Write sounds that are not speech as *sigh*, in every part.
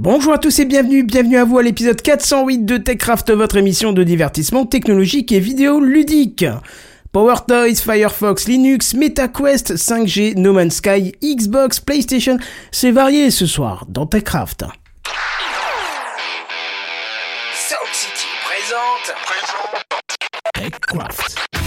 Bonjour à tous et bienvenue, bienvenue à vous à l'épisode 408 de TechCraft, votre émission de divertissement technologique et vidéo ludique. Power Toys, Firefox, Linux, MetaQuest, 5G, No Man's Sky, Xbox, PlayStation, c'est varié ce soir dans TechCraft. Sound City présente. TechCraft.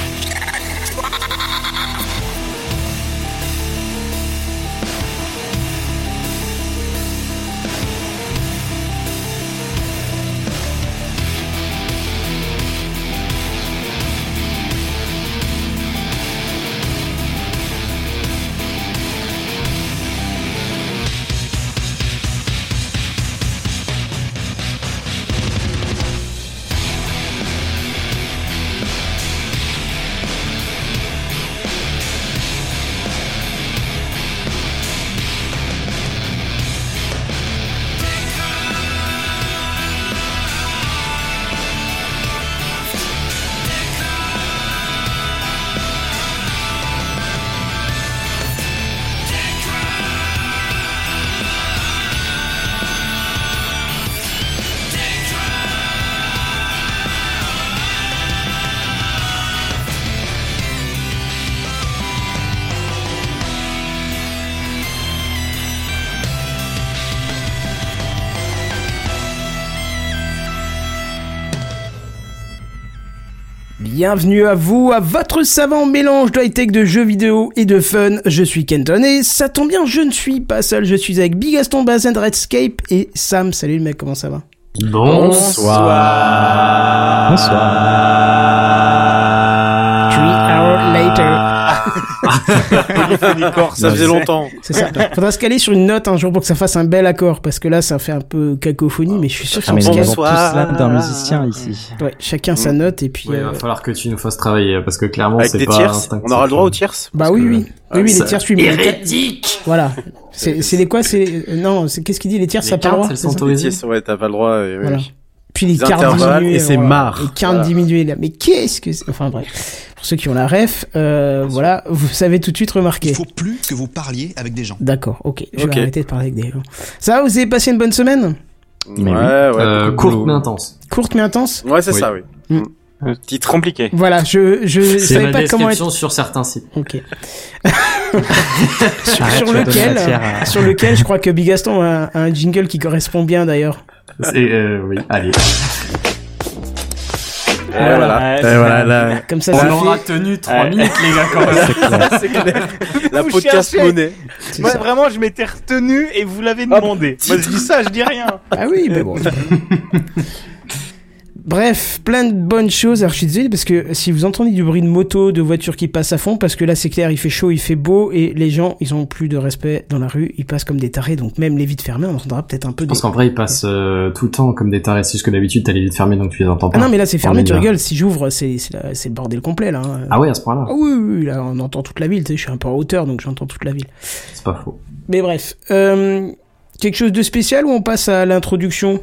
Bienvenue à vous, à votre savant mélange de high-tech, de jeux vidéo et de fun. Je suis Kenton et ça tombe bien, je ne suis pas seul, je suis avec Bigaston, Bazen, Redscape et Sam. Salut le mec, comment ça va? Bonsoir. Three hours later. *laughs* ça faisait longtemps. C'est ça. Faudra se caler sur une note un jour pour que ça fasse un bel accord parce que là ça fait un peu cacophonie, mais je suis sûr Ah, mais qu'on nous se cale. tous d'un musicien ici. Ouais, chacun sa note et puis. Ouais, il euh, va falloir que tu nous fasses travailler parce que clairement Avec c'est pas tierces, on aura le droit aux tierces Bah oui, que- oui. Oui, oui, les ça- tiers suivent. Voilà. C'est les quoi C'est euh, non, qu'est-ce qu'il dit les tiers ça pas le droit. ça Les tierces, ouais, t'as pas le droit. Oui, oui. Puis les Les cartes diminuées, et c'est voilà. marre. Les cartes Voilà. diminuées là. Mais qu'est-ce que c'est? Enfin bref. Pour ceux qui ont la ref, euh, voilà, vous savez tout de suite remarquer. Il faut plus que vous parliez avec des gens. D'accord, ok. Je Ok. vais arrêter de parler avec des gens. Ça va, vous avez passé une bonne semaine? Mais Ouais, oui. ouais. Euh, de courte mais intense. Courte mais intense? Ouais, c'est Oui. ça, oui. Mm. Titre compliqué. Voilà, je, je savais ma pas comment être. sur certains sites. Ok. *laughs* sur, Arrête, lequel, à- sur lequel, je crois que Bigaston a, a un jingle qui correspond bien d'ailleurs. C'est, euh, oui, allez. Et voilà. Et voilà, là. Comme ça, On c'est aura fait. tenu 3 minutes les gars quand même. *laughs* *laughs* C'est clair. La Vous podcast cherchez. monnaie. Moi, ça. vraiment, je m'étais retenu et vous l'avez demandé. Moi, je dis ça, je dis rien. Ah oui, mais bon. *laughs* Bref, plein de bonnes choses. Alors je suis désolé parce que si vous entendez du bruit de moto, de voitures qui passent à fond, parce que là c'est clair, il fait chaud, il fait beau et les gens ils ont plus de respect dans la rue, ils passent comme des tarés, donc même les vitres fermées, on entendra peut-être un peu Je de. pense qu'en vrai ils passent euh, tout le temps comme des tarés. C'est juste que d'habitude t'as les vitres fermées donc tu les entends pas. Ah non mais là c'est fermé, tu rigoles, si j'ouvre c'est c'est la- c'est le bordel complet là. hein. Ah ouais à ce point-là. Ah oui, oui, oui, là on entend toute la ville, tu sais, je suis un peu en hauteur donc j'entends toute la ville. C'est pas faux. Mais bref, euh, quelque chose de spécial ou on passe à l'introduction?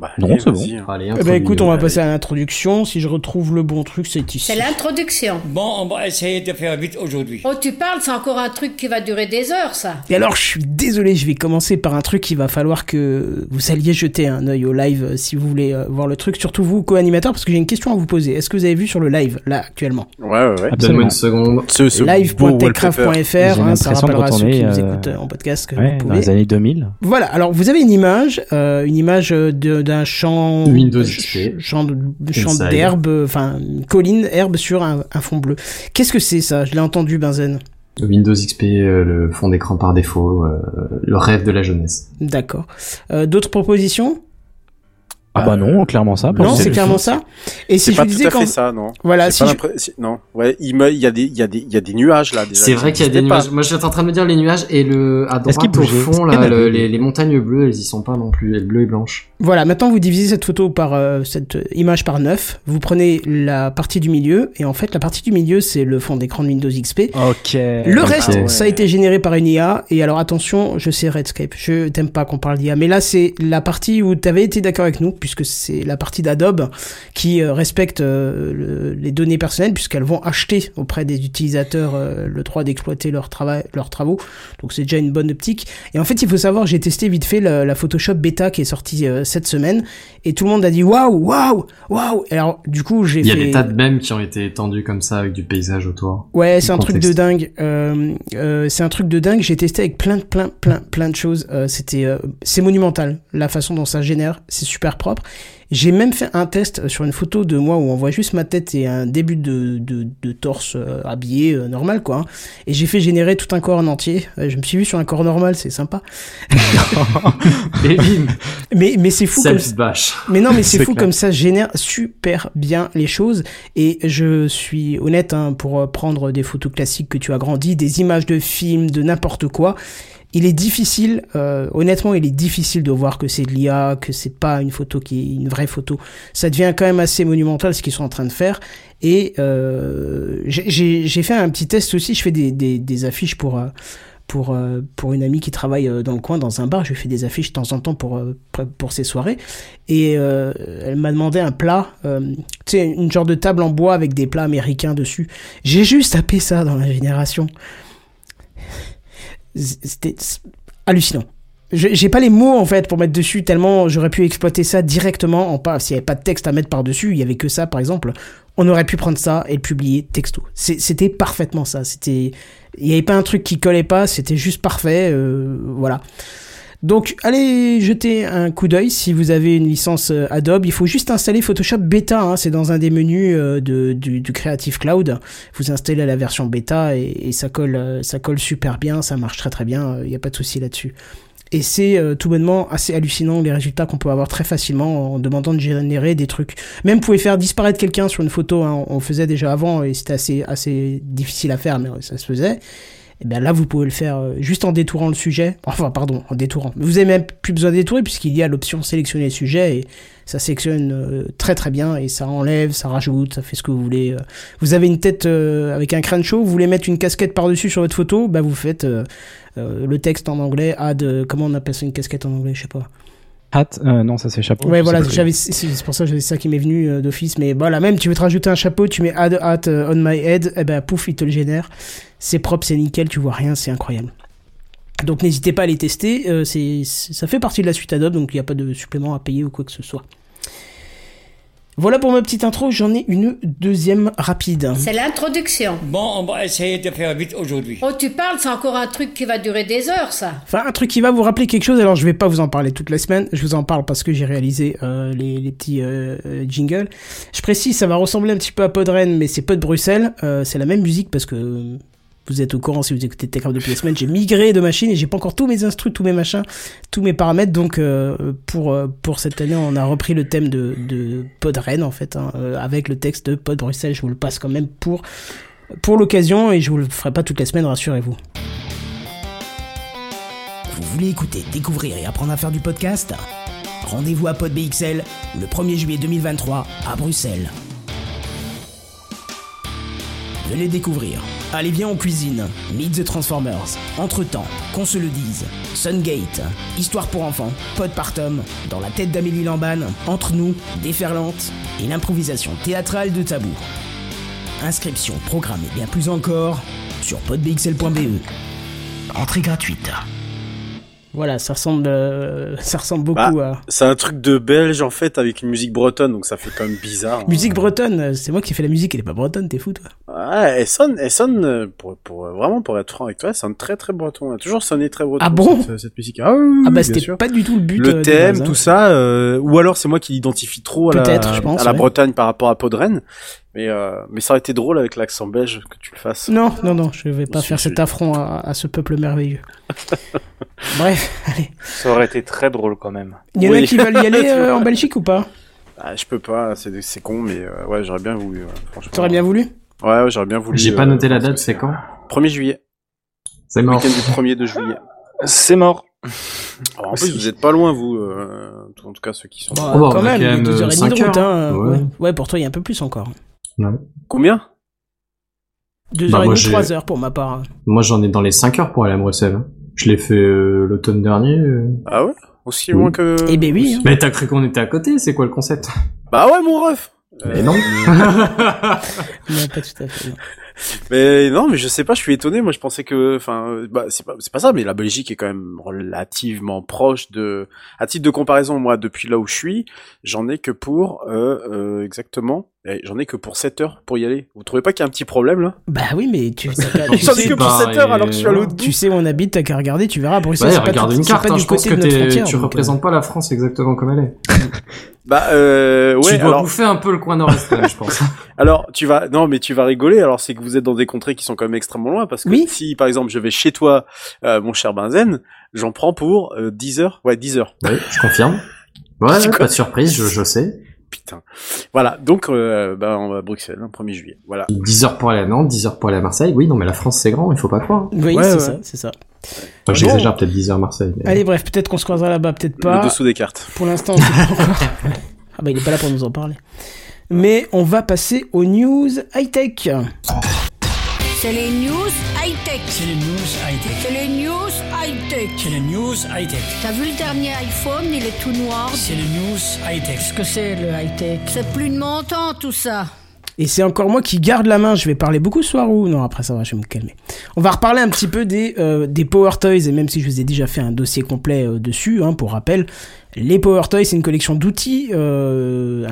Bah, Non, c'est bon. hein. Allez, introduis-nous. écoute, on va Allez. passer à l'introduction. Si je retrouve le bon truc, c'est ici. C'est l'introduction. Bon, on va essayer de faire vite aujourd'hui. Oh, tu parles, c'est encore un truc qui va durer des heures, ça. Et alors, je suis désolé, je vais commencer par un truc qu'il va falloir que vous alliez jeter un œil au live euh, si vous voulez euh, voir le truc. Surtout vous, co-animateurs, parce que j'ai une question à vous poser. Est-ce que vous avez vu sur le live, là, actuellement? Ouais, ouais, ouais. Donne-moi Absolument. une seconde. Ce, ce live.techcraft.fr, hein, ça rappellera ceux qui nous euh, écoutent euh, en podcast que Ouais, vous dans les années 2000. Voilà, alors vous avez une image, euh, une image de- d'un champ, Windows ch- XP. champ d'herbe, euh, enfin colline herbe sur un, un fond bleu. Qu'est-ce que c'est ça? Je l'ai entendu, Benzen. Windows XP, euh, le fond d'écran par défaut, euh, le rêve de la jeunesse. D'accord. Euh, D'autres propositions? Ah bah non, clairement ça. Non, c'est clairement ça. Et si je pas vous tout disais à quand fait ça, non. voilà, si je... Non, ouais, il y a des, il y a des, il y a des nuages là déjà. C'est vrai qu'il y a des nuages. Moi j'étais en train de me dire les nuages et le à droite au fond là, les, les montagnes bleues, elles y sont pas non plus, elles bleues et blanches. voilà, maintenant vous divisez cette photo par euh, cette image par 9. Vous prenez la partie du milieu et en fait la partie du milieu c'est le fond d'écran de Windows XP. Ok. Le reste, ouais. ça a été généré par une IA. Et alors attention, je sais Redscape, je t'aime pas qu'on parle d'IA, mais là c'est la partie où t'avais été d'accord avec nous puisque c'est la partie d'Adobe qui euh, respecte euh, le- les données personnelles puisqu'elles vont acheter auprès des utilisateurs euh, le droit d'exploiter leur travail, leurs travaux. Donc c'est déjà une bonne optique. Et en fait, il faut savoir, j'ai testé vite fait la, la Photoshop bêta qui est sortie cette semaine et tout le monde a dit waouh, waouh, waouh. Alors du coup, j'ai Il y a des tas de mèmes qui ont été étendus comme ça avec du paysage autour. Ouais, c'est un truc de dingue. Euh, euh, c'est un truc de dingue. J'ai testé avec plein, plein, plein, plein de choses. Euh, C'était, c'est monumental la façon dont ça génère. C'est super propre. J'ai même fait un test sur une photo de moi où on voit juste ma tête et un début de, de, de torse euh, habillé euh, normal quoi. Et j'ai fait générer tout un corps en entier. Je me suis vu sur un corps normal, c'est sympa. *laughs* Mais mais c'est fou comme mais non, mais *laughs* c'est fou clair. comme ça génère super bien les choses. Et je suis honnête hein, pour euh, prendre des photos classiques que tu as grandi, des images de films, de n'importe quoi. Il est difficile, euh, honnêtement, il est difficile de voir que c'est de l'IA, que c'est pas une photo qui est une vraie photo. Ça devient quand même assez monumental ce qu'ils sont en train de faire. Et euh, j'ai- fait un petit test aussi. Je fais des, des, des affiches pour euh, pour euh, pour une amie qui travaille euh, dans le coin dans un bar. Je fais des affiches de temps en temps pour pour- ses soirées. Et euh, elle m'a demandé un plat, tu sais, une genre de table en bois avec des plats américains dessus. J'ai juste tapé ça dans la génération. C'était hallucinant. J'ai pas les mots en fait pour mettre dessus tellement j'aurais pu exploiter ça directement en pas s'il y avait pas de texte à mettre par dessus, il y avait que ça par exemple, on aurait pu prendre ça et le publier texto. C'était parfaitement ça. C'était il y avait pas un truc qui collait pas, c'était juste parfait. euh, voilà. Donc, allez jeter un coup d'œil si vous avez une licence euh, Adobe. Il faut juste installer Photoshop Beta. hein, c'est dans un des menus euh, de, du, Creative Cloud. Vous installez la version Beta et, et ça colle, euh, ça colle super bien. Ça marche très très bien. Il n'y a pas de souci là-dessus. Et c'est tout bonnement assez hallucinant les résultats qu'on peut avoir très facilement en demandant de générer des trucs. Même vous pouvez faire disparaître quelqu'un sur une photo. hein, on faisait déjà avant et c'était assez assez difficile à faire, mais ça se faisait. Et bien là, vous pouvez le faire euh, juste en détourant le sujet. Enfin, pardon, en détourant. Vous avez même plus besoin de détourer puisqu'il y a l'option sélectionner le sujet et ça sélectionne euh, très très bien et ça enlève, ça rajoute, ça fait ce que vous voulez. euh. Vous avez une tête avec un crâne chaud, vous voulez mettre une casquette par-dessus sur votre photo, bah vous faites le texte en anglais, add, comment on appelle ça une casquette en anglais, je sais pas. Hat, euh, non, ça c'est chapeau. Ouais, voilà, j'avais, c'est pour ça que j'avais ça qui m'est venu euh, d'office. Mais voilà, même tu veux te rajouter un chapeau, tu mets add hat euh, on my head, et ben pouf, il te le génère. C'est propre, c'est nickel, tu vois rien, c'est incroyable. Donc n'hésitez pas à les tester. euh, c'est, c'est- ça fait partie de la suite Adobe, donc il n'y a pas de supplément à payer ou quoi que ce soit. Voilà pour ma petite intro, j'en ai une deuxième rapide. C'est l'introduction. Bon, on va essayer de faire vite aujourd'hui. Oh, tu parles, c'est encore un truc qui va durer des heures, ça. Enfin, un truc qui va vous rappeler quelque chose, alors je vais pas vous en parler toute la semaine, je vous en parle parce que j'ai réalisé euh, les, les petits euh, euh, jingles. Je précise, ça va ressembler un petit peu à Podren, mais c'est pas de Bruxelles, euh, c'est la même musique parce que euh, vous êtes au courant si vous écoutez Techcraft depuis la semaine, j'ai migré de machine et j'ai pas encore tous mes instrus, tous mes machins, tous mes paramètres, donc euh, pour, euh, pour cette année on a repris le thème de, de Podren en fait, hein, euh, avec le texte de Pod Bruxelles, je vous le passe quand même pour, pour l'occasion et je vous le ferai pas toute la semaine, rassurez-vous. Vous voulez écouter, découvrir et apprendre à faire du podcast? Rendez-vous à PodBXL le 1er juillet 2023 à Bruxelles. Venez découvrir. Allez, viens en cuisine. Meet the Transformers. Entre-temps, qu'on se le dise. Sungate. Histoire pour enfants. Pod Partum. Dans la tête d'Amélie Lamban. Entre nous, Déferlante. Et l'improvisation théâtrale de Tabou. Inscription, programme bien plus encore sur podbxl.be. Entrée gratuite. Voilà, ça ressemble, euh, *laughs* ça ressemble beaucoup Bah, à C'est un truc de belge en fait avec une musique bretonne, donc ça fait quand même bizarre. hein. musique bretonne. euh, C'est moi qui ai fait la musique, elle est pas bretonne, t'es fou toi. Ouais, elle sonne, elle sonne euh, pour, pour vraiment pour être franc avec toi, elle sonne très très breton. Elle a toujours sonné très breton. Ah bon cette, cette musique. Ah, oui, Ah bah c'était pas du tout le but. euh, le thème, hein. tout ça, euh, ou alors c'est moi qui l'identifie trop à la, à la ouais. Bretagne par rapport à Podren. Mais euh, mais ça aurait été drôle avec l'accent belge que tu le fasses. Non, non, non, je vais pas faire cet affront à, à ce peuple merveilleux. *laughs* Bref, allez. Ça aurait été très drôle quand même. Il y en a Oui. qui veulent y aller *laughs* euh, en Belgique ou pas? Ah, je peux pas, c'est c'est con, mais euh, ouais, j'aurais bien voulu. ouais, franchement. T'aurais bien voulu? Ouais, ouais, j'aurais bien voulu. J'ai pas euh, noté la date, c'est quand? 1er juillet. C'est Le mort. week-end du 1er de juillet. C'est mort. *laughs* Alors, en plus, vous êtes pas loin, vous. euh, en tout cas, ceux qui sont. Bah, Oh, bah, Quand même, quand même, deux euh, heures et demie de cinq route. Hein. ouais. Ouais. Ouais, pour toi, il y a un peu plus encore. Ouais. Combien? Deux Bah, heures et moi, demie, j'ai- trois heures pour ma part. Moi, j'en ai dans les 5 heures pour aller à Bruxelles. Je l'ai fait euh, l'automne dernier. euh. Ah ouais? Aussi loin que. Eh ben oui. hein. Mais t'as cru qu'on était à côté, c'est quoi le concept? Bah ouais, mon ref. Mais non. *laughs* Non, pas tout à fait. non. Mais non, mais je sais pas, je suis étonné. Moi, je pensais que, enfin, bah, c'est pas, c'est pas ça, mais la Belgique est quand même relativement proche de. À titre de comparaison, moi, depuis là où je suis, j'en ai que pour, euh, euh, exactement, j'en ai que pour 7 heures pour y aller. Vous trouvez pas qu'il y a un petit problème là? Bah oui, mais tu, *laughs* tu J'en ai sais, que pour bah, 7 heures alors que je suis à l'autre bout. tu sais où on habite, t'as qu'à regarder, tu verras. Bruxelles, Ouais, pas regarde tout- une carte, pas hein, du je pense côté que t'es- frontière, tu donc, euh, représentes pas la France exactement comme elle est. *laughs* Bah, euh, ouais. tu dois alors, bouffer un peu le coin nord-est, je pense. *laughs* alors, tu vas, non, mais tu vas rigoler. Alors, c'est que vous êtes dans des contrées qui sont quand même extrêmement loin, parce que Oui. si, par exemple, je vais chez toi, euh, mon cher Benzen, j'en prends pour euh, 10 heures. Ouais, 10 heures. Oui, je confirme. Ouais, pas de surprise, je, je sais. Putain. Voilà. Donc, euh, bah, on va à Bruxelles, hein, 1er juillet. Voilà. 10 heures pour aller à Nantes, 10 heures pour aller à Marseille. Oui, non, mais la France, c'est grand, il faut pas croire. Oui, Ouais, c'est ouais. ça, c'est ça. Enfin, j'exagère peut-être 10 heures à Marseille. mais- Allez, bref, peut-être qu'on se croisera là-bas, peut-être Le pas. dessous des cartes. Pour l'instant, on sait pas encore. *laughs* Ah bah il est pas là pour nous en parler. Mais on va passer aux news high-tech. C'est les news high-tech. C'est les news high-tech. C'est les news high-tech. C'est les news high-tech. T'as vu le dernier iPhone, il est tout noir. C'est les news high-tech. Qu'est-ce que c'est le high-tech? C'est plus de mon temps tout ça. Et c'est encore moi qui garde la main. Je vais parler beaucoup ce soir ou non? Après ça va, je vais me calmer. On va reparler un petit peu des euh, des Power Toys et même si je vous ai déjà fait un dossier complet euh, dessus, hein, pour rappel, les Power Toys c'est une collection d'outils, euh,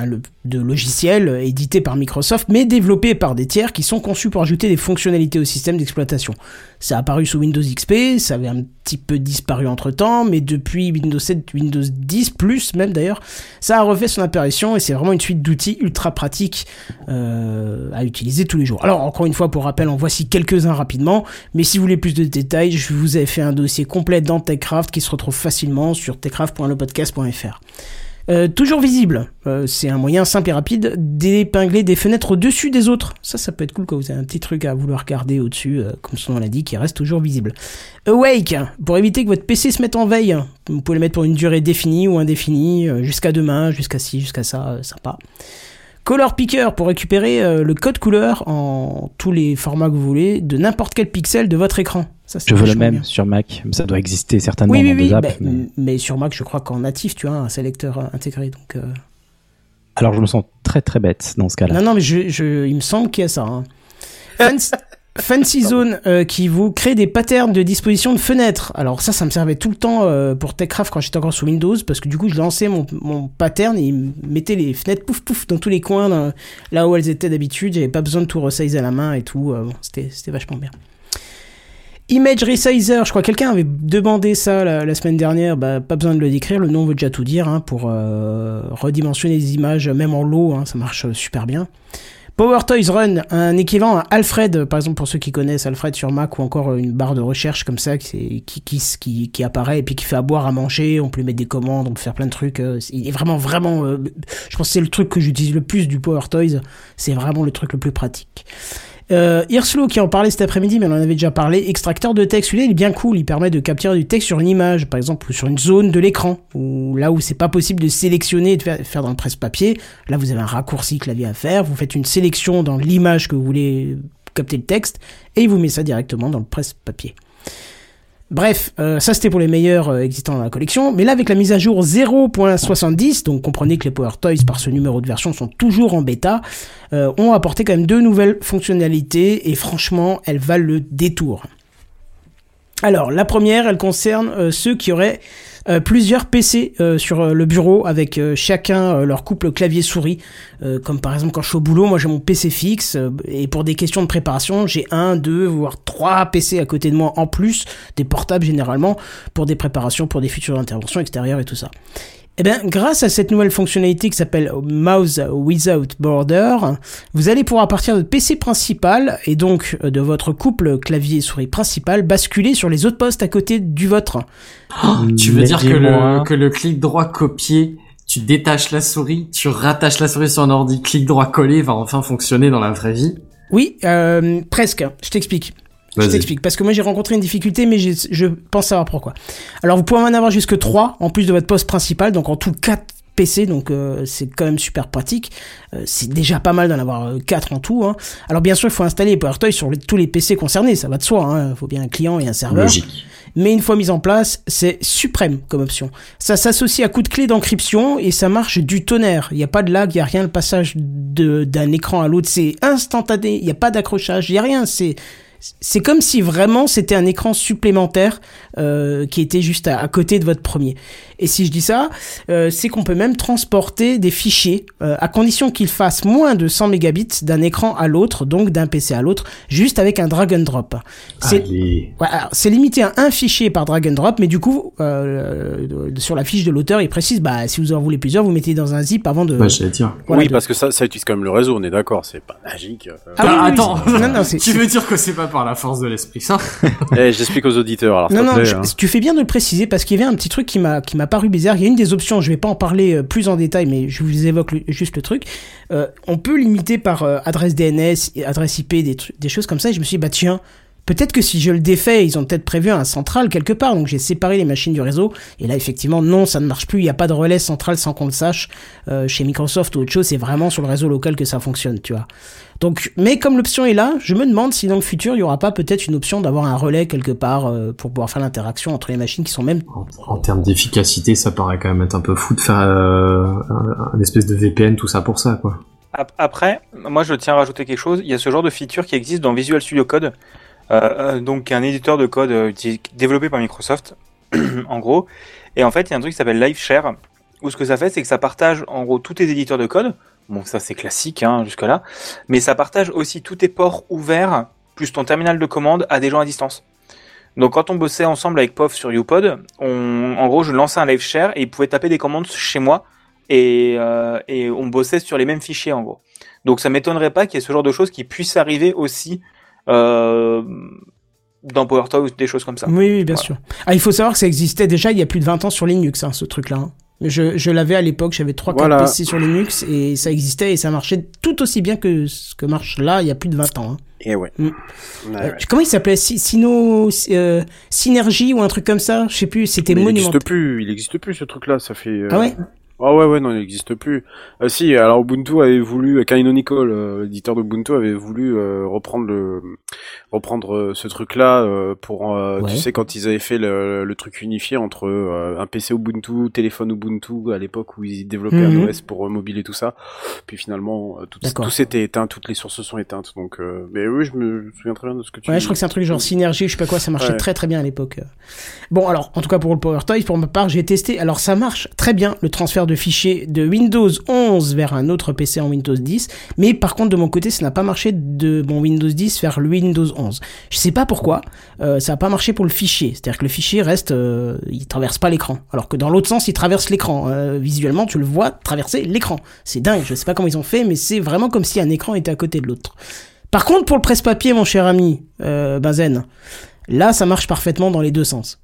de logiciels édités par Microsoft, mais développés par des tiers qui sont conçus pour ajouter des fonctionnalités au système d'exploitation. Ça a apparu sous Windows XP, ça avait un petit peu disparu entre temps, mais depuis Windows 7, Windows 10 plus même d'ailleurs, ça a refait son apparition et c'est vraiment une suite d'outils ultra pratiques euh, à utiliser tous les jours. Alors encore une fois pour rappel, en voici quelques-uns rapidement, mais si vous voulez plus de détails, je vous ai fait un dossier complet dans TechCraft qui se retrouve facilement sur Euh, toujours visible, Euh, c'est un moyen simple et rapide d'épingler des fenêtres au-dessus des autres. Ça, ça peut être cool quand vous avez un petit truc à vouloir regarder au-dessus, euh, comme son nom l'indique, qui reste toujours visible. Awake, pour éviter que votre PC se mette en veille, vous pouvez le mettre pour une durée définie ou indéfinie, jusqu'à demain, jusqu'à ci, jusqu'à ça, sympa. Color Picker pour récupérer le code couleur en tous les formats que vous voulez de n'importe quel pixel de votre écran. Ça, Je veux le même bien. sur Mac. Ça doit exister certainement Oui, oui, dans oui. des apps. bah, mais- sur Mac, je crois qu'en natif, tu as un sélecteur euh, intégré. Donc, euh, Alors je me sens très très bête dans ce cas-là. Non, non, mais je, je, il me semble qu'il y a ça. hein. Fancy, *laughs* Fancy Zone euh, qui vous crée des patterns de disposition de fenêtres. Alors ça, ça me servait tout le temps euh, pour Techcraft quand j'étais encore sous Windows parce que du coup, je lançais mon, mon pattern et il me mettait les fenêtres pouf pouf dans tous les coins, là où elles étaient d'habitude. J'avais pas besoin de tout resizer à la main et tout. euh, bon, c'était vachement bien. Image Resizer, je crois que quelqu'un avait demandé ça la, semaine dernière, bah, pas besoin de le décrire, le nom veut déjà tout dire, hein, pour euh, redimensionner les images, même en low, hein, ça marche euh, super bien. Power Toys Run, un équivalent à Alfred, par exemple pour ceux qui connaissent Alfred sur Mac ou encore une barre de recherche comme ça qui, qui, apparaît et puis qui fait à boire, à manger, on peut lui mettre des commandes, on peut faire plein de trucs. euh, Il est vraiment, vraiment, euh, je pense que c'est le truc que j'utilise le plus du Power Toys, c'est vraiment le truc le plus pratique. Euh, qui en parlait cet après-midi, mais on en avait déjà parlé. Extracteur de texte, celui-là il est bien cool. Il permet de capturer du texte sur une image, par exemple, ou sur une zone de l'écran, ou là où c'est pas possible de sélectionner et de faire dans le presse-papier. Là, vous avez un raccourci clavier à faire. Vous faites une sélection dans l'image que vous voulez capter le texte, et il vous met ça directement dans le presse-papier. Bref, euh, ça c'était pour les meilleurs euh, existants dans la collection, mais là avec la mise à jour 0.70, donc comprenez que les Power Toys par ce numéro de version sont toujours en bêta, euh, ont apporté quand même deux nouvelles fonctionnalités et franchement elles valent le détour. Alors la première, elle concerne ceux qui auraient euh, plusieurs PC euh, sur euh, le bureau avec euh, chacun leur couple clavier-souris. Comme par exemple quand je suis au boulot, moi j'ai mon PC fixe et pour des questions de préparation, j'ai un, deux, voire trois PC à côté de moi en plus, des portables généralement, pour des préparations, pour des futures interventions extérieures et tout ça. Eh bien, grâce à cette nouvelle fonctionnalité qui s'appelle Mouse Without Border, vous allez pouvoir à partir de votre PC principal et donc euh, de votre couple clavier-souris principal basculer sur les autres postes à côté du vôtre. Tu veux Mais dire que le, que le clic droit copier, tu détaches la souris, tu rattaches la souris sur un ordi, clic droit coller va enfin fonctionner dans la vraie vie? Oui, euh, presque. Je t'explique. Je t'explique. Parce que moi j'ai rencontré une difficulté, mais je pense savoir pourquoi. Alors vous pouvez en avoir jusque 3 en plus de votre poste principal, donc en tout 4 PC, donc euh, c'est quand même super pratique. Euh, c'est déjà pas mal d'en avoir 4 en tout. Hein. Alors bien sûr, il faut installer PowerToy sur les- tous les PC concernés, ça va de soi. Il faut bien un client et un serveur. Logique. mais une fois mise en place, c'est suprême comme option. Ça s'associe à coup de clé d'encryption et ça marche du tonnerre. Il n'y a pas de lag, il n'y a rien, le passage de- d'un écran à l'autre, c'est instantané, il n'y a pas d'accrochage, il n'y a rien, c'est... C'est comme si vraiment c'était un écran supplémentaire euh, qui était juste à, à côté de votre premier. Et si je dis ça, euh, c'est qu'on peut même transporter des fichiers euh, à condition qu'ils fassent moins de 100 mégabits d'un écran à l'autre, donc d'un PC à l'autre, juste avec un drag and drop. C'est. Ouais, limité à un fichier par drag and drop, mais du coup, euh, sur la fiche de l'auteur, il précise, bah, si vous en voulez plusieurs, vous mettez dans un zip avant de. J'allais dire. voilà, oui, de- parce que ça, ça utilise quand même le réseau, on est d'accord, c'est pas magique. Ah oui, Bah, oui, attends. non, non, *laughs* tu veux dire que c'est pas par la force de l'esprit, ça Eh, j'explique aux auditeurs, alors Non, non, plaît, je- hein. tu fais bien de le préciser parce qu'il y avait un petit truc qui m'a qui m'a paru bizarre. Il y a une des options, je vais pas en parler euh, plus en détail, mais je vous évoque juste le truc. Euh, on peut limiter par euh, adresse DNS, adresse IP, des, choses comme ça. Et je me suis dit, bah tiens, peut-être que si je le défais, ils ont peut-être prévu un central quelque part. Donc j'ai séparé les machines du réseau. Et là, effectivement, non, ça ne marche plus. Il n'y a pas de relais central sans qu'on le sache. Chez Microsoft ou autre chose, c'est vraiment sur le réseau local que ça fonctionne, tu vois. Donc, mais comme l'option est là, je me demande si dans le futur, il y aura pas peut-être une option d'avoir un relais quelque part euh, pour pouvoir faire l'interaction entre les machines qui sont même. en, en termes d'efficacité, ça paraît quand même être un peu fou de faire euh, un, un espèce de VPN, tout ça pour ça, quoi. Après, moi je tiens à rajouter quelque chose. Il y a ce genre de feature qui existe dans Visual Studio Code, euh, euh, donc un éditeur de code qui est développé par Microsoft, *clears throat* en gros. Et en fait, il y a un truc qui s'appelle Live Share, où ce que ça fait, c'est que ça partage en gros tous tes éditeurs de code. Bon, ça c'est classique hein, jusque là, mais ça partage aussi tous tes ports ouverts plus ton terminal de commande à des gens à distance. Donc quand on bossait ensemble avec POF sur UPod, on, en gros je lançais un live share et il pouvait taper des commandes chez moi et, euh, et on bossait sur les mêmes fichiers en gros. Donc ça m'étonnerait pas qu'il y ait ce genre de choses qui puissent arriver aussi euh, dans PowerToy ou des choses comme ça. Oui, oui, bien Voilà. sûr. Ah, il faut savoir que ça existait déjà il y a plus de 20 ans sur Linux, hein, ce truc-là. hein. Je, je l'avais à l'époque, j'avais 3 4 Voilà. PC sur Linux et ça existait et ça marchait tout aussi bien que ce que marche là il y a plus de 20 ans. hein. Et ouais. Mm. Ouais, Euh, ouais. Comment il s'appelait? Sino euh, Synergie ou un truc comme ça? Je sais plus, c'était Mais il monumental. n'existe plus, il n'existe plus ce truc-là, ça fait... euh, Ah ouais? Ah ouais, ouais, non, il n'existe plus. Ah si, alors Ubuntu avait voulu, Canonical, euh, l'éditeur d'Ubuntu, avait voulu euh, reprendre le, reprendre euh, ce truc-là euh, pour, euh, Ouais. tu sais, quand ils avaient fait le, le truc unifié entre euh, un PC Ubuntu, téléphone Ubuntu, à l'époque où ils développaient Mhm. un OS pour euh, mobile et tout ça. Puis finalement, euh, tout, tout s'était éteint, toutes les sources sont éteintes. Donc, euh, mais oui, je me souviens très bien de ce que tu Ouais, dis. je crois que c'est un truc genre synergie, je sais pas quoi, ça marchait Ouais. très très bien à l'époque. Bon, alors, en tout cas pour le PowerToy, pour ma part, j'ai testé. Alors, ça marche très bien, le transfert de fichiers de Windows 11 vers un autre PC en Windows 10. Mais par contre, de mon côté, ça n'a pas marché de mon Windows 10 vers Windows 11. Je sais pas pourquoi, euh, ça n'a pas marché pour le fichier. C'est-à-dire que le fichier reste, euh, il traverse pas l'écran. Alors que dans l'autre sens, il traverse l'écran. Euh, visuellement, tu le vois traverser l'écran. C'est dingue, je sais pas comment ils ont fait, mais c'est vraiment comme si un écran était à côté de l'autre. Par contre, pour le presse-papier, mon cher ami, Benzen, là, ça marche parfaitement dans les deux sens.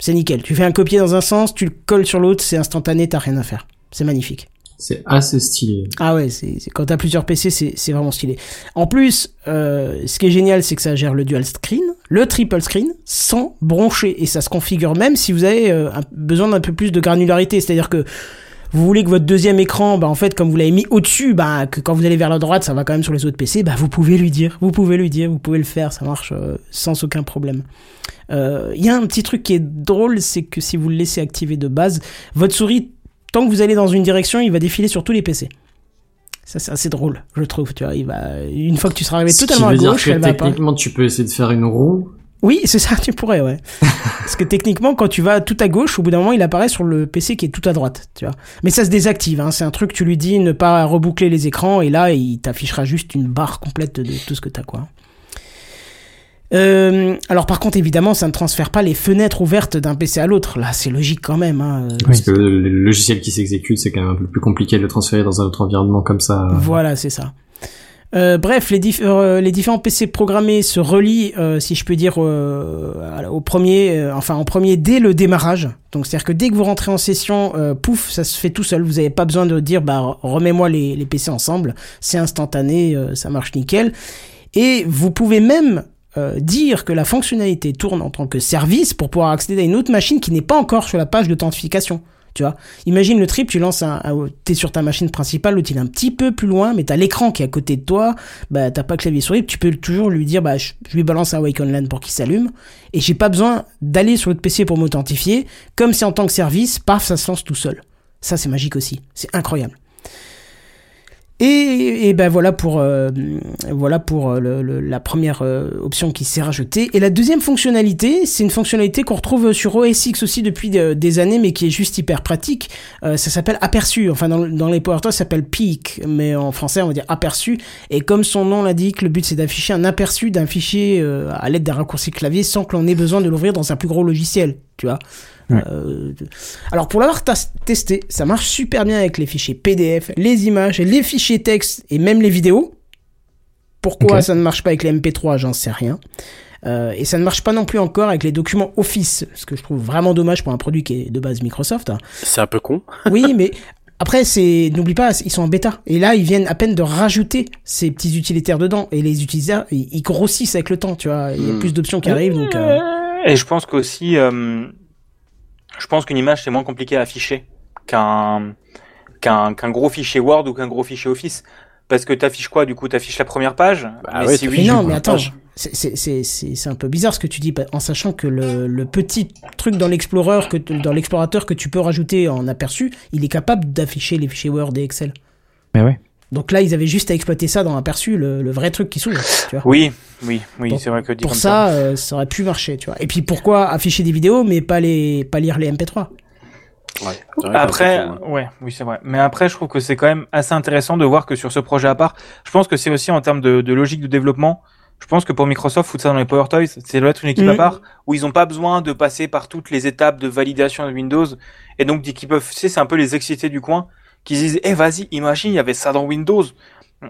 C'est nickel. Tu fais un copier dans un sens, tu le colles sur l'autre, c'est instantané, t'as rien à faire. C'est magnifique. C'est assez stylé. Ah ouais, c'est quand t'as plusieurs PC, c'est c'est vraiment stylé. En plus, euh, ce qui est génial, c'est que ça gère le dual screen, le triple screen, sans broncher, et ça se configure même si vous avez euh, un- besoin d'un peu plus de granularité. C'est-à-dire que vous voulez que votre deuxième écran, bah en fait, comme vous l'avez mis au-dessus, bah que quand vous allez vers la droite, ça va quand même sur les autres PC, bah vous pouvez lui dire, vous pouvez lui dire, vous pouvez le faire, ça marche euh, sans aucun problème. Euh, Il y a un petit truc qui est drôle, c'est que si vous le laissez activer de base, votre souris, tant que vous allez dans une direction, il va défiler sur tous les PC. Ça c'est assez drôle, je trouve. Tu vois, il va une fois que tu seras arrivé Ce totalement à veut dire gauche, que elle va pas. techniquement, tu peux essayer de faire une roue. Oui, c'est ça, tu pourrais, ouais. *laughs* Parce que techniquement, quand tu vas tout à gauche, au bout d'un moment, il apparaît sur le PC qui est tout à droite, tu vois. Mais ça se désactive, hein. C'est un truc, tu lui dis ne pas reboucler les écrans, et là, il t'affichera juste une barre complète de tout ce que t'as, quoi. Euh, alors par contre, évidemment, ça ne transfère pas les fenêtres ouvertes d'un PC à l'autre. Là, c'est logique quand même. Hein. Parce que le logiciel qui s'exécute, c'est quand même un peu plus compliqué de le transférer dans un autre environnement comme ça. Voilà, c'est ça. Euh, bref, les, diff- euh, les différents PC programmés se relient, euh, si je peux dire, euh, au premier, enfin en premier dès le démarrage. Donc c'est-à-dire que dès que vous rentrez en session, pouf, ça se fait tout seul. Vous n'avez pas besoin de dire, bah remets-moi les, les PC ensemble. C'est instantané, ça marche nickel. Et vous pouvez même euh, dire que la fonctionnalité tourne en tant que service pour pouvoir accéder à une autre machine qui n'est pas encore sur la page d'authentification. Tu vois, imagine le trip, tu lances un, t'es sur ta machine principale, l'autre il est un petit peu plus loin, mais t'as l'écran qui est à côté de toi, bah t'as pas clavier souris, tu peux toujours lui dire, bah je, je lui balance un Wake Online pour qu'il s'allume, et j'ai pas besoin d'aller sur l'autre PC pour m'authentifier, comme c'est en tant que service, paf, ça se lance tout seul. Ça c'est magique aussi, c'est incroyable. Et, et ben voilà pour euh, voilà pour euh, le- le- la première euh, option qui s'est rajoutée. Et la deuxième fonctionnalité, c'est une fonctionnalité qu'on retrouve sur OS X aussi depuis de- des années, mais qui est juste hyper pratique. Euh, ça s'appelle aperçu. Enfin dans, dans les PowerToys, ça s'appelle peak, mais en français on va dire aperçu. Et comme son nom l'indique, le but c'est d'afficher un aperçu d'un fichier euh, à l'aide d'un raccourci clavier sans que l'on ait besoin de l'ouvrir dans un plus gros logiciel. Tu vois. Ouais. Euh, alors pour l'avoir testé, ça marche super bien avec les fichiers PDF, les images, les fichiers texte et même les vidéos. Pourquoi ça ne marche pas avec les MP3, j'en sais rien. Euh, et ça ne marche pas non plus encore avec les documents Office, ce que je trouve vraiment dommage pour un produit qui est de base Microsoft. hein. C'est un peu con. *laughs* Oui, mais après, c'est n'oublie pas, ils sont en bêta. Et là, ils viennent à peine de rajouter ces petits utilitaires dedans. Et les utilisateurs, ils, ils grossissent avec le temps, tu vois. Il y a Hmm. plus d'options qui arrivent, donc. euh, Et je pense qu'aussi, euh, je pense qu'une image c'est moins compliqué à afficher qu'un qu'un qu'un gros fichier Word ou qu'un gros fichier Office. Parce que t'affiches quoi du coup? T'affiches la première page? Bah Mais ouais, si oui, Mais non, mais attends, c'est- c'est c'est- c'est- c'est un peu bizarre ce que tu dis, en sachant que le, le petit truc que dans l'explorateur que tu peux rajouter en aperçu, il est capable d'afficher les fichiers Word et Excel. Mais ouais. Donc là, ils avaient juste à exploiter ça dans aperçu, le, le vrai truc qui s'ouvre. Oui, oui, oui, c'est vrai que dit Pour comme ça, euh, ça aurait pu marcher, tu vois. Et puis pourquoi afficher des vidéos, mais pas les, pas lire les MP3 Ouais, c'est vrai que Après, ouais, oui, c'est vrai. Mais après, je trouve que c'est quand même assez intéressant de voir que sur ce projet à part, je pense que c'est aussi en termes de, de logique de développement. Je pense que pour Microsoft, foutre ça dans les Power Toys, c'est doit être une équipe Mhm. à part où ils n'ont pas besoin de passer par toutes les étapes de validation de Windows. Et donc, qui peuvent, tu sais, c'est un peu les excités du coin qui se disent, eh, vas-y, imagine, il y avait ça dans Windows.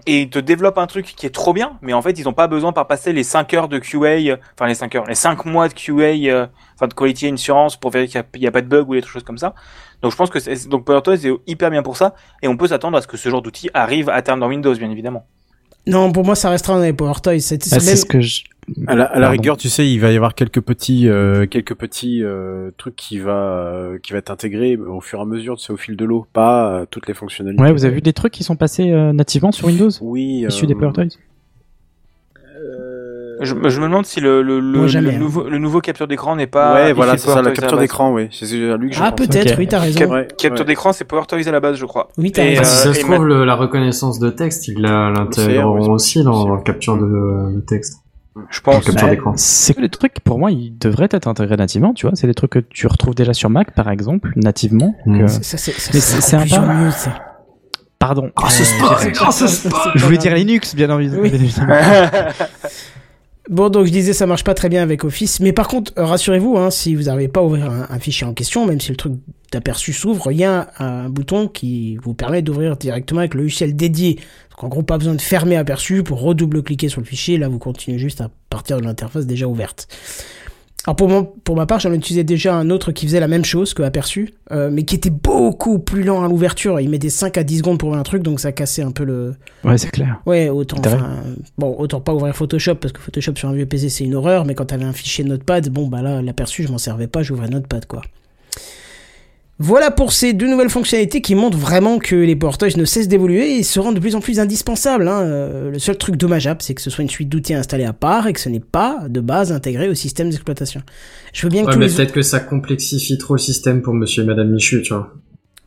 Et ils te développent un truc qui est trop bien, mais en fait, ils n'ont pas besoin par passer les 5 heures de QA, euh, enfin, les 5 heures, les 5 mois de QA, euh, enfin, de quality assurance pour vérifier qu'il n'y a, pas de bug ou des choses comme ça. Donc je pense que c'est, donc PowerToys est hyper bien pour ça et on peut s'attendre à ce que ce genre d'outil arrive à terme dans Windows bien évidemment. Non, pour moi, ça restera dans les Power Toys. C'est Ah, c'est même- ce que je. À la, à la Pardon. rigueur, tu sais, il va y avoir quelques petits, euh, quelques petits euh, trucs qui va, euh, qui va être intégré au fur et à mesure, tu sais, au fil de l'eau, pas euh, toutes les fonctionnalités. Ouais, vous avez vu des trucs qui sont passés euh, nativement sur Windows Oui. issus des Power Toys euh, Je, je me demande si le, le, le, Moi, jamais, le hein. nouveau, le nouveau capture d'écran n'est pas. ouais, voilà, c'est ça, la capture d'écran, oui. C'est à lui que je Ah, peut-être, oui, t'as raison. Cap- Ouais, capture ouais. d'écran, c'est PowerToys à la base, je crois. Oui, t'as Et, raison. Ah, si euh, ça se trouve, la reconnaissance de texte, ils l'intégreront aussi dans la capture de, de texte. Je pense. D'écran. C'est que les trucs, pour moi, ils devraient être intégrés nativement, tu vois. C'est des trucs que tu retrouves déjà sur Mac, par exemple, nativement. Mm. euh, Ça, c'est un pas- news, ça. Pardon. Grâce au Euh, sport, j'ai- grâce au sport. Je voulais dire Linux, bien évidemment. Oui. *laughs* Bon, donc je disais, ça marche pas très bien avec Office. Mais par contre, rassurez-vous, hein, si vous n'arrivez pas à ouvrir un, fichier en question, même si le truc d'aperçu s'ouvre, il y a un, un bouton qui vous permet d'ouvrir directement avec le logiciel dédié. Donc en gros, pas besoin de fermer aperçu pour redouble-cliquer sur le fichier. Là, vous continuez juste à partir de l'interface déjà ouverte. Alors pour, mon, pour ma part, j'en utilisais déjà un autre qui faisait la même chose que aperçu, euh, mais qui était beaucoup plus lent à l'ouverture. Il mettait 5 à 10 secondes pour ouvrir un truc, donc ça cassait un peu le, Ouais, c'est clair. Ouais, autant, enfin, bon, autant pas ouvrir Photoshop parce que Photoshop sur un vieux PC c'est une horreur, mais quand t'avais un fichier Notepad, bon bah là l'aperçu je m'en servais pas, j'ouvrais Notepad quoi. Voilà pour ces deux nouvelles fonctionnalités qui montrent vraiment que les portages ne cessent d'évoluer et se rendent de plus en plus indispensables. hein. Euh, le seul truc dommageable, c'est que ce soit une suite d'outils installés à part et que ce n'est pas de base intégré au système d'exploitation. Je veux bien que Ouais, mais les... peut-être que ça complexifie trop le système pour monsieur et madame Michu, tu vois.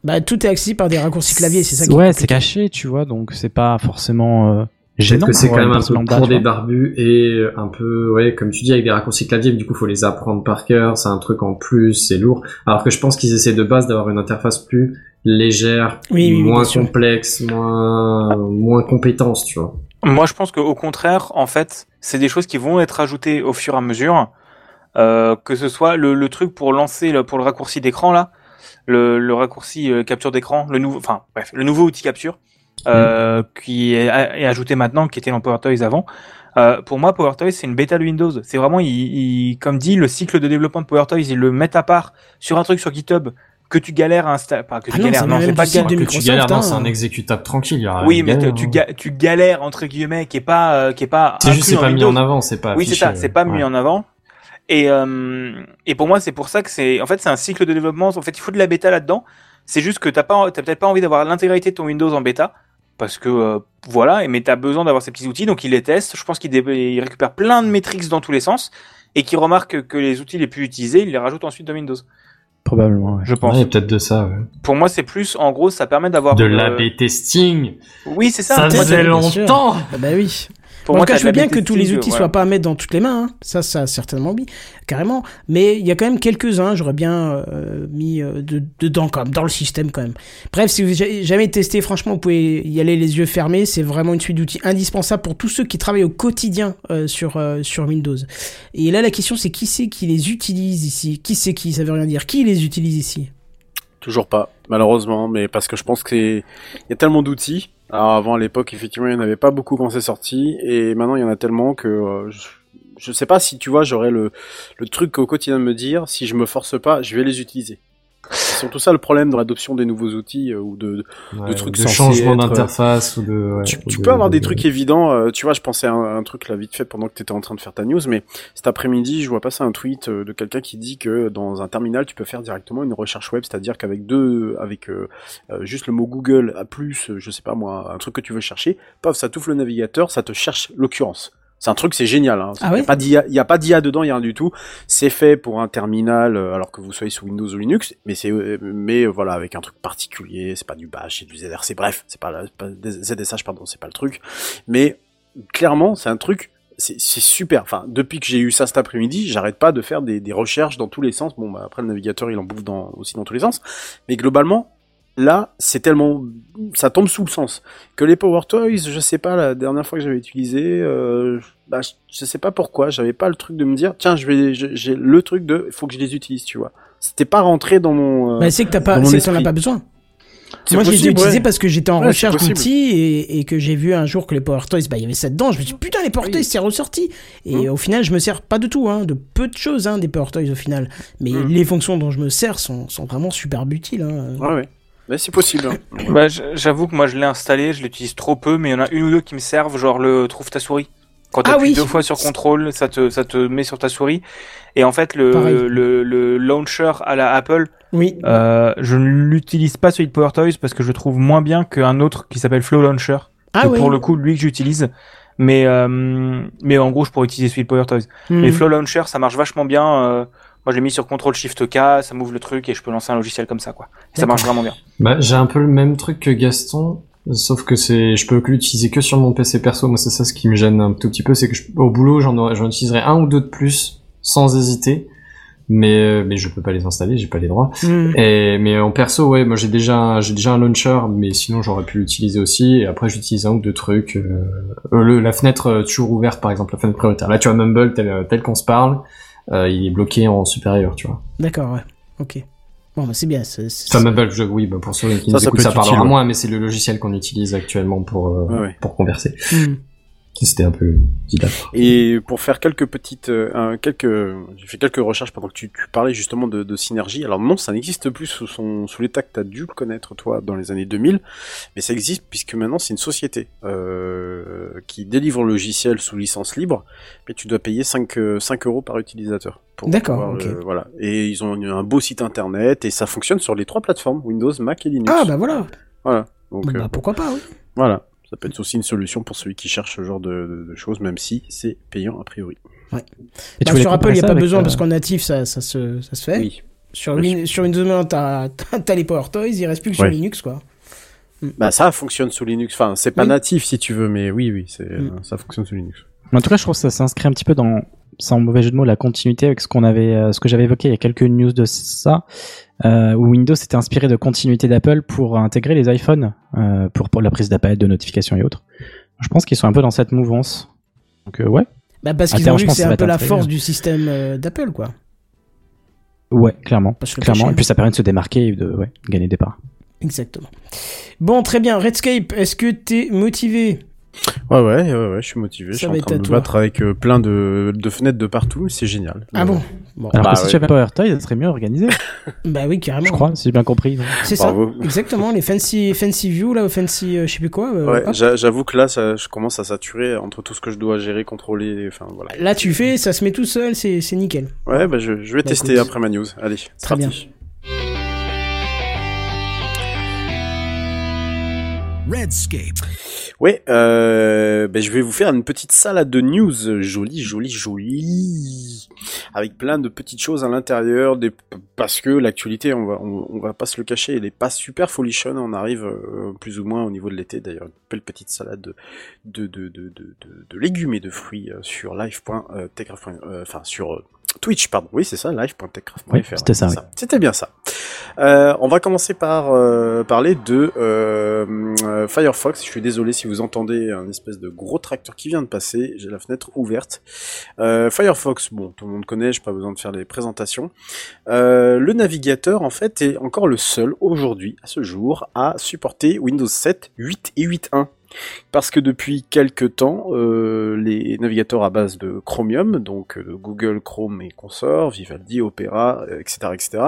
bah, tout est accessible par des raccourcis clavier, c'est ça qui Ouais, c'est caché, tu vois, donc c'est pas forcément euh, Peut-être que c'est quand même un peu lambda, pour des barbus et un peu, ouais, comme tu dis, avec des raccourcis clavier, mais du coup, faut les apprendre par cœur, c'est un truc en plus, c'est lourd. Alors que je pense qu'ils essaient de base d'avoir une interface plus légère, Oui, oui, oui, moins complexe, moins, moins compétence, tu vois. Moi, je pense qu'au contraire, en fait, c'est des choses qui vont être ajoutées au fur et à mesure. Euh, que ce soit le, le truc pour lancer, le, pour le raccourci d'écran là, le, le raccourci euh, capture d'écran, le nouveau, enfin bref, le nouveau outil capture euh, qui est, est ajouté maintenant, qui était dans PowerToys avant. Euh, pour moi, PowerToys c'est une bêta de Windows. C'est vraiment, il, il- comme dit, le cycle de développement de PowerToys, ils le mettent à part sur un truc sur GitHub que tu galères à installer. Pas que Ah tu non, galères, c'est non, c'est pas galère. que tu galères, non, hein. c'est un exécutable tranquille, il y a Oui, mais galère, tu, hein. ga- tu galères entre guillemets, qui est pas, euh, qui est pas. C'est juste, c'est pas mis en avant, c'est pas Oui, c'est ça, c'est pas ouais. mis en avant. Et, euh, et pour moi, c'est pour ça que c'est, en fait, c'est un cycle de développement. En fait, il faut de la bêta là-dedans. C'est juste que t'as pas, t'as peut-être pas envie d'avoir l'intégralité de ton Windows en bêta. Parce que, euh, voilà, et- mais t'as besoin d'avoir ces petits outils, donc il les teste. Je pense qu'il récupère plein de métriques dans tous les sens. Et qu'il remarque que les outils les plus utilisés, il les rajoute ensuite dans Windows. Probablement, ouais. Je pense. Ouais, peut-être de ça. ouais. Pour moi, c'est plus, en gros, ça permet d'avoir. De une- l'AB testing. Oui, c'est ça. Ça faisait longtemps. Ah bah oui. Pour Moi, moi, en tout cas, je veux bien que tous les outils voilà. soient pas à mettre dans toutes les mains. hein. Ça, ça, certainement, oui, carrément. Mais il y a quand même quelques-uns, j'aurais bien euh, mis euh, de- dedans, quand même, dans le système, quand même. Bref, si vous avez jamais testé, franchement, vous pouvez y aller les yeux fermés. C'est vraiment une suite d'outils indispensable pour tous ceux qui travaillent au quotidien euh, sur, euh, sur Windows. Et là, la question, c'est qui c'est qui les utilise ici? Qui c'est qui? Ça veut rien dire. Qui les utilise ici? Toujours pas, malheureusement, mais parce que je pense qu'il y a tellement d'outils. Alors avant, à l'époque, effectivement, il n'y en avait pas beaucoup quand c'est sorti, et maintenant, il y en a tellement que euh, je, je sais pas si, tu vois, j'aurais le, le truc au quotidien de me dire, si je me force pas, je vais les utiliser. C'est surtout ça le problème dans l'adoption des nouveaux outils euh, ou de, de, Ouais, trucs de changement euh, d'interface ou de. ouais, tu, tu de- peux avoir des de- trucs évidents. euh, tu vois, je pensais à un, un truc là vite fait pendant que tu étais en train de faire ta news, mais cet après-midi, je vois passer un tweet euh, de quelqu'un qui dit que dans un terminal, tu peux faire directement une recherche web, c'est-à-dire qu'avec deux, avec euh, euh, juste le mot Google à plus, euh, je sais pas moi, un truc que tu veux chercher, paf, ça t'ouvre le navigateur, ça te cherche l'occurrence. C'est un truc, c'est génial. Hein. Ah il ouais y a pas d'IA, il y a pas d'IA dedans, il y a rien du tout. C'est fait pour un terminal, euh, alors que vous soyez sous Windows ou Linux, mais c'est, euh, mais euh, voilà, avec un truc particulier. C'est pas du Bash, c'est du ZRC. Bref, c'est pas, la- pas ZSH, pardon, c'est pas le truc. Mais clairement, c'est un truc. C'est c'est super. Enfin, depuis que j'ai eu ça cet après-midi, j'arrête pas de faire des, des recherches dans tous les sens. Bon, bah, après le navigateur, il en bouffe dans, aussi dans tous les sens. Mais globalement, là, c'est tellement, ça tombe sous le sens que les Power Toys, je sais pas, la dernière fois que j'avais utilisé, euh, bah, je, sais pas pourquoi, j'avais pas le truc de me dire, tiens, je vais, j'ai le truc de, il faut que je les utilise, tu vois. C'était pas rentré dans mon. euh, Bah, c'est que t'as pas, dans mon c'est que t'en as pas besoin. C'est Moi, je les ai possible, utilisés ouais. parce que j'étais en Ouais, recherche possible. d'outils et, et que j'ai vu un jour que les Power Toys, bah, il y avait ça dedans. Je me suis dit, putain, les Power Oui. Toys, c'est ressorti. Et Hum. au final, je me sers pas de tout, hein, de peu de choses, hein, des Power Toys au final. Mais Hum. les fonctions dont je me sers sont, sont vraiment super utiles. Hein. Ouais, ouais. Mais c'est possible. hein. Bah, j'avoue que moi je l'ai installé, je l'utilise trop peu, mais il y en a une ou deux qui me servent, genre le trouve ta souris. Quand tu Ah oui. deux fois sur contrôle, ça te, ça te met sur ta souris. Et en fait, le, le, le launcher à la Apple, Oui. euh, je ne l'utilise pas celui de Power Toys parce que je le trouve moins bien qu'un autre qui s'appelle Flow Launcher. Ah que oui. Pour le coup, lui que j'utilise. Mais, euh, mais en gros, je pourrais utiliser celui de Power Toys. Hum. Mais Flow Launcher, ça marche vachement bien. euh, moi, je l'ai mis sur contrôle Shift K, ça m'ouvre le truc et je peux lancer un logiciel comme ça, quoi. Ça D'accord. marche vraiment bien. Bah, j'ai un peu le même truc que Gaston, sauf que c'est, je peux l'utiliser que sur mon PC perso. Moi, c'est ça ce qui me gêne un tout petit peu, c'est que je- au boulot, j'en aurais, j'en utiliserai un ou deux de plus, sans hésiter. Mais, euh, mais je peux pas les installer, j'ai pas les droits. Et, mais en perso, ouais, moi j'ai déjà, j'ai déjà un launcher, mais sinon j'aurais pu l'utiliser aussi. Et après, j'utilise un ou deux trucs. euh, euh, le, la fenêtre euh, toujours ouverte, par exemple, la fenêtre prioritaire. Là, tu vois, Mumble, tel, tel qu'on se parle, euh, il est bloqué en supérieur, tu vois. D'accord, ouais. Ok. Bon, bah, c'est bien. c'est- c'est- Enfin, Mumble, je, oui, bah, pour ceux qui Ça, nous ça écoutent, ça parlera utile, ouais. moins, mais c'est le logiciel qu'on utilise actuellement pour, euh, Ouais, ouais. pour converser. Hum. C'était un peu didacte. Et pour faire quelques petites, euh, quelques, j'ai fait quelques recherches pendant que tu, tu parlais justement de, de synergie. Alors non, ça n'existe plus sous son, sous l'état que t'as dû le connaître toi dans les années 2000, mais ça existe puisque maintenant c'est une société euh, qui délivre le logiciel sous licence libre, mais tu dois payer 5, euh, 5 euros par utilisateur. pour D'accord, voilà. Et ils ont un beau site internet et ça fonctionne sur les trois plateformes Windows, Mac et Linux. Ah, bah voilà. Voilà. Donc Bah, euh, pourquoi pas, oui. voilà. Ça peut être aussi une solution pour celui qui cherche ce genre de, de- de choses, même si c'est payant a priori. Et Bah, sur Apple, il n'y a pas besoin euh, parce qu'en natif, ça, ça, se, ça se fait. Oui. Sur, Win- sur Windows maintenant, t'as t'as les Power Toys, il reste plus que sur Ouais. Linux, quoi. Bah ça fonctionne sous Linux. Enfin, c'est pas Oui. natif si tu veux, mais oui, oui, c'est Mm. ça fonctionne sous Linux. En tout cas, je trouve que ça s'inscrit un petit peu dans, sans mauvais jeu de mots, la continuité avec ce qu'on avait, euh, ce que j'avais évoqué il y a quelques news de ça, euh, où Windows s'était inspiré de continuité d'Apple pour intégrer les iPhones, euh, pour, pour la prise d'appel, de notifications et autres. Je pense qu'ils sont un peu dans cette mouvance. Donc, euh, ouais. Bah, parce qu'ils ont vu que c'est un peu la force du système d'Apple, quoi. Ouais, clairement. Clairement. Et puis ça permet de se démarquer et de ouais, gagner des parts. Exactement. Bon, très bien. Redscape, est-ce que t'es motivé? Ouais, ouais, ouais, ouais, je suis motivé. Ça je suis va en train à de me battre avec euh, plein de, de fenêtres de partout. C'est génial. Ah bon Bon. Alors Bah que si ouais. tu avais Power Toy, ça serait mieux organisé, *laughs* Bah oui, carrément. je crois, si j'ai bien compris. C'est ça. Exactement, les fancy, fancy view, là, fancy, euh, je sais plus quoi. euh, Ouais, j'avoue que là, ça, je commence à saturer entre tout ce que je dois gérer, contrôler. Enfin, voilà. Là, tu fais, ça se met tout seul, c'est c'est nickel. Ouais, bah, je, je vais Bah, tester écoute. après ma news. Allez, Très parti. Redscape. Ouais, euh, ben je vais vous faire une petite salade de news jolie, jolie, jolie, avec plein de petites choses à l'intérieur, parce que l'actualité, on va, pas se le cacher, elle est pas super folichonne. On arrive euh, plus ou moins au niveau de l'été. D'ailleurs, une belle petite salade de légumes et de fruits euh, sur live.techcraft. Euh, enfin sur Twitch, pardon. Oui, c'est ça, live.techcraft.fr. Oui, c'était ça, oui. Bien ça. Euh, on va commencer par euh, parler de euh, euh, Firefox. Je suis désolé si vous entendez un espèce de gros tracteur qui vient de passer. J'ai la fenêtre ouverte. Euh, Firefox, bon, tout le monde connaît, j'ai pas besoin de faire des présentations. Euh, le navigateur, en fait, est encore le seul aujourd'hui, à ce jour, à supporter Windows 7, 8 et 8.1. Parce que depuis quelques temps, euh, les navigateurs à base de Chromium, donc euh, Google Chrome et consorts, Vivaldi, Opera, etc., etc.,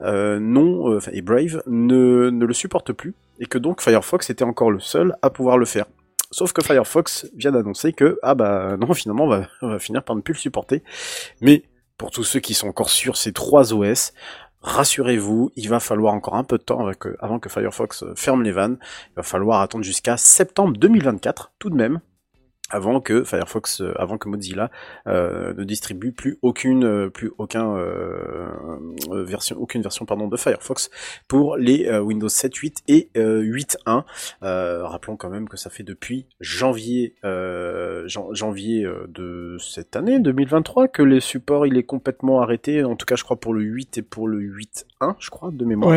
non, et Brave ne, le supportent plus, et que donc Firefox était encore le seul à pouvoir le faire. Sauf que Firefox vient d'annoncer que, ah bah *laughs* non, finalement, on va finir par ne plus le supporter. Mais pour tous ceux qui sont encore sur ces trois OS, rassurez-vous, il va falloir encore un peu de temps euh, avant que Firefox euh, ferme les vannes. Il va falloir attendre jusqu'à septembre 2024, tout de même, avant que Firefox, euh, avant que Mozilla euh, ne distribue plus aucune, euh, plus aucun version, aucune version pardon de Firefox pour les Windows 7, 8 et euh, 8.1. Euh, rappelons quand même que ça fait depuis janvier, jan- janvier de cette année 2023 que les supports il est complètement arrêté. En tout cas, je crois pour le 8 et pour le 8.1, je crois de mémoire.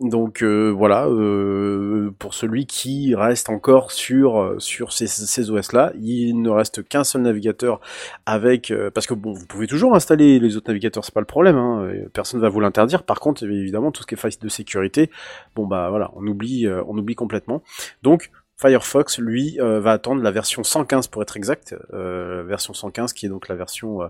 Donc euh, voilà, euh, pour celui qui reste encore sur euh, ces, ces OS là, il ne reste qu'un seul navigateur avec parce que bon, vous pouvez toujours installer les autres navigateurs, c'est pas le problème, hein, personne va vous l'interdire. Par contre, évidemment, tout ce qui est faille de sécurité, bon bah voilà, on oublie on oublie complètement. Donc Firefox, lui, euh, va attendre la version 115 pour être exact, euh, version 115 qui est donc la version euh,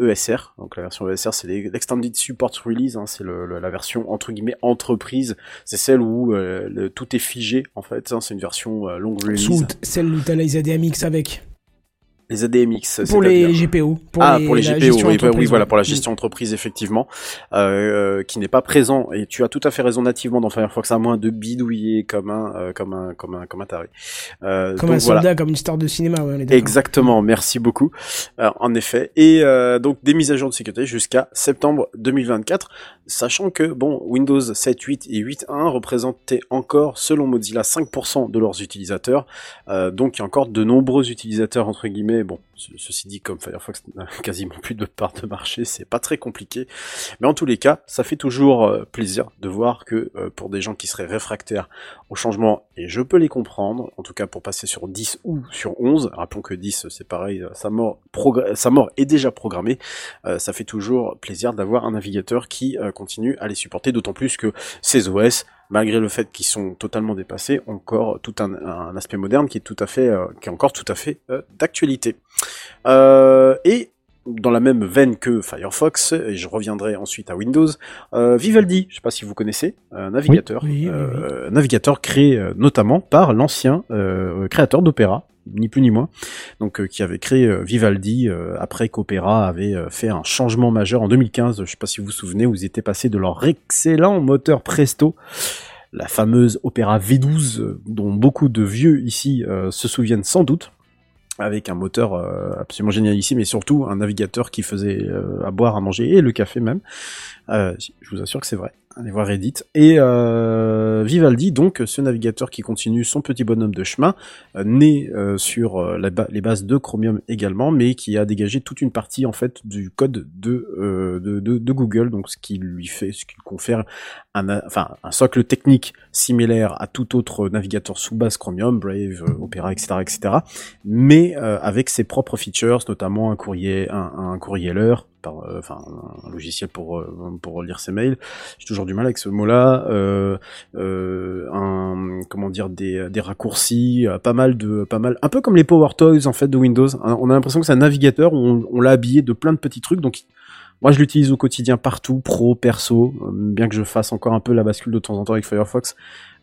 ESR. Donc la version ESR, c'est l'Extended Support Release, hein, c'est le- le- la version entre guillemets entreprise. C'est celle où euh, tout est figé en fait. hein, c'est une version euh, long release. Celle où t'as les ADMX avec. Les ADMX. Pour les GPO. Pour ah, les, pour les la GPO, gestion oui, voilà, pour la gestion entreprise, effectivement, euh, euh, qui n'est pas présent. Et tu as tout à fait raison nativement dans Firefox, à moins de bidouiller comme un, euh, comme un, comme un, comme un taré. Euh, Comme donc un voilà. soldat, comme une star de cinéma, ouais, on est. Exactement, merci beaucoup. En effet, et donc des mises à jour de sécurité jusqu'à septembre 2024, sachant que bon, Windows 7, 8 et 8.1 représentaient encore, selon Mozilla, 5% de leurs utilisateurs. Donc il y a encore de nombreux utilisateurs entre guillemets. Bon, ce- ceci dit, comme Firefox n'a *laughs* quasiment plus de part de marché, c'est pas très compliqué. Mais en tous les cas, ça fait toujours euh, plaisir de voir que euh, pour des gens qui seraient réfractaires au changement, et je peux les comprendre, en tout cas pour passer sur 10 ou sur 11, rappelons que 10 c'est pareil, euh, sa mort, est déjà programmée, ça fait toujours plaisir d'avoir un navigateur qui continue à les supporter, d'autant plus que ces OS, malgré le fait qu'ils sont totalement dépassés, encore tout un, un aspect moderne qui est tout à fait, euh, qui est encore tout à fait euh, d'actualité. Euh, et dans la même veine que Firefox, et je reviendrai ensuite à Windows, euh, Vivaldi, je sais pas si vous connaissez, un navigateur, Oui, oui, oui, euh, navigateur créé notamment par l'ancien euh, créateur d'Opéra, ni plus ni moins, donc euh, qui avait créé euh, Vivaldi euh, après qu'Opéra avait fait un changement majeur en 2015. Je sais pas si vous vous souvenez, où ils étaient passés de leur excellent moteur Presto, la fameuse Opéra V12, euh, dont beaucoup de vieux ici se souviennent sans doute avec un moteur absolument génial ici, mais surtout un navigateur qui faisait à boire, à manger et le café même. Je vous assure que c'est vrai. Allez voir Reddit. Et euh, Vivaldi, donc ce navigateur qui continue son petit bonhomme de chemin, euh, né euh, sur les bases de Chromium également, mais qui a dégagé toute une partie en fait du code de, Google, donc ce qui lui fait, ce qui lui confère un, enfin, un socle technique similaire à tout autre navigateur sous base Chromium, Brave, Opera, etc., etc., mais avec ses propres features, notamment un courrier, un, un courrieleur, euh, enfin un logiciel pour euh, pour lire ses mails. J'ai toujours du mal avec ce mot-là. Euh, un comment dire des, des raccourcis, pas mal de pas mal un peu comme les Power Toys en fait de Windows. Hein, On a l'impression que c'est un navigateur où on, on l'a habillé de plein de petits trucs donc moi, je l'utilise au quotidien partout, pro, perso, bien que je fasse encore un peu la bascule de temps en temps avec Firefox.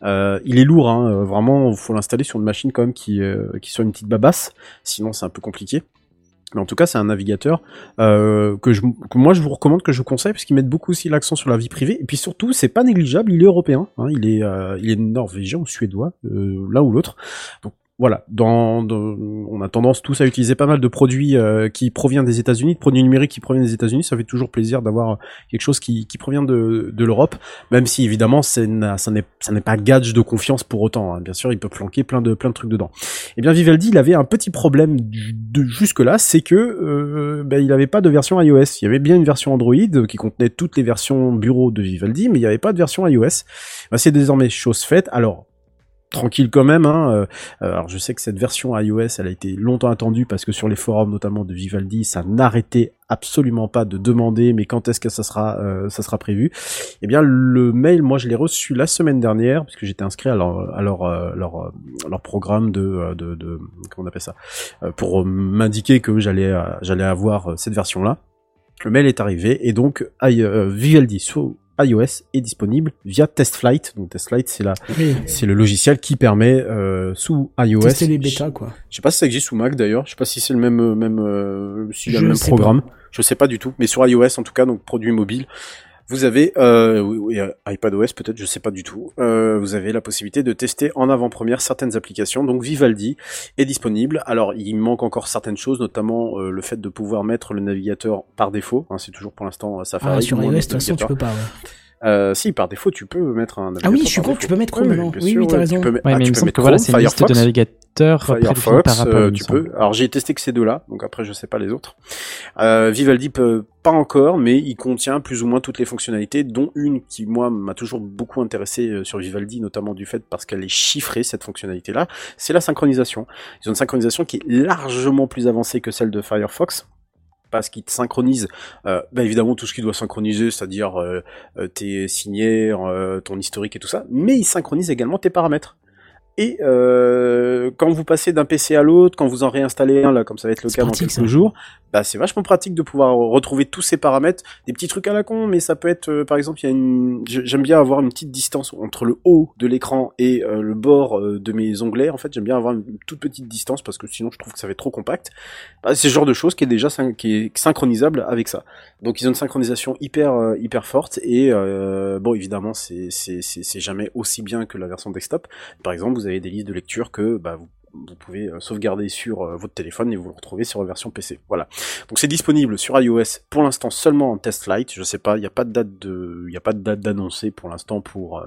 Il est lourd, hein, vraiment, faut l'installer sur une machine quand même qui, qui soit une petite babasse, sinon c'est un peu compliqué. Mais en tout cas, c'est un navigateur euh, que, je, que moi je vous recommande, que je vous conseille, parce qu'ils mettent beaucoup aussi l'accent sur la vie privée. Et puis surtout, c'est pas négligeable, il est européen, hein, il est euh, il est norvégien ou suédois, euh, ou l'autre. Donc voilà, dans, dans- on a tendance tous à utiliser pas mal de produits euh, qui proviennent des États-Unis, de produits numériques qui proviennent des États-Unis. Ça fait toujours plaisir d'avoir quelque chose qui, qui provient de, de l'Europe, même si évidemment ça n'est pas gage de confiance pour autant. hein. Bien sûr, il peut planquer plein de plein de trucs dedans. Eh bien, Vivaldi, il avait un petit problème de jusque là, c'est que euh, ben, il n'avait pas de version iOS. Il y avait bien une version Android qui contenait toutes les versions bureau de Vivaldi, mais il n'y avait pas de version iOS. Ben, c'est désormais chose faite. Alors tranquille quand même. Hein. euh, Alors je sais que cette version iOS, elle a été longtemps attendue parce que sur les forums notamment de Vivaldi, ça n'arrêtait absolument pas de demander mais quand est-ce que ça sera euh, ça sera prévu? Eh bien le mail, moi je l'ai reçu la semaine dernière parce que j'étais inscrit à leur à leur euh, leur, euh, leur programme de, de de comment on appelle ça pour m'indiquer que j'allais j'allais avoir cette version là. Le mail est arrivé et donc Vivaldi sous iOS est disponible via TestFlight. Donc TestFlight c'est la Oui. c'est le logiciel qui permet euh, sous iOS. Tester les bêtas, quoi. Je sais pas si ça existe sous Mac d'ailleurs. Je sais pas si c'est le même euh, même euh, s'il y a Je le même sais programme. Je sais pas du tout. Mais sur iOS en tout cas, donc produit mobile, vous avez euh, oui, oui, euh, iPadOS peut-être, je sais pas du tout. Euh, vous avez la possibilité de tester en avant-première certaines applications. Donc Vivaldi est disponible. Alors il manque encore certaines choses, notamment euh, le fait de pouvoir mettre le navigateur par défaut. Hein, c'est toujours pour l'instant euh, Safari. Ah, sur iOS, de toute façon, tu peux pas, ouais. Euh, si, par défaut, tu peux mettre un Ah oui, navigateur je suis con, tu peux mettre Chrome Oui, sûr, oui, t'as raison. Tu peux, mettre- Ouais, ah, mais tu il me peux semble mettre que voilà, Chrome, c'est une liste de Firefox. navigateurs Firefox, par Apple. euh, tu peux. Alors j'ai testé que ces deux-là, donc après je sais pas les autres. Euh, Vivaldi peut pas encore, mais il contient plus ou moins toutes les fonctionnalités, dont une qui moi m'a toujours beaucoup intéressé euh, sur Vivaldi, notamment du fait parce qu'elle est chiffrée cette fonctionnalité-là, c'est la synchronisation. Ils ont une synchronisation qui est largement plus avancée que celle de Firefox parce qu'il te synchronise euh, bah, évidemment tout ce qu'il doit synchroniser, c'est-à-dire euh, euh, tes signaires, euh, ton historique et tout ça, mais il synchronise également tes paramètres. Et euh, quand vous passez d'un PC à l'autre, quand vous en réinstallez un, là, comme ça va être le cas dans quelques ça. jours, bah c'est vachement pratique de pouvoir retrouver tous ces paramètres, des petits trucs à la con, mais ça peut être, euh, par exemple, il y a une, j'aime bien avoir une petite distance entre le haut de l'écran et euh, le bord de mes onglets. En fait, j'aime bien avoir une toute petite distance parce que sinon je trouve que ça fait trop compact. Bah, c'est ce genre de choses qui est déjà syn- qui est synchronisable avec ça. Donc ils ont une synchronisation hyper hyper forte et bon évidemment c'est jamais aussi bien que la version desktop. Par exemple, vous avez des listes de lecture que bah, vous pouvez euh, sauvegarder sur euh, votre téléphone et vous le retrouvez sur la version PC. Voilà. Donc c'est disponible sur iOS pour l'instant seulement en test flight. Je sais pas, il n'y a pas de date de, il a pas de date pour l'instant pour euh,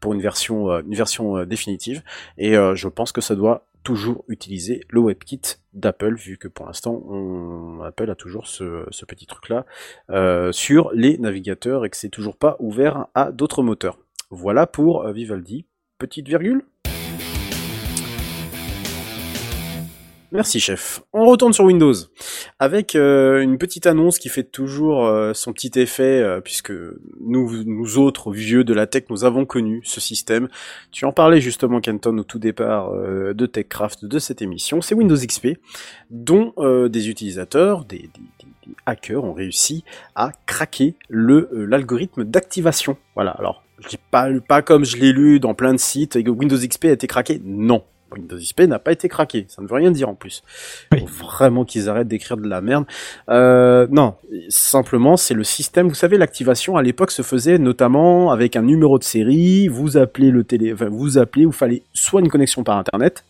pour une version une version définitive. Et je pense que ça doit toujours utiliser le WebKit d'Apple vu que pour l'instant on Apple a toujours ce, petit truc là sur les navigateurs et que c'est toujours pas ouvert à d'autres moteurs. Voilà pour Vivaldi. Petite virgule. Merci chef. On retourne sur Windows avec euh, une petite annonce qui fait toujours euh, son petit effet euh, puisque nous autres vieux de la tech nous avons connu ce système. Tu en parlais justement Kenton au tout départ de TechCraft de cette émission, c'est Windows XP dont des utilisateurs, des, hackers ont réussi à craquer le l'algorithme d'activation. Voilà. Alors, je dis pas pas comme je l'ai lu dans plein de sites Windows XP a été craqué. Non. Windows XP n'a pas été craqué, ça ne veut rien dire en plus. Oui. Faut vraiment qu'ils arrêtent d'écrire de la merde. Euh, non, simplement c'est le système. Vous savez, l'activation à l'époque se faisait notamment avec un numéro de série. Vous appelez le télé, enfin, vous appelez, vous fallait soit une connexion par internet,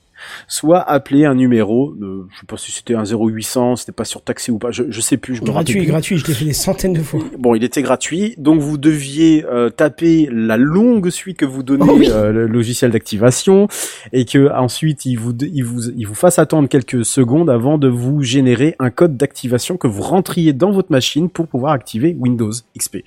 soit appeler un numéro. De, je sais pas si c'était un 0800, c'était pas surtaxé ou pas. Je, je sais plus. Je me Gratuit, gratuit, je l'ai fait des centaines de fois. Bon, il était gratuit, donc vous deviez euh, taper la longue suite que vous donnez Oh oui. euh, le logiciel d'activation et que ensuite il vous il vous il vous fasse attendre quelques secondes avant de vous générer un code d'activation que vous rentriez dans votre machine pour pouvoir activer Windows XP.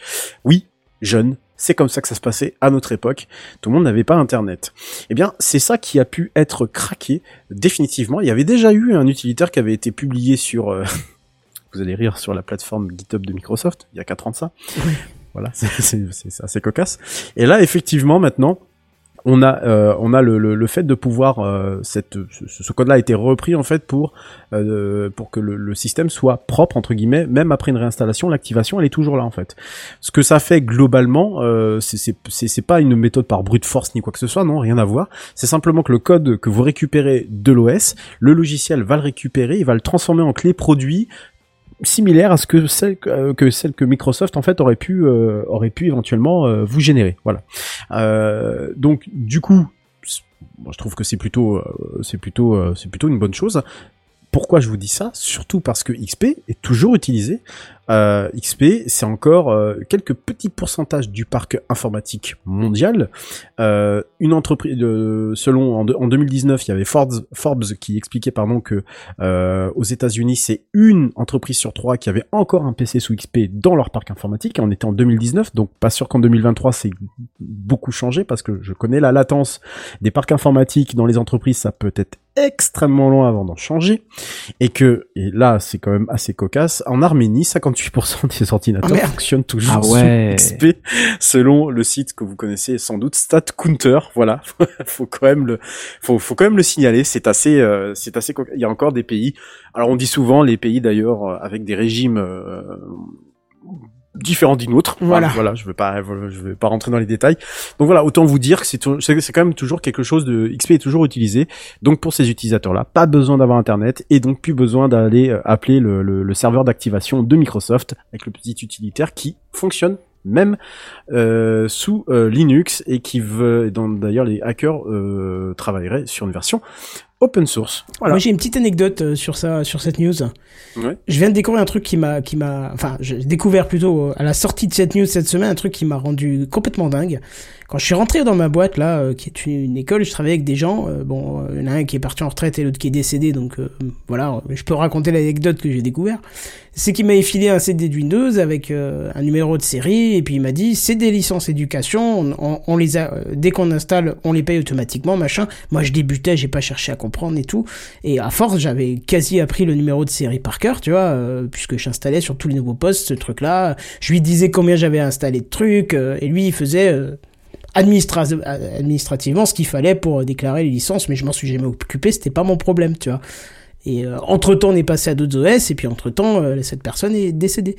Oui, jeune, c'est comme ça que ça se passait à notre époque. Tout le monde n'avait pas Internet. Eh bien, c'est ça qui a pu être craqué définitivement. Il y avait déjà eu un utilitaire qui avait été publié sur euh, *laughs* vous allez rire sur la plateforme GitHub de Microsoft, il y a 4 ans de ça. Voilà, *laughs* c'est- c'est c'est- c'est assez cocasse. Et là, effectivement, maintenant, on a euh, on a le, le, le fait de pouvoir euh, cette ce, ce code-là a été repris en fait pour euh, pour que le, le système soit propre entre guillemets même après une réinstallation l'activation elle est toujours là en fait. Ce que ça fait globalement euh, c'est pas une méthode par brute force ni quoi que ce soit non rien à voir. C'est simplement que le code que vous récupérez de l'OS le logiciel va le récupérer il va le transformer en clé produit similaire à ce que celle que, que celle que Microsoft en fait aurait pu euh, aurait pu éventuellement euh, vous générer. Voilà. Euh, donc du coup moi, je trouve que c'est plutôt euh, c'est plutôt euh, c'est plutôt une bonne chose. Pourquoi je vous dis ça? Surtout parce que XP est toujours utilisé. Euh, XP, c'est encore euh, quelques petits pourcentages du parc informatique mondial. Euh, une entreprise, selon en, de- en 2019, il y avait Forbes, qui expliquait pardon que euh, aux États-Unis, c'est une entreprise sur trois qui avait encore un PC sous XP dans leur parc informatique. On était en 2019, donc pas sûr qu'en 2023 c'est beaucoup changé parce que je connais la latence des parcs informatiques dans les entreprises, ça peut être extrêmement loin avant d'en changer et que et là c'est quand même assez cocasse en Arménie 58% des ordinateurs Ah, fonctionnent toujours Ah ouais. sous XP selon le site que vous connaissez sans doute StatCounter. Voilà. *laughs* Faut quand même le faut, faut quand même le signaler. C'est assez euh, c'est assez il y a encore des pays. Alors on dit souvent les pays d'ailleurs euh, avec des régimes euh, différents du nôtre Voilà. voilà je veux pas je vais pas rentrer dans les détails. Donc voilà autant vous dire que c'est c'est quand même toujours quelque chose de XP est toujours utilisé. Donc pour ces utilisateurs-là, pas besoin d'avoir Internet et donc plus besoin d'aller euh, appeler le, le- le serveur d'activation de Microsoft avec le petit utilitaire qui fonctionne même euh, sous euh, Linux et qui veut, et dont d'ailleurs les hackers euh, travailleraient sur une version open source. Voilà. Moi j'ai une petite anecdote euh, sur ça, sur cette news. Ouais. Je viens de découvrir un truc qui m'a, qui m'a, enfin, j'ai découvert plutôt euh, à la sortie de cette news cette semaine un truc qui m'a rendu complètement dingue. Quand je suis rentré dans ma boîte là, euh, qui est une, école, je travaillais avec des gens. euh, bon, euh, il y en a un qui est parti en retraite et l'autre qui est décédé, donc euh, voilà, je peux raconter l'anecdote que j'ai découvert. C'est qu'il m'a effilé un CD de Windows avec euh, un numéro de série et puis il m'a dit c'est des licences éducation, on, on- les a, euh, dès qu'on installe, on les paye automatiquement, machin. Moi je débutais, j'ai pas cherché à comprendre et tout. Et à force, j'avais quasi appris le numéro de série par cœur, tu vois, euh, puisque j'installais sur tous les nouveaux postes ce truc-là. Je lui disais combien j'avais installé de trucs, euh, et lui, il faisait euh, administra- administrativement ce qu'il fallait pour déclarer les licences, mais je m'en suis jamais occupé, c'était pas mon problème, tu vois. Et euh, entre-temps, on est passé à d'autres OS, et puis entre-temps, euh, cette personne est décédée.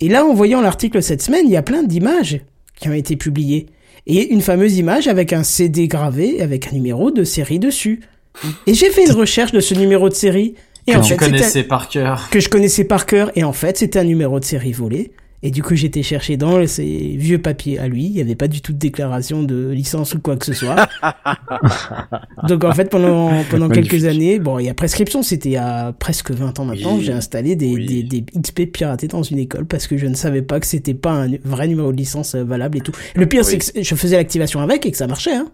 Et là, en voyant l'article cette semaine, il y a plein d'images qui ont été publiées. Et une fameuse image avec un CD gravé avec un numéro de série dessus. Et j'ai fait une recherche de ce numéro de série. Et que en fait, c'était- connaissais par cœur. que je connaissais par cœur. Et en fait, c'était un numéro de série volé. Et du coup, j'étais cherché dans ces vieux papiers à lui. Il n'y avait pas du tout de déclaration de licence ou quoi que ce soit. *laughs* Donc en fait, pendant, pendant quelques années, bon, il y a prescription, c'était il y a presque 20 ans maintenant, Oui. j'ai installé des, Oui. des, des XP piratés dans une école parce que je ne savais pas que c'était pas un vrai numéro de licence euh, valable et tout. Le pire, c'est que je faisais l'activation avec et que ça marchait. Hein.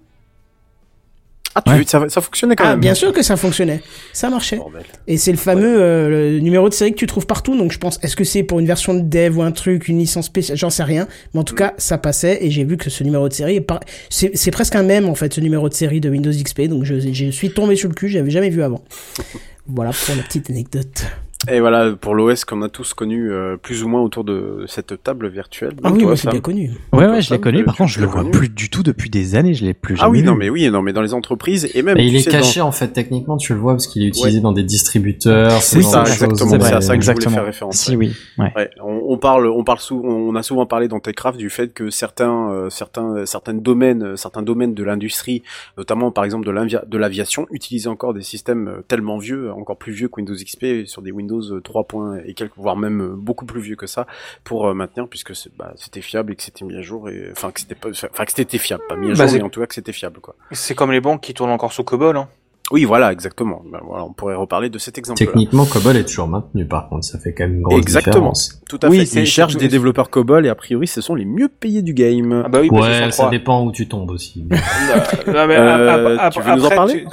Ah, tu Ouais. veux- ça, ça fonctionnait quand Ah, même. bien sûr que ça fonctionnait. Ça marchait. Bordel. Et c'est le fameux euh, le numéro de série que tu trouves partout. Donc je pense, est-ce que c'est pour une version de dev ou un truc, une licence spéciale? J'en sais rien. Mais en tout cas, ça passait et j'ai vu que ce numéro de série, est par- c'est c'est presque un même en fait, ce numéro de série de Windows XP. Donc je, je suis tombé sur le cul, j'avais jamais vu avant. *laughs* Voilà pour la petite anecdote. Et voilà pour l'OS qu'on a tous connu euh, plus ou moins autour de cette table virtuelle. Ah oui, toi, moi c'est bien connu. Ouais, ouais, je l'ai connu. tu- Par contre, je le vois connu plus du tout depuis des années. Je l'ai plus jamais Ah oui, vu. non mais oui, non mais dans les entreprises et même. Et tu il est sais, caché en fait techniquement, tu le vois parce qu'il est utilisé dans des distributeurs. ce Oui, genre ça, exactement, C'est c'est vrai, à ça que je voulais exactement. faire référence. Si, oui. Ouais. Ouais, on, on parle, on parle sou- on a souvent parlé dans Techcraft du fait que certains, euh, certains, certains domaines, euh, certains domaines de l'industrie, notamment par exemple de l'avia- de l'aviation, utilisaient encore des systèmes euh, tellement vieux, encore plus vieux que Windows XP, sur des Windows euh, 3 points et quelques, voire même euh, beaucoup plus vieux que ça, pour euh, maintenir, puisque bah, c'était fiable et que c'était mis à jour, et enfin que c'était pas, enfin que c'était fiable, pas mis à Bah, jour, mais en tout cas que c'était fiable, quoi. C'est comme les banques qui tournent encore sous COBOL. Hein. Oui, voilà, exactement. Bah, voilà, on pourrait reparler de cet exemple-là. Techniquement, Cobol est toujours maintenu par contre, ça fait quand même une grosse Exactement. différence. Tout à Oui, fait. c'est- Ils cherchent des développeurs COBOL et a priori, ce sont les mieux payés du game. Ah bah oui, parce que Ouais, ça dépend où tu tombes aussi. *laughs* Non, mais Euh, tu veux nous en parler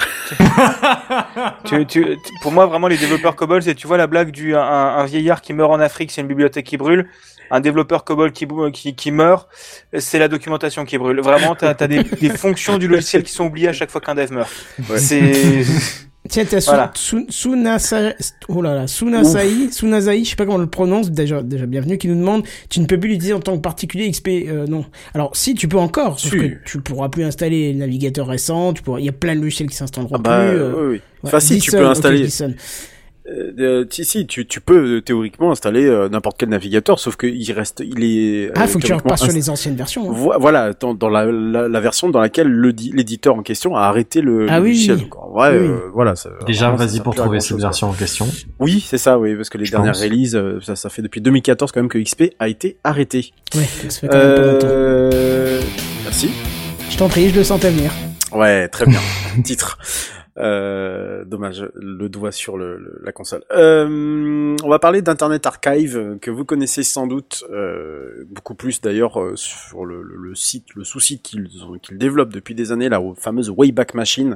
tu- tu- tu- tu- Pour moi, vraiment, les développeurs COBOL, c'est, tu vois, la blague du un, un vieillard qui meurt en Afrique, c'est une bibliothèque qui brûle. Un développeur COBOL qui, qui, qui meurt, c'est la documentation qui brûle. Vraiment, t'as as des, des fonctions du logiciel qui sont oubliées à chaque fois qu'un dev meurt. Ouais. C'est *laughs* Tiens, t'as Voilà. Su- Sunasa... Oh là là, Sunasai, Sunasai, je sais pas comment on le prononce, déjà, déjà bienvenue, qui nous demande, tu ne peux plus l'utiliser en tant que particulier XP, euh, non. Alors, si, tu peux encore, sauf Si. que tu pourras plus installer les navigateurs récents, tu pourras, il y a plein de logiciels qui s'installeront Ah bah, plus. euh, oui, oui. ouais. Enfin, si, tu peux installer. Euh, euh, si, si, tu, tu peux euh, théoriquement installer euh, n'importe quel navigateur, sauf qu'il reste, il est. Ah, faut que tu repasses sur les anciennes versions. hein. Vo- Voilà, dans, dans la, la, la version dans laquelle le di- l'éditeur en question a arrêté le, Ah le oui, logiciel. oui. En vrai, Oui. euh, voilà. ça- Déjà, vas-y pour trouver cette version en question. Oui, c'est ça, oui, parce que les Je dernières pense. releases, ça, ça fait depuis 2014 quand même que XP a été arrêté. Ouais, ça fait quand même pas longtemps. Euh... Merci. Je t'en prie, je le sentais venir. Ouais, très bien. *laughs* Titre. Euh, dommage, le doigt sur le, le- la console. Euh, on va parler d'Internet Archive euh, que vous connaissez sans doute euh, beaucoup plus d'ailleurs euh, sur le, le- site, le sous-site qu'ils développent depuis des années, la fameuse Wayback Machine,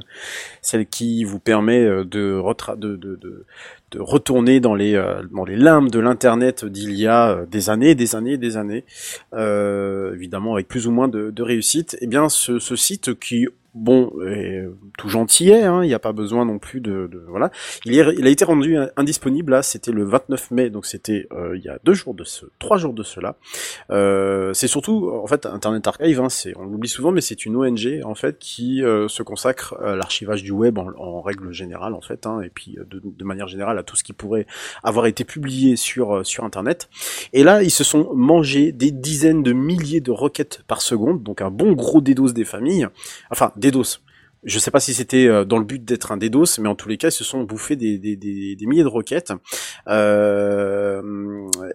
celle qui vous permet euh, de, retra- de, de, de, de retourner dans les dans les limbes de l'internet d'il y a des années, des années, des années, évidemment avec plus ou moins de, réussite. Et bien ce, ce site qui bon est tout gentillet, hein, il n'y a pas besoin non plus de, de- voilà. Il, est- il a été rendu indisponible là, c'était le 29 mai, donc c'était euh, il y a deux jours de ce, trois jours de cela. Euh, c'est surtout en fait Internet Archive, hein, on l'oublie souvent, mais c'est une ONG en fait qui euh, se consacre à l'archivage du web en, en règle générale en fait, hein, et puis euh, de, de manière générale à tout ce qui pourrait avoir été publié sur euh, sur Internet. Et là, ils se sont mangés des dizaines de milliers de requêtes par seconde, donc un bon gros DDoS des familles. Enfin, DDoS. Je sais pas si c'était euh, dans le but d'être un DDoS, mais en tous les cas, ils se sont bouffés des, milliers de requêtes. Euh,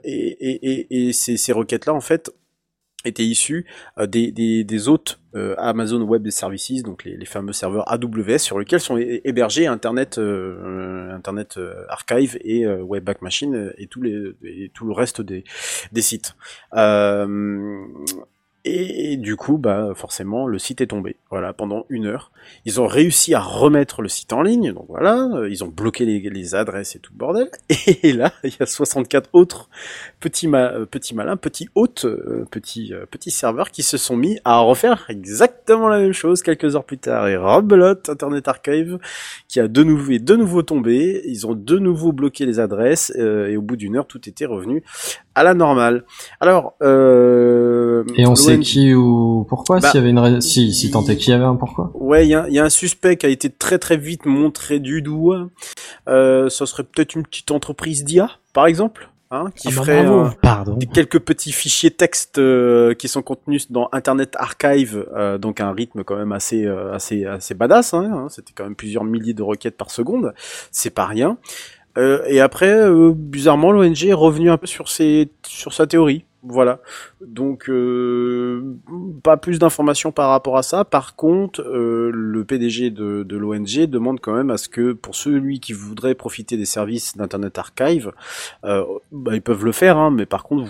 et ces, requêtes-là, en fait, étaient issues euh, des, des, Amazon Web Services, donc les, fameux serveurs AWS, sur lesquels sont hé- hébergés Internet, Archive et euh, Webback Machine et, tout le reste des sites. Et, et du coup, bah forcément, le site est tombé. Voilà, pendant une heure, ils ont réussi à remettre le site en ligne. Donc voilà, euh, ils ont bloqué les, les adresses et tout le bordel. *laughs* Et là, il y a 64 autres petits, ma- euh, petits malins, petits hôtes, euh, petits, euh, petits serveurs qui se sont mis à refaire exactement la même chose quelques heures plus tard. Et rebelote Internet Archive qui a de nouveau, est de nouveau tombé. Ils ont de nouveau bloqué les adresses euh, et au bout d'une heure, tout était revenu à la normale. Alors, euh, Et on sait qui ou pourquoi Bah, S'il y avait une si si tant est qu'il y avait un pourquoi Ouais, il y a, y a un suspect qui a été très très vite montré du doigt. Ça serait peut-être une petite entreprise d'IA, par exemple, hein, qui Ah bah ferait euh, quelques petits fichiers texte euh, qui sont contenus dans Internet Archive, euh, donc un rythme quand même assez euh, assez assez badass. Hein, hein, C'était quand même plusieurs milliers de requêtes par seconde, c'est pas rien. Euh, et après, euh, bizarrement, l'ONG est revenu un peu sur ses sur sa théorie. Voilà. Donc, euh, pas plus d'informations par rapport à ça. Par contre, euh, le PDG de, l'ONG demande quand même à ce que pour celui qui voudrait profiter des services d'Internet Archive, euh, bah, ils peuvent le faire, hein, mais par contre,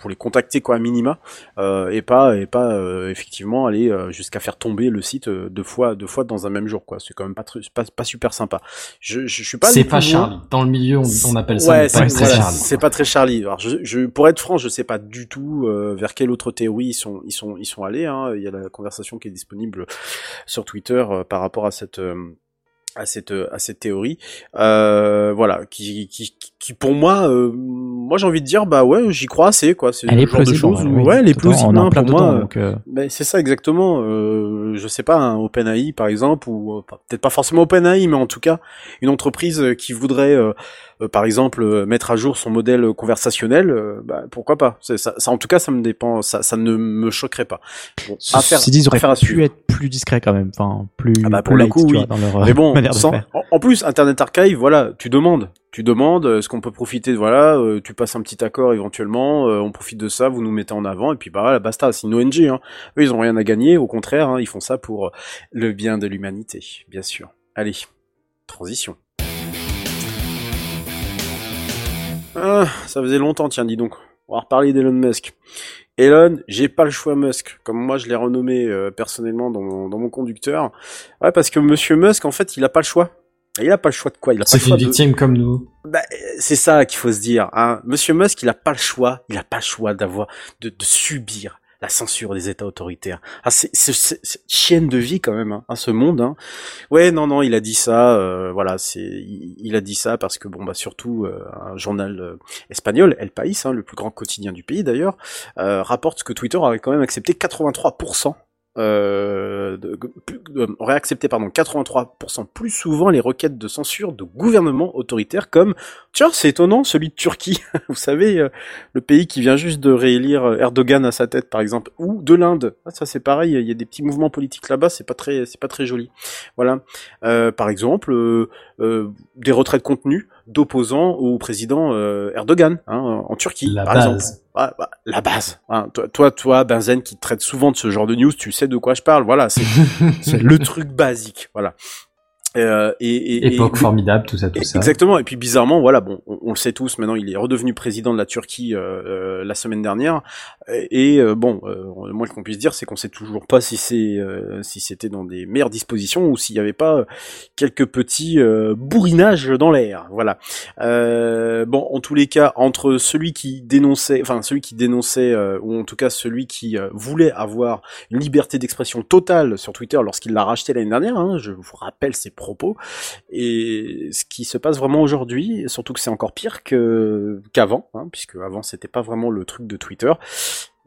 faut les contacter quoi à minima euh, et pas et pas euh, effectivement aller euh, jusqu'à faire tomber le site euh, deux fois deux fois dans un même jour quoi c'est quand même pas pas, pas super sympa je, je, suis pas C'est pas loin. Charlie. Dans le milieu, on, on appelle ça Ouais, c'est pas voilà, Charlie. c'est pas très Charlie. Alors, je, je, pour être franc, je sais pas du tout euh, vers quelle autre théorie ils sont, ils sont, ils sont allés. Hein. Il y a la conversation qui est disponible sur Twitter euh, par rapport à cette, euh, à cette, euh, à cette théorie. Euh, voilà, qui, qui, qui pour moi, euh, moi j'ai envie de dire, bah ouais, j'y crois assez quoi. C'est le genre de choses. où- ouais, est Pourtant, plausible. Hein, plein pour moi, euh, euh, ben, c'est ça exactement. Euh, je sais pas, un OpenAI par exemple, ou euh, peut-être pas forcément OpenAI, mais en tout cas une entreprise euh, qui voudrait, euh, par exemple, euh, mettre à jour son modèle conversationnel, euh, bah, pourquoi pas ça, ça, En tout cas, ça me dépend, ça, ça ne me choquerait pas. Bon, affaire, dit, ils auraient affaire à pu suivre. être plus discrets quand même. Enfin, plus. Ah bah, pour le coup, oui. vois, dans leur Mais bon, *laughs* sans- en, en plus, Internet Archive, voilà, tu demandes, tu demandes, euh, est-ce qu'on peut profiter, de, voilà, euh, tu passes un petit accord éventuellement, euh, on profite de ça, vous nous mettez en avant, et puis bah voilà, basta, c'est une ONG, hein. Eux, ils ont rien à gagner, au contraire, hein, ils font ça pour le bien de l'humanité, bien sûr. Allez, transition. Ah, ça faisait longtemps, tiens, dis donc. On va reparler d'Elon Musk. Elon, j'ai pas le choix Musk, comme moi je l'ai renommé euh, personnellement dans mon, dans mon conducteur. Ouais, parce que Monsieur Musk, en fait, il a pas le choix. Il a pas le choix de quoi? Il a pas C'est une de... victime comme nous. Bah, c'est ça qu'il faut se dire. Hein. Monsieur Musk, il a pas le choix. Il a pas le choix d'avoir, de, de subir la censure des États autoritaires. Ah, c'est chienne de vie quand même, hein, hein, ce monde. Hein. Ouais, non, non, il a dit ça. euh, voilà, c'est, il, il a dit ça parce que bon, bah surtout euh, un journal euh, espagnol, El País, hein, le plus grand quotidien du pays d'ailleurs, euh, rapporte que Twitter avait quand même accepté 83%. Euh, aurait accepté pardon 83% plus souvent les requêtes de censure de gouvernements autoritaires comme tiens c'est étonnant celui de Turquie. *laughs* Vous savez euh, le pays qui vient juste de réélire euh, Erdogan à sa tête par exemple ou de l'Inde. Ah, ça c'est pareil il y a des petits mouvements politiques là-bas c'est pas très pas très joli. Voilà. Euh, par exemple euh, euh, des retraits de contenu d'opposants au président euh, Erdogan hein, en Turquie La par base. exemple Ouais, bah, la base. hein. Toi, toi, toi, Benzen, qui traite souvent de ce genre de news, tu sais de quoi je parle. Voilà, c'est *laughs* c'est le truc basique. Voilà. Euh, et, et, et- Époque formidable, tout ça, tout ça. Exactement. Et puis bizarrement, voilà, bon, on, on le sait tous. Maintenant, il est redevenu président de la Turquie euh, euh, la semaine dernière. Et euh, bon, euh, moi, ce qu'on puisse dire, c'est qu'on sait toujours pas si c'est euh, si c'était dans des meilleures dispositions ou s'il y avait pas euh, quelques petits euh, bourrinages dans l'air. Voilà. Euh, bon, en tous les cas, entre celui qui dénonçait, enfin celui qui dénonçait, euh, ou en tout cas celui qui euh, voulait avoir une liberté d'expression totale sur Twitter lorsqu'il l'a racheté l'année dernière, hein, je vous rappelle ses propos, et ce qui se passe vraiment aujourd'hui, surtout que c'est encore pire que qu'avant, hein, puisque avant c'était pas vraiment le truc de Twitter.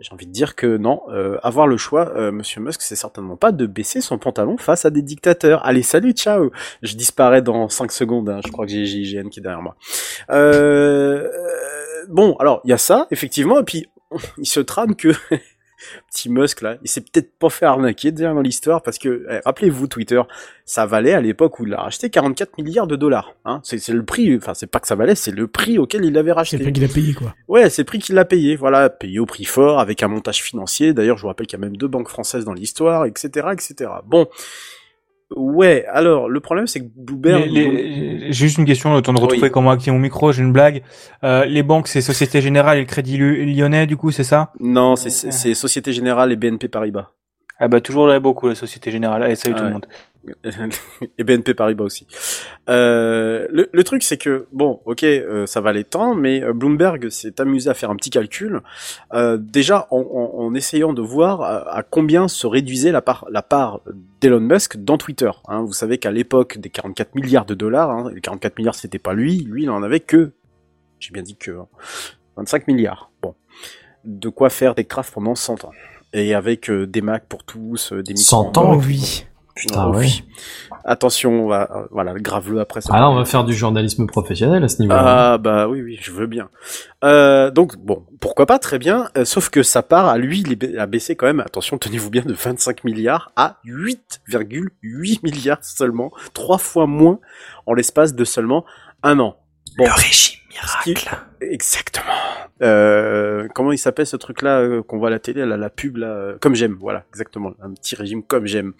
J'ai envie de dire que non, euh, avoir le choix, euh, Monsieur Musk, c'est certainement pas de baisser son pantalon face à des dictateurs. Allez, salut, ciao. Je disparais dans 5 secondes. hein, je crois que j'ai GIGN qui est derrière moi. Euh, bon, alors il y a ça, effectivement, et puis *laughs* il se trame que petit Musk là, il s'est peut-être pas fait arnaquer derrière dans l'histoire parce que eh, rappelez-vous Twitter, ça valait à l'époque où il l'a racheté 44 milliards de dollars. Hein, c'est c'est le prix, enfin c'est pas que ça valait, c'est le prix auquel il l'avait C'est racheté. le prix qu'il a payé, quoi. Ouais, c'est le prix qu'il a payé, voilà, payé au prix fort, avec un montage financier. D'ailleurs, je vous rappelle qu'il y a même deux banques françaises dans l'histoire, etc., etc. Bon, ouais. Alors, le problème, c'est que Bloomberg, Les- les- J'ai juste une question, le temps de Oui. retrouver comment activer mon micro, j'ai une blague. Euh, les banques, c'est Société Générale et le Crédit Lyonnais, du coup, c'est ça? Non, c'est- c'est c'est Société Générale et BNP Paribas. Ah bah toujours là beaucoup la Société Générale. Allez, salut Ah tout le monde. Et BNP Paribas aussi. Euh, le, le truc, c'est que bon, ok, euh, ça va les temps, mais euh, Bloomberg s'est amusé à faire un petit calcul. Euh, déjà, en, en- en essayant de voir à, à combien se réduisait la part, la part d'Elon Musk dans Twitter. hein. vous savez qu'à l'époque des 44 milliards de dollars, hein, les 44 milliards, c'était pas lui, lui, il en avait que, j'ai bien dit que, hein, 25 milliards. Bon, de quoi faire des crafts pendant 100 ans. Et avec des Mac pour tous, des micros. 100 ans oui. Putain, ouais. oui. Attention, on va, euh, voilà, grave-le après. ça Ah là, on va faire du journalisme professionnel à ce niveau-là. Ah bah oui, oui, je veux bien. Euh, donc bon, pourquoi pas, très bien. euh, sauf que sa part à lui, il a baissé quand même. Attention, tenez-vous bien, de 25 milliards à 8,8 milliards seulement, trois fois moins en l'espace de seulement un an. Bon, régime qui- Exactement. Euh, comment il s'appelle ce truc-là euh, qu'on voit à la télé, la, la pub là, euh, comme j'aime, voilà, exactement, un petit régime comme j'aime.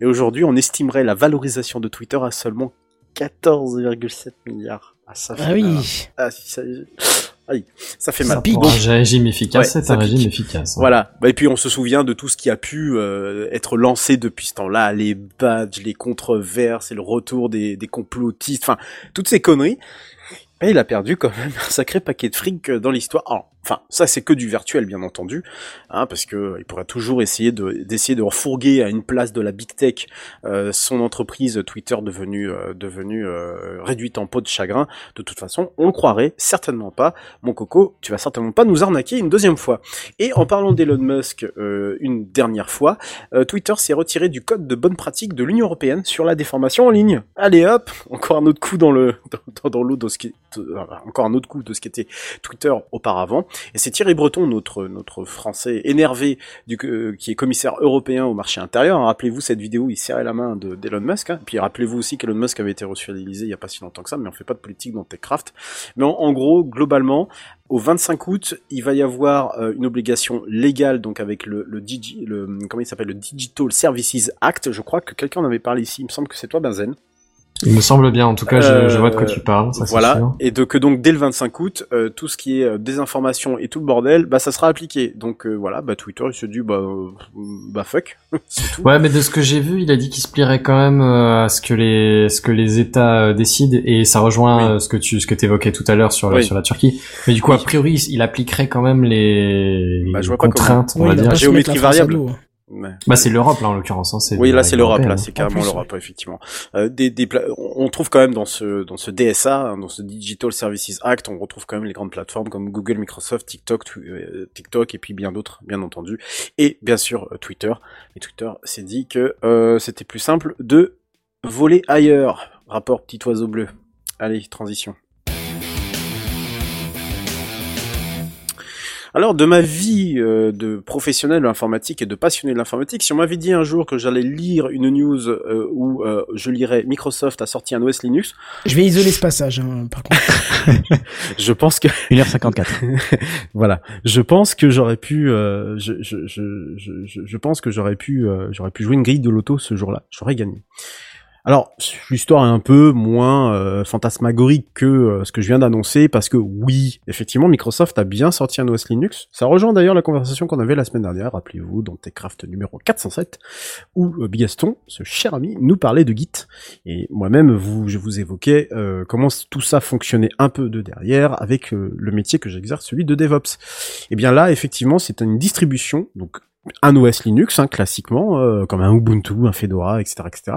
Et aujourd'hui, on estimerait la valorisation de Twitter à seulement 14,7 milliards. Ah, ça fait Ah mal. oui. Ah, si, ça, aïe, ça fait Ça mal. pique. Pour un régime efficace, Ouais, c'est ça un régime pique. efficace. hein. Voilà. Bah, et puis on se souvient de tout ce qui a pu euh, être lancé depuis ce temps-là, les badges, les controverses et le retour des, des complotistes, enfin toutes ces conneries. Et il a perdu quand même un sacré paquet de fric dans l'histoire. Enfin, ça c'est que du virtuel bien entendu, hein, parce que il pourra toujours essayer de d'essayer de refourguer à une place de la big tech euh, son entreprise Twitter devenue euh, devenue euh, réduite en peau de chagrin. De toute façon, on le croirait certainement pas. Mon coco, tu vas certainement pas nous arnaquer une deuxième fois. Et en parlant d'Elon Musk une dernière fois, Twitter s'est retiré du code de bonne pratique de l'Union européenne sur la déformation en ligne. Allez hop, encore un autre coup dans le dans, l'eau de ce qui encore un autre coup de ce qui était Twitter auparavant. Et c'est Thierry Breton, notre notre Français énervé euh, qui est commissaire européen au marché intérieur. hein. Rappelez-vous cette vidéo, il serrait la main de d'Elon Musk. Hein. Puis rappelez-vous aussi qu'Elon Musk avait été reçu à il y a pas si longtemps que ça, mais on fait pas de politique dans TechCraft. Mais en, gros, globalement, au 25 août, il va y avoir euh, une obligation légale, donc avec le, digi, il s'appelle, le Digital Services Act. Je crois que quelqu'un en avait parlé ici. Il me semble que c'est toi, Benzen. Il me semble bien, en tout cas, je, je vois de quoi Euh, tu parles. Ça, c'est voilà. sûr. Et donc, donc dès le 25 août, euh, tout ce qui est euh, désinformation et tout le bordel, bah ça sera appliqué. Donc euh, voilà, bah Twitter il se dit bah euh, bah fuck, *laughs* tout. Ouais, mais de ce que j'ai vu, il a dit qu'il se plierait quand même euh, à ce que les ce que les États euh, décident et ça rejoint Oui. euh, ce que tu ce que t'évoquais tout à l'heure sur la, Oui. sur la Turquie. Mais du coup, Oui. a priori, il appliquerait quand même les, Bah, je pas contraintes, on Oui, va dire. Géométrie la à variable. Bah, c'est l'Europe là en l'occurrence. Hein, c'est Oui, là c'est l'Europe, là c'est carrément l'Europe, effectivement. Euh, des, des pla- on trouve quand même dans ce dans ce DSA, hein, dans ce Digital Services Act, on retrouve quand même les grandes plateformes comme Google, Microsoft, TikTok, tu- euh, TikTok et puis bien d'autres, bien entendu, et bien sûr euh, Twitter. Et Twitter s'est dit que euh, c'était plus simple de voler ailleurs. Rapport petit oiseau bleu. Allez, transition. Alors, de ma vie euh, de professionnel de l'informatique et de passionné de l'informatique, si on m'avait dit un jour que j'allais lire une news euh, où euh, je lirais Microsoft a sorti un OS Linux, Je vais isoler ce passage, hein, par contre. *laughs* je pense que 1h54. *laughs* voilà, je pense que j'aurais pu, euh, je, je, je, je, je- je pense que j'aurais pu, euh, j'aurais pu jouer une grille de loto ce jour-là, j'aurais gagné. Alors, l'histoire est un peu moins euh, fantasmagorique que euh, ce que je viens d'annoncer, parce que oui, effectivement, Microsoft a bien sorti un OS Linux. Ça rejoint d'ailleurs la conversation qu'on avait la semaine dernière, rappelez-vous, dans TechCraft numéro 407, où euh, Bigaston, ce cher ami, nous parlait de Git. Et moi-même, vous, je vous évoquais comment tout ça fonctionnait un peu de derrière avec le métier que j'exerce, celui de DevOps. Et bien là, effectivement, c'est une distribution, donc un OS Linux, hein, classiquement, euh, comme un Ubuntu, un Fedora, etc., etc.,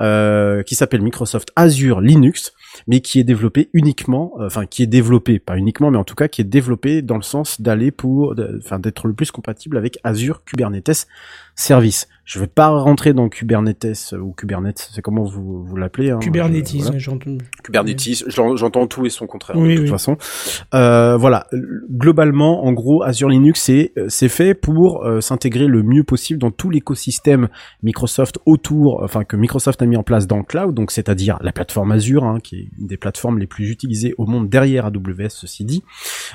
euh, qui s'appelle Microsoft Azure Linux, mais qui est développé uniquement, euh, enfin qui est développé, pas uniquement, mais en tout cas qui est développé dans le sens d'aller pour, enfin d'être le plus compatible avec Azure Kubernetes Service. Je vais pas rentrer dans Kubernetes euh, ou Kubernetes, c'est comment vous, vous l'appelez hein, Kubernetes, euh, voilà. j'entends. Kubernetes, j'en- j'entends tout et son contraire Oui, de toute oui. façon. Euh, voilà, globalement, en gros, Azure Linux c'est euh, c'est fait pour euh, s'intégrer le mieux possible dans tout l'écosystème Microsoft autour, enfin que Microsoft a mis en place dans le cloud, donc c'est-à-dire la plateforme Azure, hein, qui est une des plateformes les plus utilisées au monde derrière AWS, ceci dit,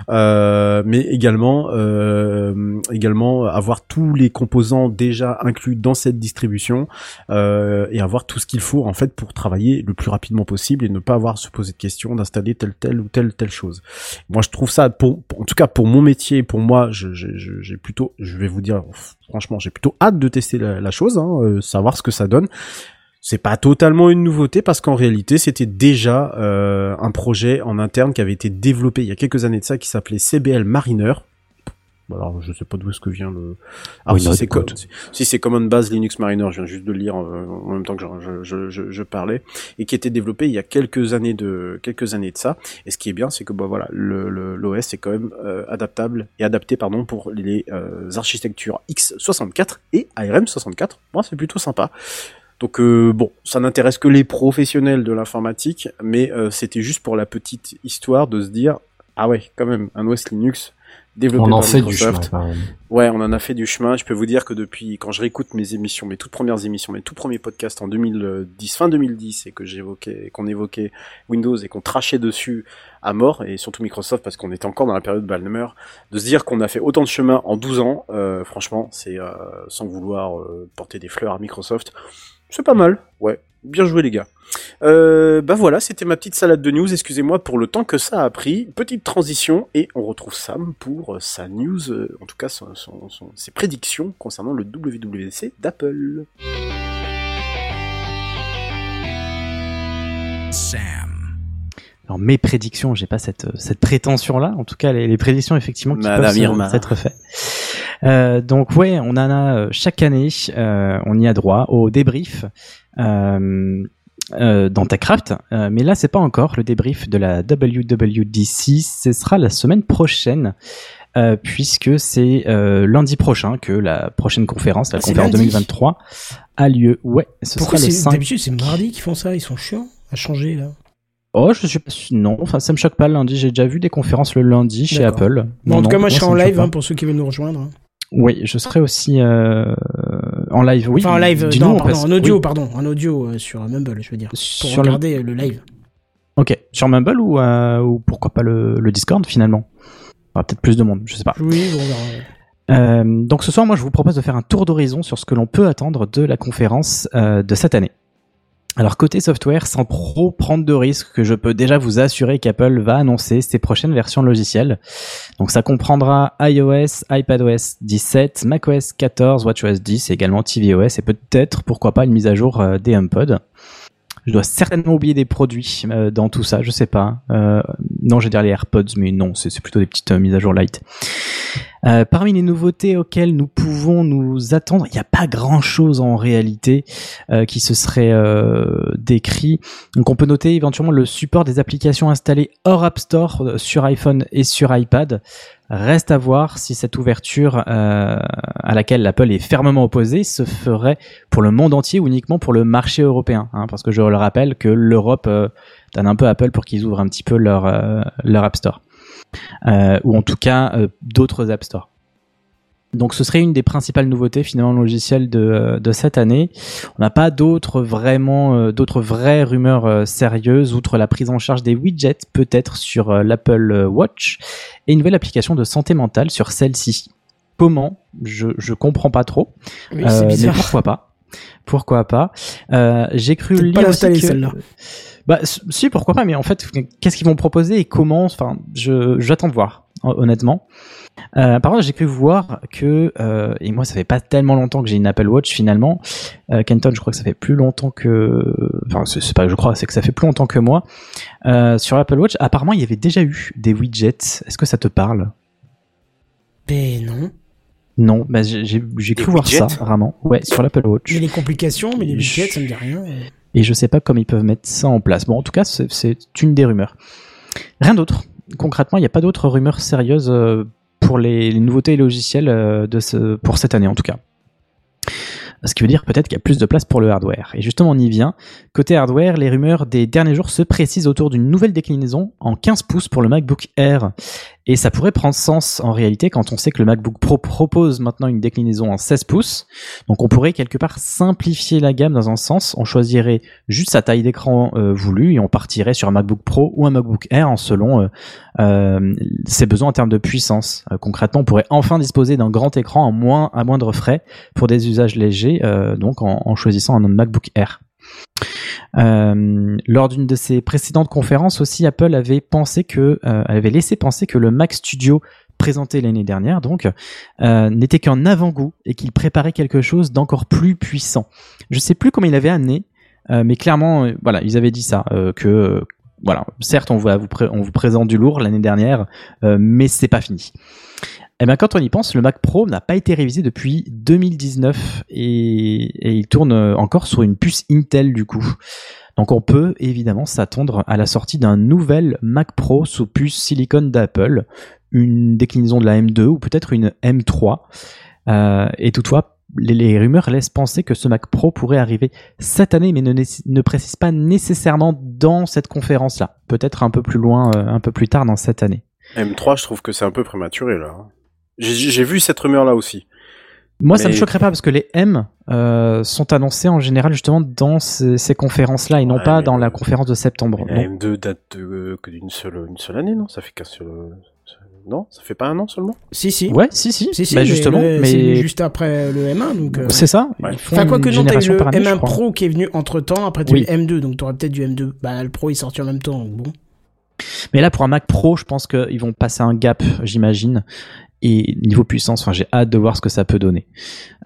Euh, mais également euh, également avoir tous les composants déjà inclus dans cette distribution euh, et avoir tout ce qu'il faut en fait pour travailler le plus rapidement possible et ne pas avoir à se poser de questions d'installer telle telle ou telle telle chose. Moi, je trouve ça pour, en tout cas pour mon métier, pour moi, j'ai plutôt, je vais vous dire franchement, j'ai plutôt hâte de tester la, la chose, hein, euh, savoir ce que ça donne. C'est pas totalement une nouveauté parce qu'en réalité, c'était déjà euh, un projet en interne qui avait été développé il y a quelques années de ça qui s'appelait CBL Mariner. Alors, je sais pas d'où est-ce que vient le. Ah, Oui, si c'est écoute. co- si c'est Common Base Linux Mariner, je viens juste de le lire euh, en même temps que je, je, je, je parlais, et qui était développé il y a quelques années de quelques années de ça. Et ce qui est bien, c'est que bah voilà, le le- l'OS est quand même euh, adaptable et adapté pardon pour les euh, architectures x64 et ARM64. Moi, c'est plutôt sympa. Donc euh, bon, ça n'intéresse que les professionnels de l'informatique, mais c'était juste pour la petite histoire de se dire ah ouais, quand même un OS Linux développé On en par fait du chemin. Ouais, on en a fait du chemin. Je peux vous dire que depuis, quand je réécoute mes émissions, mes toutes premières émissions, mes tout premiers podcasts en 2010, fin 2010, et que j'évoquais, qu'on évoquait Windows et qu'on trachait dessus à mort, et surtout Microsoft parce qu'on était encore dans la période Balmer, de se dire qu'on a fait autant de chemin en 12 ans, euh, franchement, c'est euh, sans vouloir euh, porter des fleurs à Microsoft, c'est pas mal. Ouais, bien joué les gars. Euh, bah voilà, c'était ma petite salade de news. Excusez-moi pour le temps que ça a pris. Petite transition et on retrouve Sam pour euh, sa news, euh, en tout cas son- son- son- ses prédictions concernant le WWDC d'Apple. Sam. Alors mes prédictions, j'ai pas cette cette prétention là. En tout cas, les, les prédictions effectivement qui Madame peuvent se- s'être faites. Euh, donc ouais, on en a euh, chaque année, euh, on y a droit au débrief. Euh, euh, dans TechCraft, euh, mais là c'est pas encore le débrief de la WWDC, ce sera la semaine prochaine, euh, puisque c'est lundi prochain que la prochaine conférence, la Ah, conférence lundi 2023, a lieu. Ouais, ce Pourquoi sera le c'est 5 d'habitude c'est mardi qu'ils font ça Ils sont chiants à changer là. Oh, je suis pas. Non, enfin, ça me choque pas le lundi. J'ai déjà vu des conférences le lundi chez. Apple. Bon, en Non, tout cas, moi je serai en live hein, pour ceux qui veulent nous rejoindre. hein. Oui, je serai aussi euh, en live. Oui, enfin en live, non, on pardon, en audio, oui. pardon, en audio euh, sur Mumble, je veux dire, pour Sur regarder euh, le live. Ok, sur Mumble ou, euh, ou pourquoi pas le, le Discord finalement? Il y aura peut-être plus de monde, je sais pas. Oui, on verra. Euh, donc ce soir, moi, je vous propose de faire un tour d'horizon sur ce que l'on peut attendre de la conférence euh, de cette année. Alors côté software, sans trop prendre de risques, que je peux déjà vous assurer qu'Apple va annoncer ses prochaines versions logicielles. Donc ça comprendra iOS, iPadOS 17, macOS 14, WatchOS 10 et également tvOS et peut-être, pourquoi pas, une mise à jour euh, des HomePod. Je dois certainement oublier des produits euh, dans tout ça, je sais pas. Euh, non, je vais dire les AirPods, mais non, c'est c'est plutôt des petites euh, mises à jour light. Euh, parmi les nouveautés auxquelles nous pouvons nous attendre, il n'y a pas grand-chose en réalité euh, qui se serait euh, décrit. Donc on peut noter éventuellement le support des applications installées hors App Store sur iPhone et sur iPad. Reste à voir si cette ouverture à laquelle l'Apple est fermement opposée se ferait pour le monde entier ou uniquement pour le marché européen. hein, parce que je le rappelle que l'Europe donne un peu à Apple pour qu'ils ouvrent un petit peu leur, leur App Store. Euh, ou en tout cas euh, d'autres App Store. Donc ce serait une des principales nouveautés finalement logicielles de, euh, de cette année. On n'a pas d'autres vraiment euh, d'autres vraies rumeurs euh, sérieuses outre la prise en charge des widgets peut-être sur euh, l'Apple Watch et une nouvelle application de santé mentale sur celle-ci. Comment? Je je comprends pas trop. Oui, Euh, mais pourquoi pas? Pourquoi pas? Euh, J'ai cru lire pas aussi l'installer, que- celle-là. Bah si pourquoi pas mais en fait qu'est-ce qu'ils vont proposer et comment enfin je j'attends de voir hon- honnêtement. Euh, par contre j'ai cru voir que euh, et moi ça fait pas tellement longtemps que j'ai une Apple Watch finalement. Euh, Kenton je crois que ça fait plus longtemps que enfin c'est pas que je crois c'est que ça fait plus longtemps que moi. Euh, sur l'Apple Watch apparemment il y avait déjà eu des widgets. Est-ce que ça te parle? Ben non. Non, bah j'ai cru voir ça vraiment. Ouais sur l'Apple Watch. Mais les complications, mais les Je- widgets, ça me dit rien. Et je sais pas comment ils peuvent mettre ça en place. Bon, en tout cas, c'est- une des rumeurs. Rien d'autre. Concrètement, il n'y a pas d'autres rumeurs sérieuses euh, pour les, les nouveautés logicielles euh, de ce, pour cette année en tout cas. Ce qui veut dire peut-être qu'il y a plus de place pour le hardware. Et justement, on y vient. Côté hardware, les rumeurs des derniers jours se précisent autour d'une nouvelle déclinaison en 15 pouces pour le MacBook Air. Et ça pourrait prendre sens en réalité quand on sait que le MacBook Pro propose maintenant une déclinaison en 16 pouces. Donc on pourrait quelque part simplifier la gamme dans un sens. On choisirait juste sa taille d'écran euh, voulue et on partirait sur un MacBook Pro ou un MacBook Air en selon euh, euh, ses besoins en termes de puissance. Euh, concrètement, on pourrait enfin disposer d'un grand écran à, moins, à moindre frais pour des usages légers, euh, donc en, en choisissant un MacBook Air. Euh, lors d'une de ses précédentes conférences aussi, Apple avait pensé que, euh, avait laissé penser que le Mac Studio présenté l'année dernière, donc, euh, n'était qu'un avant-goût et qu'il préparait quelque chose d'encore plus puissant. Je sais plus comment il avait amené, mais clairement, voilà, ils avaient dit ça, que voilà, certes, on vous, présente du lourd l'année dernière, mais c'est pas fini. Eh bien, quand on y pense, le Mac Pro n'a pas été révisé depuis 2019 et, il tourne encore sur une puce Intel du coup. Donc on peut évidemment s'attendre à la sortie d'un nouvel Mac Pro sous puce silicone d'Apple, une déclinaison de la M2 ou peut-être une M3. Euh, et toutefois, les, rumeurs laissent penser que ce Mac Pro pourrait arriver cette année, mais ne, précise pas nécessairement dans cette conférence-là. Peut-être un peu plus loin, euh, un peu plus tard dans cette année. M3, je trouve que c'est un peu prématuré là. J'ai vu cette rumeur là aussi. Moi, ça Mais- me choquerait pas parce que les M euh, sont annoncés en général justement dans ces, ces conférences-là et non Ouais, pas dans la conférence de septembre. La Donc, M2 date de, que d'une seule, une seule année, non? Ça fait qu'un seul. Non? Ça fait pas un an seulement? Si, si. ouais, si, si, Si, si, Bah, mais justement, le- mais c'est juste après le M1, donc. euh, c'est ça. Ouais. Enfin, quoi que non, t'as eu le année, je M1 crois. Pro qui est venu entre temps, après t'as eu Oui. le M2, donc t'auras peut-être du M2. Bah, le Pro est sorti en même temps, donc bon. Mais là, pour un Mac Pro, je pense qu'ils vont passer un gap, j'imagine. Et niveau puissance, enfin, j'ai hâte de voir ce que ça peut donner.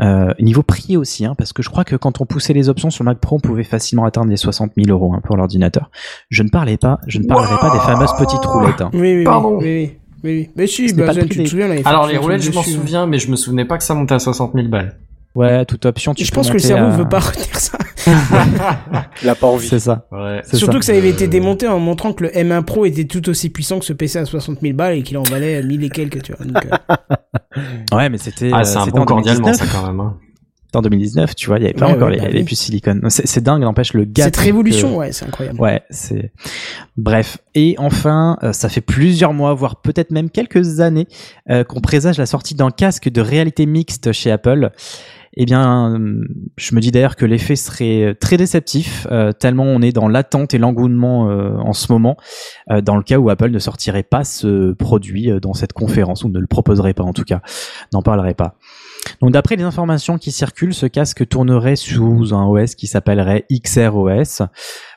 Euh, niveau prix aussi, hein, parce que je crois que quand on poussait les options sur le Mac Pro, on pouvait facilement atteindre les 60 000 euros hein, pour l'ordinateur. Je ne parlais pas, je ne parlerai pas des fameuses petites roulettes. hein. Oui, oui, oui. Pardon. Oui, oui. oui, oui. Mais si, pas le tu te souviens, fait Alors les roulettes, je m'en hein. souviens, mais je me souvenais pas que ça montait à 60 000 balles. Ouais, toute option. Tu Je pense que le cerveau à- veut pas retenir ça. *laughs* Il a pas envie. C'est ça. Ouais. c'est Surtout ça. que ça avait été démonté en montrant que le M1 Pro était tout aussi puissant que ce PC à 60 000 balles et qu'il en valait 1000 et quelques, tu vois. Donc, euh, *laughs* Ouais, mais c'était. Ah, euh, c'est un bon en cordialement 2019. ça quand même. hein. C'était en 2019, tu vois, il y avait pas Ouais, encore ouais, les, bah les oui. puces silicone. C'est c'est dingue, n'empêche le gap. cette révolution, que- ouais, c'est incroyable. Ouais, c'est. Bref. Et enfin, euh, ça fait plusieurs mois, voire peut-être même quelques années, euh, qu'on présage la sortie d'un casque de réalité mixte chez Apple. Eh bien, euh, je me dis d'ailleurs que l'effet serait très déceptif, euh, tellement on est dans l'attente et l'engouement euh, en ce moment, dans le cas où Apple ne sortirait pas ce produit dans cette conférence, ou ne le proposerait pas en tout cas, n'en parlerait pas. Donc d'après les informations qui circulent, ce casque tournerait sous un OS qui s'appellerait XROS.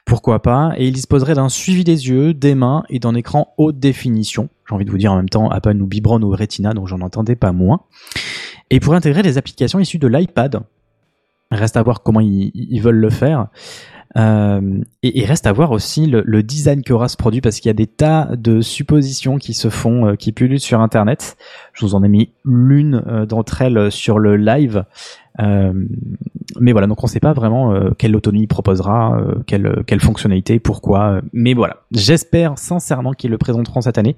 Pourquoi pas? Et il disposerait d'un suivi des yeux, des mains et d'un écran haute définition. J'ai envie de vous dire en même temps, Apple nous biberonne au Retina, donc j'en entendais pas moins. Et pourrait intégrer des applications issues de l'iPad. Reste à voir comment ils, veulent le faire. Euh, et reste à voir aussi le, le design qu'aura ce produit parce qu'il y a des tas de suppositions qui se font, euh, qui pullulent sur Internet. Je vous en ai mis l'une euh, d'entre elles sur le live. Euh, mais voilà, donc on ne sait pas vraiment quelle autonomie il proposera, quelle, fonctionnalité, pourquoi. Mais voilà, j'espère sincèrement qu'ils le présenteront cette année.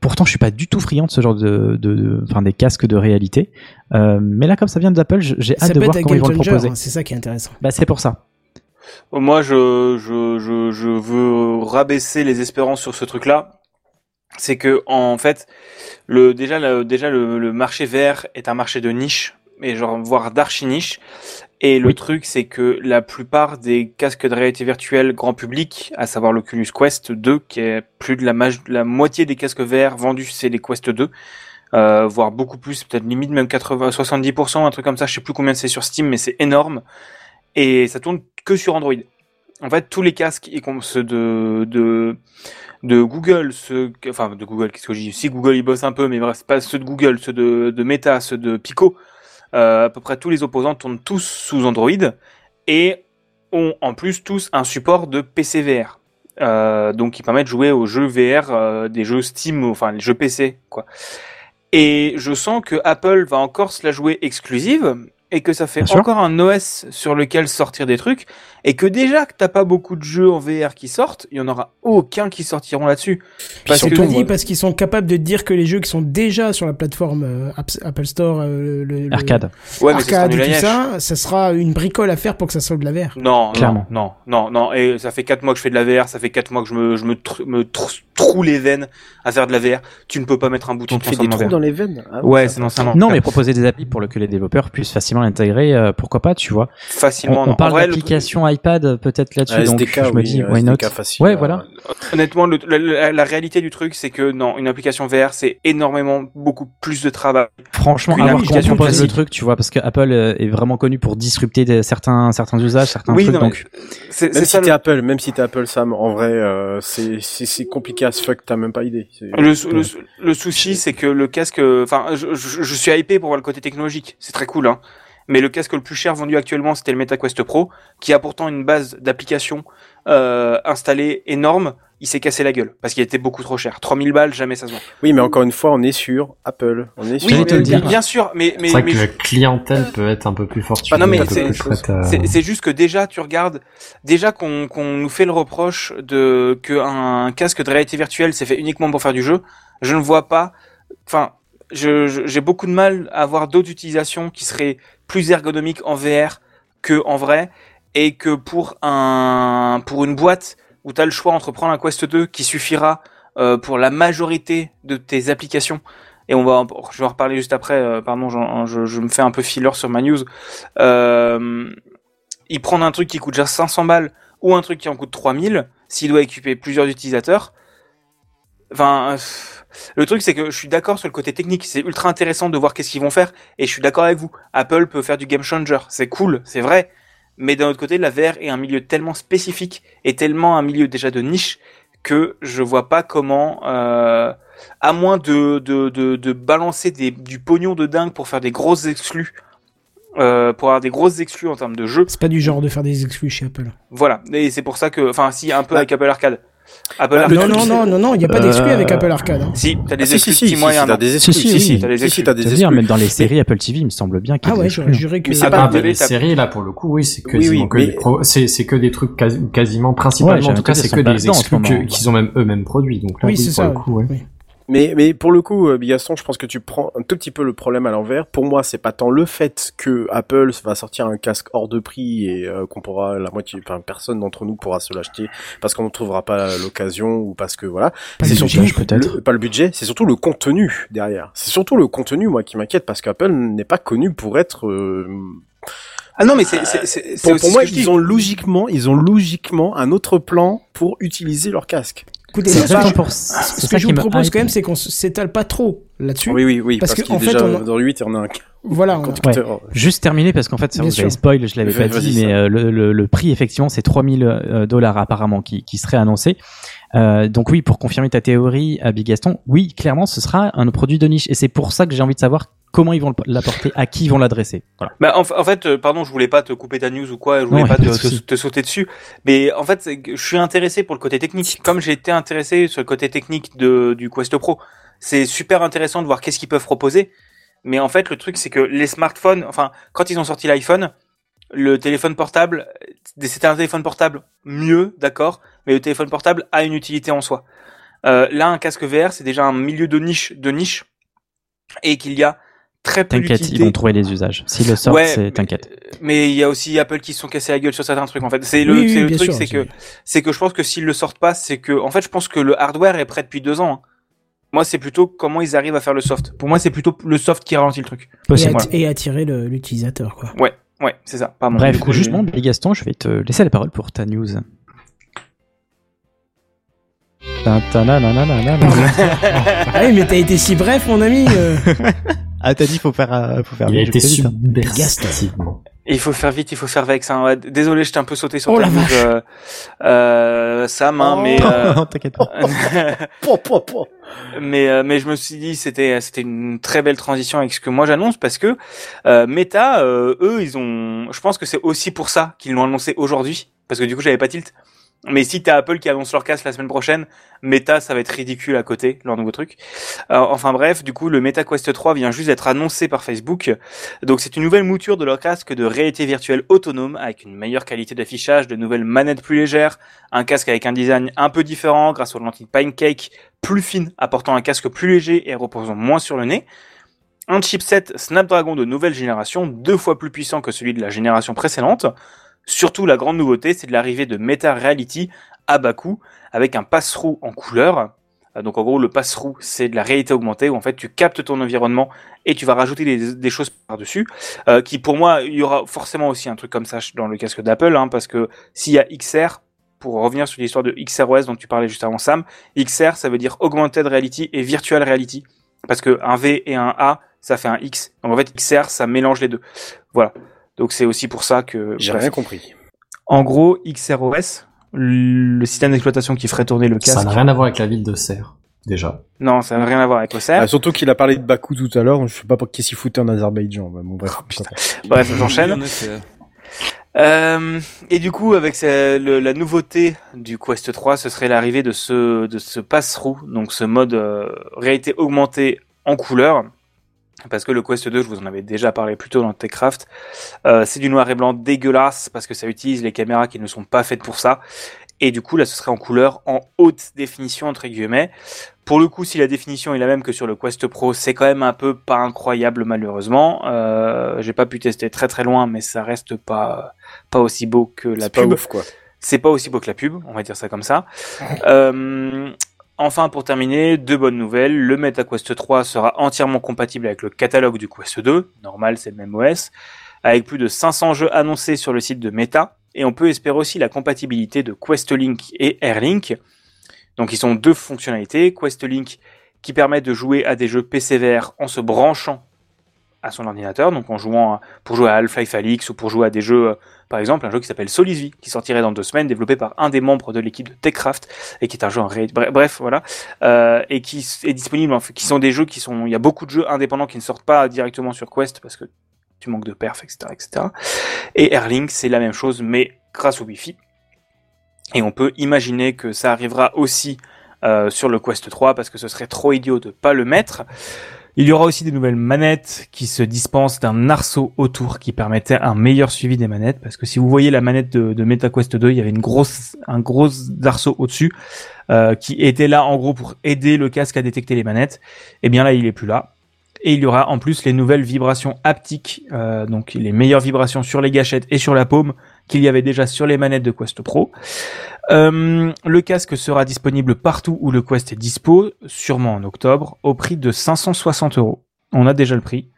Pourtant, je suis pas du tout friand de ce genre de, de, de- enfin des casques de réalité. Euh, mais là, comme ça vient d'Apple, j'ai hâte de voir comment ils vont le proposer. hein, c'est ça qui est intéressant. Bah, c'est pour ça. Moi, je, je, je, je veux rabaisser les espérances sur ce truc-là. C'est que, en fait, le, déjà, le, déjà le, le marché VR est un marché de niche, et genre, voire d'archi niche. Et le Oui. truc, c'est que la plupart des casques de réalité virtuelle grand public, à savoir l'Oculus Quest 2, qui est plus de la, moitié des casques VR vendus, c'est les Quest 2, euh, voire beaucoup plus, peut-être limite même 80, 70%, un truc comme ça, je sais plus combien c'est sur Steam, mais c'est énorme. Et ça tourne que sur Android. En fait, tous les casques, ceux de, de, de Google, ceux, enfin, de Google, qu'est-ce que dis? Si Google, ils bossent un peu, mais bref, c'est pas ceux de Google, ceux de, de Meta, ceux de Pico, euh, à peu près tous les opposants tournent tous sous Android et ont en plus tous un support de PC VR. Euh, donc qui permet de jouer aux jeux VR, euh, des jeux Steam, enfin les jeux PC, quoi. Et je sens que Apple va encore se la jouer exclusive et que ça fait Bien sûr. encore un OS sur lequel sortir des trucs et que déjà que t'as pas beaucoup de jeux en VR qui sortent, il y en aura aucun qui sortiront là-dessus. Parce Ils que sont dit parce qu'ils sont capables de dire que les jeux qui sont déjà sur la plateforme euh, App- Apple Store, euh, le, le- Arcade. ouais, mais arcade et à tout ça, ça sera une bricole à faire pour que ça soit de la VR. Non, Clairement. non, non, non, non. Et ça fait quatre mois que je fais de la VR, ça fait quatre mois que je me, je me, tr- me tr- troue les veines à faire de la VR. Tu ne peux pas mettre un bouton de Tu fais des trous VR. dans les veines. Ah Ouais, ça c'est non, ça non. Non, mais proposer des applis pour que les développeurs puissent facilement l'intégrer, euh, pourquoi pas, tu vois. On, Facilement. on non. En parle vrai, le- d'application iPad euh, peut-être là-dessus, Ah, donc SDK, je me oui, dis, euh, why not? facile Ouais, à- voilà. Honnêtement, le- la, la- la réalité du truc, c'est que non, une application VR, c'est énormément beaucoup plus de travail. Franchement, on application propose le classique. truc, tu vois, parce que Apple euh, est vraiment connu pour disrupter des- certains certains usages, certains oui, trucs. non, donc, c'est Même c'est si ça. t'es Le, Apple, même si t'es Apple, Sam, en vrai, euh, c'est c'est c'est compliqué à ce fuck, t'as même pas idée. C'est- le, le, le souci, c'est que le casque, enfin, je, je, je suis hypé pour voir le côté technologique. C'est très cool, hein. Mais le casque le plus cher vendu actuellement, c'était le MetaQuest Pro, qui a pourtant une base d'application euh, installée énorme. Il s'est cassé la gueule parce qu'il était beaucoup trop cher. 3000 balles, jamais ça se vend. Oui, mais encore une fois, on est sur Apple. On est sur. J'allais te le mais- dire. bien sûr, mais mais, C'est vrai mais que la clientèle peut être un peu plus forte. Bah non, mais c'est- C'est c'est juste que déjà, tu regardes, déjà qu'on qu'on nous fait le reproche de que un casque de réalité virtuelle c'est fait uniquement pour faire du jeu. Je ne vois pas. Enfin, je- je- j'ai beaucoup de mal à avoir d'autres utilisations qui seraient plus ergonomiques en VR que en vrai, et que pour un pour une boîte où tu as le choix entre prendre un Quest 2 qui suffira euh, pour la majorité de tes applications. Et on va, je vais en reparler juste après. euh, pardon, je, je me fais un peu filler sur ma news. Euh, il prend un truc qui coûte déjà 500 balles ou un truc qui en coûte 3000, s'il doit équiper plusieurs utilisateurs. Enfin, euh, le truc c'est que je suis d'accord sur le côté technique, c'est ultra intéressant de voir qu'est-ce qu'ils vont faire, et je suis d'accord avec vous. Apple peut faire du game changer, c'est cool, c'est vrai. Mais d'un autre côté, la VR est un milieu tellement spécifique et tellement un milieu déjà de niche que je vois pas comment, euh, à moins de, de, de, de balancer des, du pognon de dingue pour faire des grosses exclus, euh, pour avoir des grosses exclus en termes de jeux. C'est pas du genre de faire des exclus chez Apple. Voilà. Et c'est pour ça que, enfin, si, un peu Bah, avec Apple Arcade. Apple bah, le Arcade. non, non, non, non, non, il n'y a pas d'exclus Euh, avec Apple Arcade. hein. Si, t'as des Ah, si, exclus si, si, mois si, t'as des exclus. Si, si, Si, si, oui. t'as des Si, exclus. t'as des même dans les séries Apple TV, il me semble bien qu'il y Ah a ouais, j'aurais juré que. Mais c'est Ah pas les séries là pour le coup oui c'est Oui, quasiment oui, que mais- des pro- c'est c'est que des trucs quasi- quasiment principalement en tout cas c'est que des exclus qu'ils ont même eux-mêmes produits donc là Oui, c'est ça. Mais, mais pour le coup, euh, Bigaston, je pense que tu prends un tout petit peu le problème à l'envers. Pour moi, c'est pas tant le fait que Apple va sortir un casque hors de prix et euh, qu'on pourra la moitié, enfin personne d'entre nous pourra se l'acheter parce qu'on ne trouvera pas l'occasion ou parce que voilà. C'est surtout peut-être. pas le budget, c'est surtout le contenu derrière. C'est surtout le contenu moi qui m'inquiète parce qu'Apple n'est pas connu pour être euh, Ah non, mais c'est, c'est, c'est, c'est pour, pour ce moi, que je dis. ils ont logiquement, ils ont logiquement un autre plan pour utiliser leur casque. Écoutez, C'est ce que je- pour ce c'est que ça je qui vous propose quand même, c'est qu'on s'étale pas trop là-dessus. Oui, oui, oui, Parce parce, que, qu'il en est fait, déjà on- dans le 8 et on a un *laughs* Voilà, on- conducteur. Juste terminé parce qu'en fait, ça Bien vous sûr. avez spoil, je l'avais pas dit, mais euh, le, le, le prix effectivement c'est 3000 euh, dollars apparemment qui, qui serait annoncé. Euh, donc oui, pour confirmer ta théorie, à Gaston, oui, clairement, ce sera un produit de niche et c'est pour ça que j'ai envie de savoir comment ils vont l'apporter, à qui ils vont l'adresser. Voilà. Bah, en, en fait, euh, pardon, je voulais pas te couper ta news ou quoi, je voulais pas pas te, sauter dessus. Mais en fait, je suis intéressé pour le côté technique. Comme j'ai été intéressé sur le côté technique de, du Quest Pro, c'est super intéressant de voir qu'est-ce qu'ils peuvent proposer. Mais en fait, le truc, c'est que les smartphones, enfin, quand ils ont sorti l'iPhone, le téléphone portable, c'était un téléphone portable mieux, d'accord, mais le téléphone portable a une utilité en soi. Euh, là, un casque VR, c'est déjà un milieu de niche, de niche, et qu'il y a très peu T'inquiète, ils vont trouver les usages. S'ils le sortent, Ouais, c'est t'inquiète. Mais il y a aussi Apple qui se sont cassés la gueule sur certains trucs en fait. C'est le, Oui, oui, le truc, c'est que c'est que je pense que s'ils le sortent pas, c'est que en fait je pense que le hardware est prêt depuis deux ans. hein. Moi c'est plutôt comment ils arrivent à faire le soft. Pour moi c'est plutôt le soft qui ralentit le truc. et, Possible. atti- et attirer l'utilisateur, quoi. Ouais, ouais, c'est ça. Pardon. Bref, coup, justement, Billy Gaston, je vais te laisser la parole pour ta news. Ah oui, mais t'as été si bref, mon ami. euh. *laughs* Ah, t'as dit faut faire, euh, faut faire Il a vite, été vite, hein. subversif. Il faut faire vite, il faut faire vex. Hein. Ouais, Désolé, je t'ai un peu sauté sur Oh ta la vache. euh, euh, Sam, hein, Oh. mais euh, Non, *laughs* t'inquiète pas. *laughs* Mais euh, mais je me suis dit c'était c'était une très belle transition avec ce que moi j'annonce parce que euh, Meta euh, eux ils ont je pense que c'est aussi pour ça qu'ils l'ont annoncé aujourd'hui parce que du coup j'avais pas tilt mais si t'as Apple qui annonce leur casque la semaine prochaine Meta ça va être ridicule à côté leur nouveau truc Euh, enfin bref du coup le Meta Quest 3 vient juste d'être annoncé par Facebook donc c'est une nouvelle mouture de leur casque de réalité virtuelle autonome avec une meilleure qualité d'affichage de nouvelles manettes plus légères un casque avec un design un peu différent grâce aux lentilles pancake plus fine, apportant un casque plus léger et reposant moins sur le nez. Un chipset Snapdragon de nouvelle génération, deux fois plus puissant que celui de la génération précédente. Surtout, la grande nouveauté, c'est de l'arrivée de Meta Reality à bas avec un pass-through en couleur. Euh, Donc en gros, le pass-through, c'est de la réalité augmentée, où en fait tu captes ton environnement et tu vas rajouter des, des choses par-dessus. Euh, qui pour moi, il y aura forcément aussi un truc comme ça dans le casque d'Apple, hein, parce que s'il y a XR, pour revenir sur l'histoire de XROS dont tu parlais juste avant Sam, XR, ça veut dire Augmented Reality et Virtual Reality. Parce que un V et un A, ça fait un X. Donc en fait, XR, ça mélange les deux. Voilà. Donc c'est aussi pour ça que... J'ai bref. rien compris. En gros, XROS, le système d'exploitation qui ferait tourner le Ça casque... n'a rien à voir avec la ville de Serre, déjà. Non, ça n'a rien à voir avec OCR. Ah, surtout qu'il a parlé de Bakou tout à l'heure, je sais pas pour qu'est-ce qu'il foutait en Azerbaïdjan. Bah, bon, bref. Bref, j'enchaîne. Euh, et du coup, avec ce- le- la nouveauté du Quest 3, ce serait l'arrivée de ce, de ce pass-through, donc ce mode euh, réalité augmentée en couleur. Parce que le Quest 2, je vous en avais déjà parlé plus tôt dans Techcraft, euh, c'est du noir et blanc dégueulasse parce que ça utilise les caméras qui ne sont pas faites pour ça. Et du coup, là, ce serait en couleur en haute définition, entre guillemets. Pour le coup, si la définition est la même que sur le Quest Pro, c'est quand même un peu pas incroyable, malheureusement. Euh, J'ai pas pu tester très très loin, mais ça reste pas pas aussi beau que la C'est pas pub. ouf, quoi. C'est pas aussi beau que la pub, on va dire ça comme ça. *laughs* Euh, enfin, pour terminer, deux bonnes nouvelles. Le MetaQuest 3 sera entièrement compatible avec le catalogue du Quest 2. Normal, c'est le même OS. Avec plus de 500 jeux annoncés sur le site de Meta. Et on peut espérer aussi la compatibilité de QuestLink et AirLink. Donc, ils sont deux fonctionnalités. QuestLink qui permet de jouer à des jeux PC VR en se branchant à son ordinateur, donc en jouant pour jouer à Half-Life Alyx ou pour jouer à des jeux, euh, par exemple un jeu qui s'appelle Solisvi, qui sortirait dans deux semaines, développé par un des membres de l'équipe de Techcraft et qui est un jeu en réalité, bref, voilà, euh, et qui est disponible, en fait, qui sont des jeux qui sont, il y a beaucoup de jeux indépendants qui ne sortent pas directement sur Quest parce que tu manques de perf, etc., etc. Et Airlink, c'est la même chose, mais grâce au Wi-Fi. Et on peut imaginer que ça arrivera aussi euh, sur le Quest 3 parce que ce serait trop idiot de pas le mettre. Il y aura aussi des nouvelles manettes qui se dispensent d'un arceau autour qui permettait un meilleur suivi des manettes parce que si vous voyez la manette de, MetaQuest 2, il y avait une grosse, un gros arceau au-dessus euh, qui était là en gros pour aider le casque à détecter les manettes. Et bien là, il est plus là. Et il y aura en plus les nouvelles vibrations haptiques, euh, donc les meilleures vibrations sur les gâchettes et sur la paume qu'il y avait déjà sur les manettes de Quest Pro. Euh, le casque sera disponible partout où le Quest est dispo, sûrement en octobre, au prix de 560 euros. On a déjà le prix.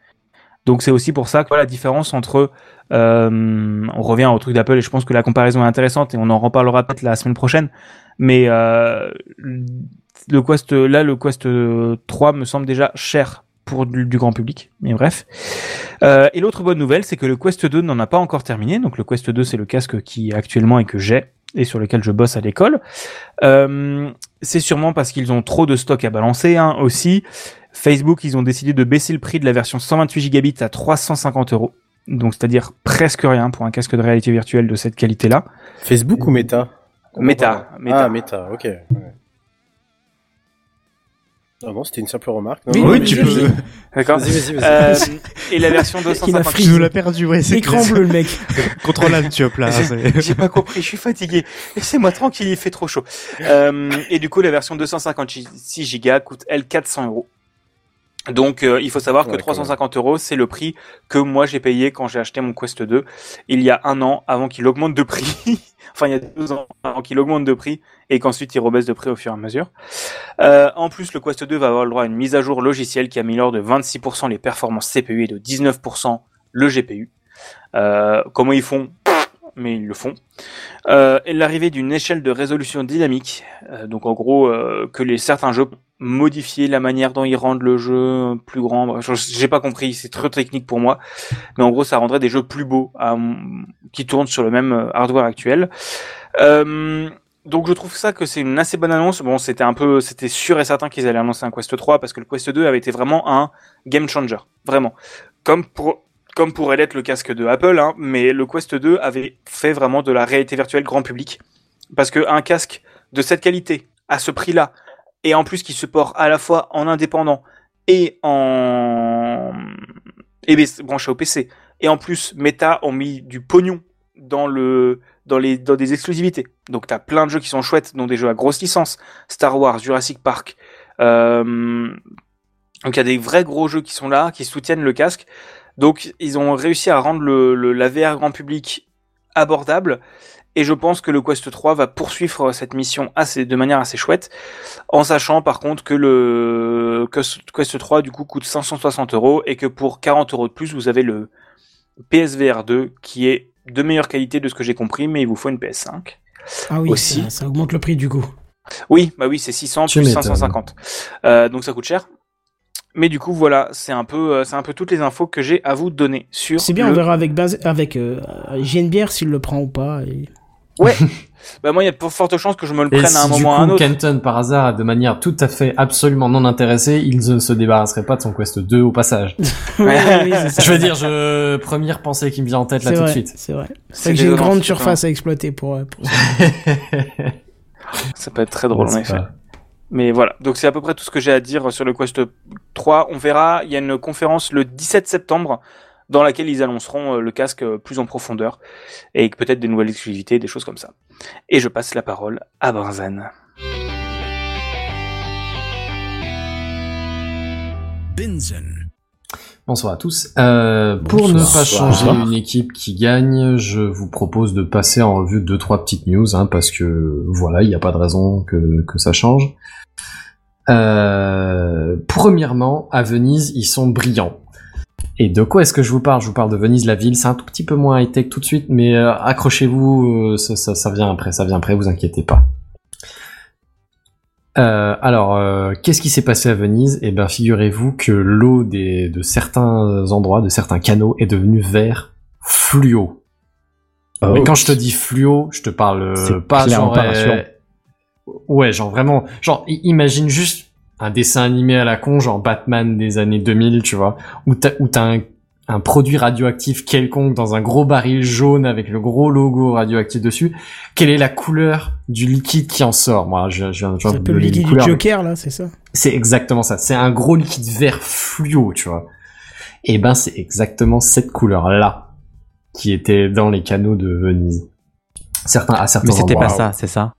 Donc c'est aussi pour ça que la différence entre euh, on revient au truc d'Apple et je pense que la comparaison est intéressante et on en reparlera peut-être la semaine prochaine. Mais euh, le Quest là le Quest 3 me semble déjà cher pour du, du grand public. Mais bref. Euh, et l'autre bonne nouvelle, c'est que le Quest 2 n'en a pas encore terminé. Donc le Quest 2, c'est le casque qui actuellement et que j'ai et sur lequel je bosse à l'école. Euh, c'est sûrement parce qu'ils ont trop de stock à balancer hein, aussi. Facebook, ils ont décidé de baisser le prix de la version 128 gigabits à 350 euros. Donc c'est-à-dire presque rien pour un casque de réalité virtuelle de cette qualité-là. Facebook ou Meta? Meta, Meta. Ah, Meta, ok. ouais. Ah non, c'était une simple remarque. Non, Oui, non, oui, mais tu peux. *laughs* D'accord. Vas-y, vas-y, vas-y. Euh, et la version *laughs* Il a 250 fri- Tu nous l'as perdu, ouais, c'est Écran bleu, le mec. *laughs* Contrôlable, tu hop là. J'ai pas compris, je suis fatigué. Laissez-moi tranquille, il fait trop chaud. Euh, et du coup, la version 256 Go coûte elle 400 euros. Donc, euh, il faut savoir que Ouais, quand 350 euros, c'est le prix que moi j'ai payé quand j'ai acheté mon Quest 2 il y a un an avant qu'il augmente de prix. *laughs* enfin, il y a deux ans avant qu'il augmente de prix et qu'ensuite il rebaisse de prix au fur et à mesure. Euh, en plus, le Quest 2 va avoir le droit à une mise à jour logicielle qui améliore de 26% les performances CPU et de 19% le GPU. Euh, comment ils font? Mais ils le font. Euh, et l'arrivée d'une échelle de résolution dynamique, euh, donc en gros euh, que les certains jeux modifient la manière dont ils rendent le jeu plus grand. J'ai pas compris, c'est trop technique pour moi, mais en gros ça rendrait des jeux plus beaux à qui tournent sur le même euh, hardware actuel. Euh, donc je trouve ça que c'est une assez bonne annonce. Bon, c'était un peu, c'était sûr et certain qu'ils allaient annoncer un Quest 3 parce que le Quest 2 avait été vraiment un game changer, vraiment. Comme pour comme pourrait l'être le casque de Apple, hein, mais le Quest 2 avait fait vraiment de la réalité virtuelle grand public. Parce que un casque de cette qualité, à ce prix-là, et en plus qui se porte à la fois en indépendant et en et ben, branché au PC, et en plus Meta ont mis du pognon dans le dans les des exclusivités. Donc t'as plein de jeux qui sont chouettes, dont des jeux à grosse licence, Star Wars, Jurassic Park. Euh, donc il y a des vrais gros jeux qui sont là, qui soutiennent le casque. Donc ils ont réussi à rendre la VR grand public abordable. Et je pense que le Quest 3 va poursuivre cette mission assez, de manière assez chouette, en sachant par contre que le Quest 3 du coup coûte 560 euros et que pour 40 euros de plus vous avez le PSVR 2 qui est de meilleure qualité de ce que j'ai compris, mais il vous faut une PS5. Ah oui, Aussi. Ça, ça augmente le prix du coup. Oui, bah oui, c'est 600 Tu plus m'étonnes. 550. Euh, donc ça coûte cher. Mais du coup, voilà, c'est un peu, euh, c'est un peu toutes les infos que j'ai à vous donner sur. C'est bien, le- on verra avec, Benz- avec euh, JNBR s'il le prend ou pas. et- Ouais. *laughs* bah moi, il y a de fortes chances que je me le Et prenne à un moment ou à un autre. Kenton par hasard, de manière tout à fait absolument non intéressée, il ne se débarrasserait pas de son Quest 2 au passage. *laughs* Oui, oui, c'est ça. *laughs* je veux dire, je première pensée qui me vient en tête là tout de suite. C'est vrai. C'est que j'ai une grande surface à exploiter pour, euh, pour ça. Peut être très drôle en effet. pas- Mais voilà, donc c'est à peu près tout ce que j'ai à dire sur le Quest 3. On verra, il y a une conférence le 17 septembre dans laquelle ils annonceront euh, le casque euh, plus en profondeur et peut-être des nouvelles exclusivités, des choses comme ça. Et je passe la parole à Barzan. Binzen. Bonsoir à tous. Euh, pour ne pas changer une équipe qui gagne, je vous propose de passer en revue deux trois petites news, hein, parce que voilà, il n'y a pas de raison que, que ça change. Euh, premièrement, à Venise, ils sont brillants. Et de quoi est-ce que je vous parle? Je vous parle de Venise, la ville. C'est un tout petit peu moins high-tech tout de suite, mais euh, accrochez-vous, euh, ça, ça, ça vient après, ça vient après, vous inquiétez pas. Euh, alors, qu'est-ce qui s'est passé à Venise? Eh ben, figurez-vous que l'eau de certains endroits, de certains canaux, est devenue vert fluo. Oh. Mais quand je te dis fluo, je te parle pas genre. pas ouais, genre vraiment, genre imagine juste un dessin animé à la con, genre Batman des années 2000, tu vois, où t'as où t'as un, un produit radioactif quelconque dans un gros baril jaune avec le gros logo radioactif dessus. Quelle est la couleur du liquide qui en sort? Moi, je, je je viens C'est un de peu le liquide du Joker là, c'est ça? c'est exactement ça. C'est un gros liquide vert fluo, tu vois. Et ben, c'est exactement cette couleur-là qui était dans les canaux de Venise. Certains, à certains Mais c'était pas ça, c'est ça?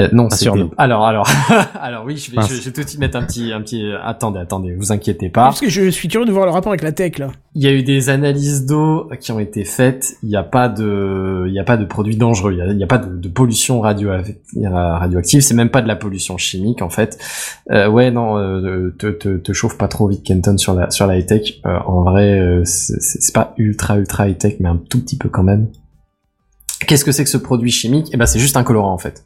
Euh, non, Pas c'est sur nous. alors alors *laughs* alors oui, je vais, je, vais- je vais tout de suite mettre un petit un petit attendez attendez, vous inquiétez pas. Parce que je suis curieux de voir le rapport avec la tech là. Il y a eu des analyses d'eau qui ont été faites. Il n'y a pas de, il y a pas de produits dangereux. Il y a, pas de, de pollution radio radioactive. C'est même pas de la pollution chimique en fait. Euh, ouais, non, euh, te, te, te chauffe pas trop vite, Kenton, sur la sur la high tech. Euh, en vrai, euh, c'est pas ultra ultra high tech, mais un tout petit peu quand même. Qu'est-ce que c'est que ce produit chimique? Eh ben, c'est juste un colorant en fait.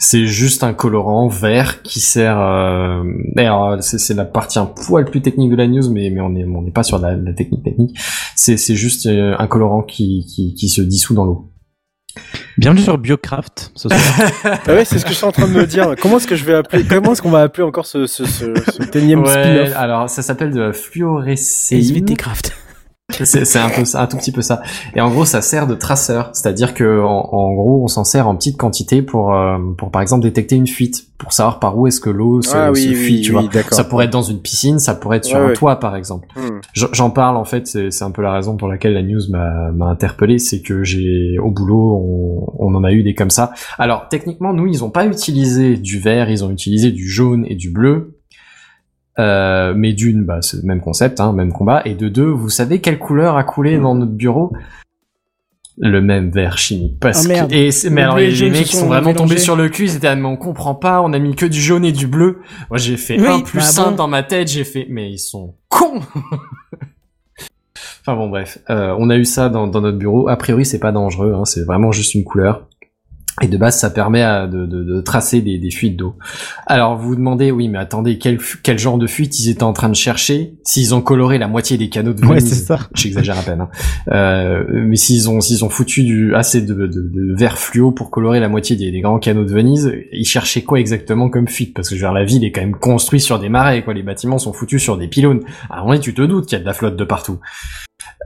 C'est juste un colorant vert qui sert. Euh... D'ailleurs, c'est c'est la partie un poil plus technique de la news, mais mais on est on n'est pas sur la, la technique technique. C'est c'est juste euh, un colorant qui, qui qui se dissout dans l'eau. Bienvenue sur Biocraft ce soir. *laughs* Ah ouais, c'est ce que je suis en train de me dire. Comment est-ce que je vais appeler Comment est-ce qu'on va appeler encore ce ce ce, ce Ouais, spin-off? alors ça s'appelle de la fluorescéine. SVT Craft. C'est un peu ça, un tout petit peu ça. Et en gros, ça sert de traceur, c'est-à-dire que en, en gros, on s'en sert en petite quantité pour euh, pour par exemple détecter une fuite, pour savoir par où est-ce que l'eau se, Ah oui, se oui, fuit, tu oui, vois. d'accord. Ça pourrait être dans une piscine, ça pourrait être sur un toit par exemple. Hmm. J'en parle en fait, c'est un peu la raison pour laquelle la news m'a interpellé, c'est que j'ai au boulot, on, on en a eu des comme ça. Alors techniquement, nous, ils ont pas utilisé du vert, ils ont utilisé du jaune et du bleu. Euh, mais d'une, bah, c'est le même concept, hein, même combat. Et de deux, vous savez quelle couleur a coulé dans notre bureau? Le même vert chimique. Parce Ah, merde. que, et mais alors les, mecs sont, sont vraiment tombés sur le cul. Ils étaient, ah, mais on comprend pas. On a mis que du jaune et du bleu. Moi, j'ai fait Oui, un plus bah un bon. dans ma tête. J'ai fait, mais ils sont cons. *laughs* Enfin bon bref, euh, on a eu ça dans, dans notre bureau. A priori c'est pas dangereux, hein, c'est vraiment juste une couleur. Et de base ça permet à- de, de- de tracer des, des fuites d'eau. Alors vous vous demandez, oui mais attendez, quel, quel genre de fuite ils étaient en train de chercher? S'ils ont coloré la moitié des canaux de Ouais, Venise, c'est ça. j'exagère à peine, hein. Euh, mais s'ils ont s'ils ont foutu du assez de, de, de vert fluo pour colorer la moitié des, des grands canaux de Venise, ils cherchaient quoi exactement comme fuite? Parce que je veux dire, la ville est quand même construite sur des marais, quoi. Les bâtiments sont foutus sur des pylônes. Alors oui, tu te doutes qu'il y a de la flotte de partout.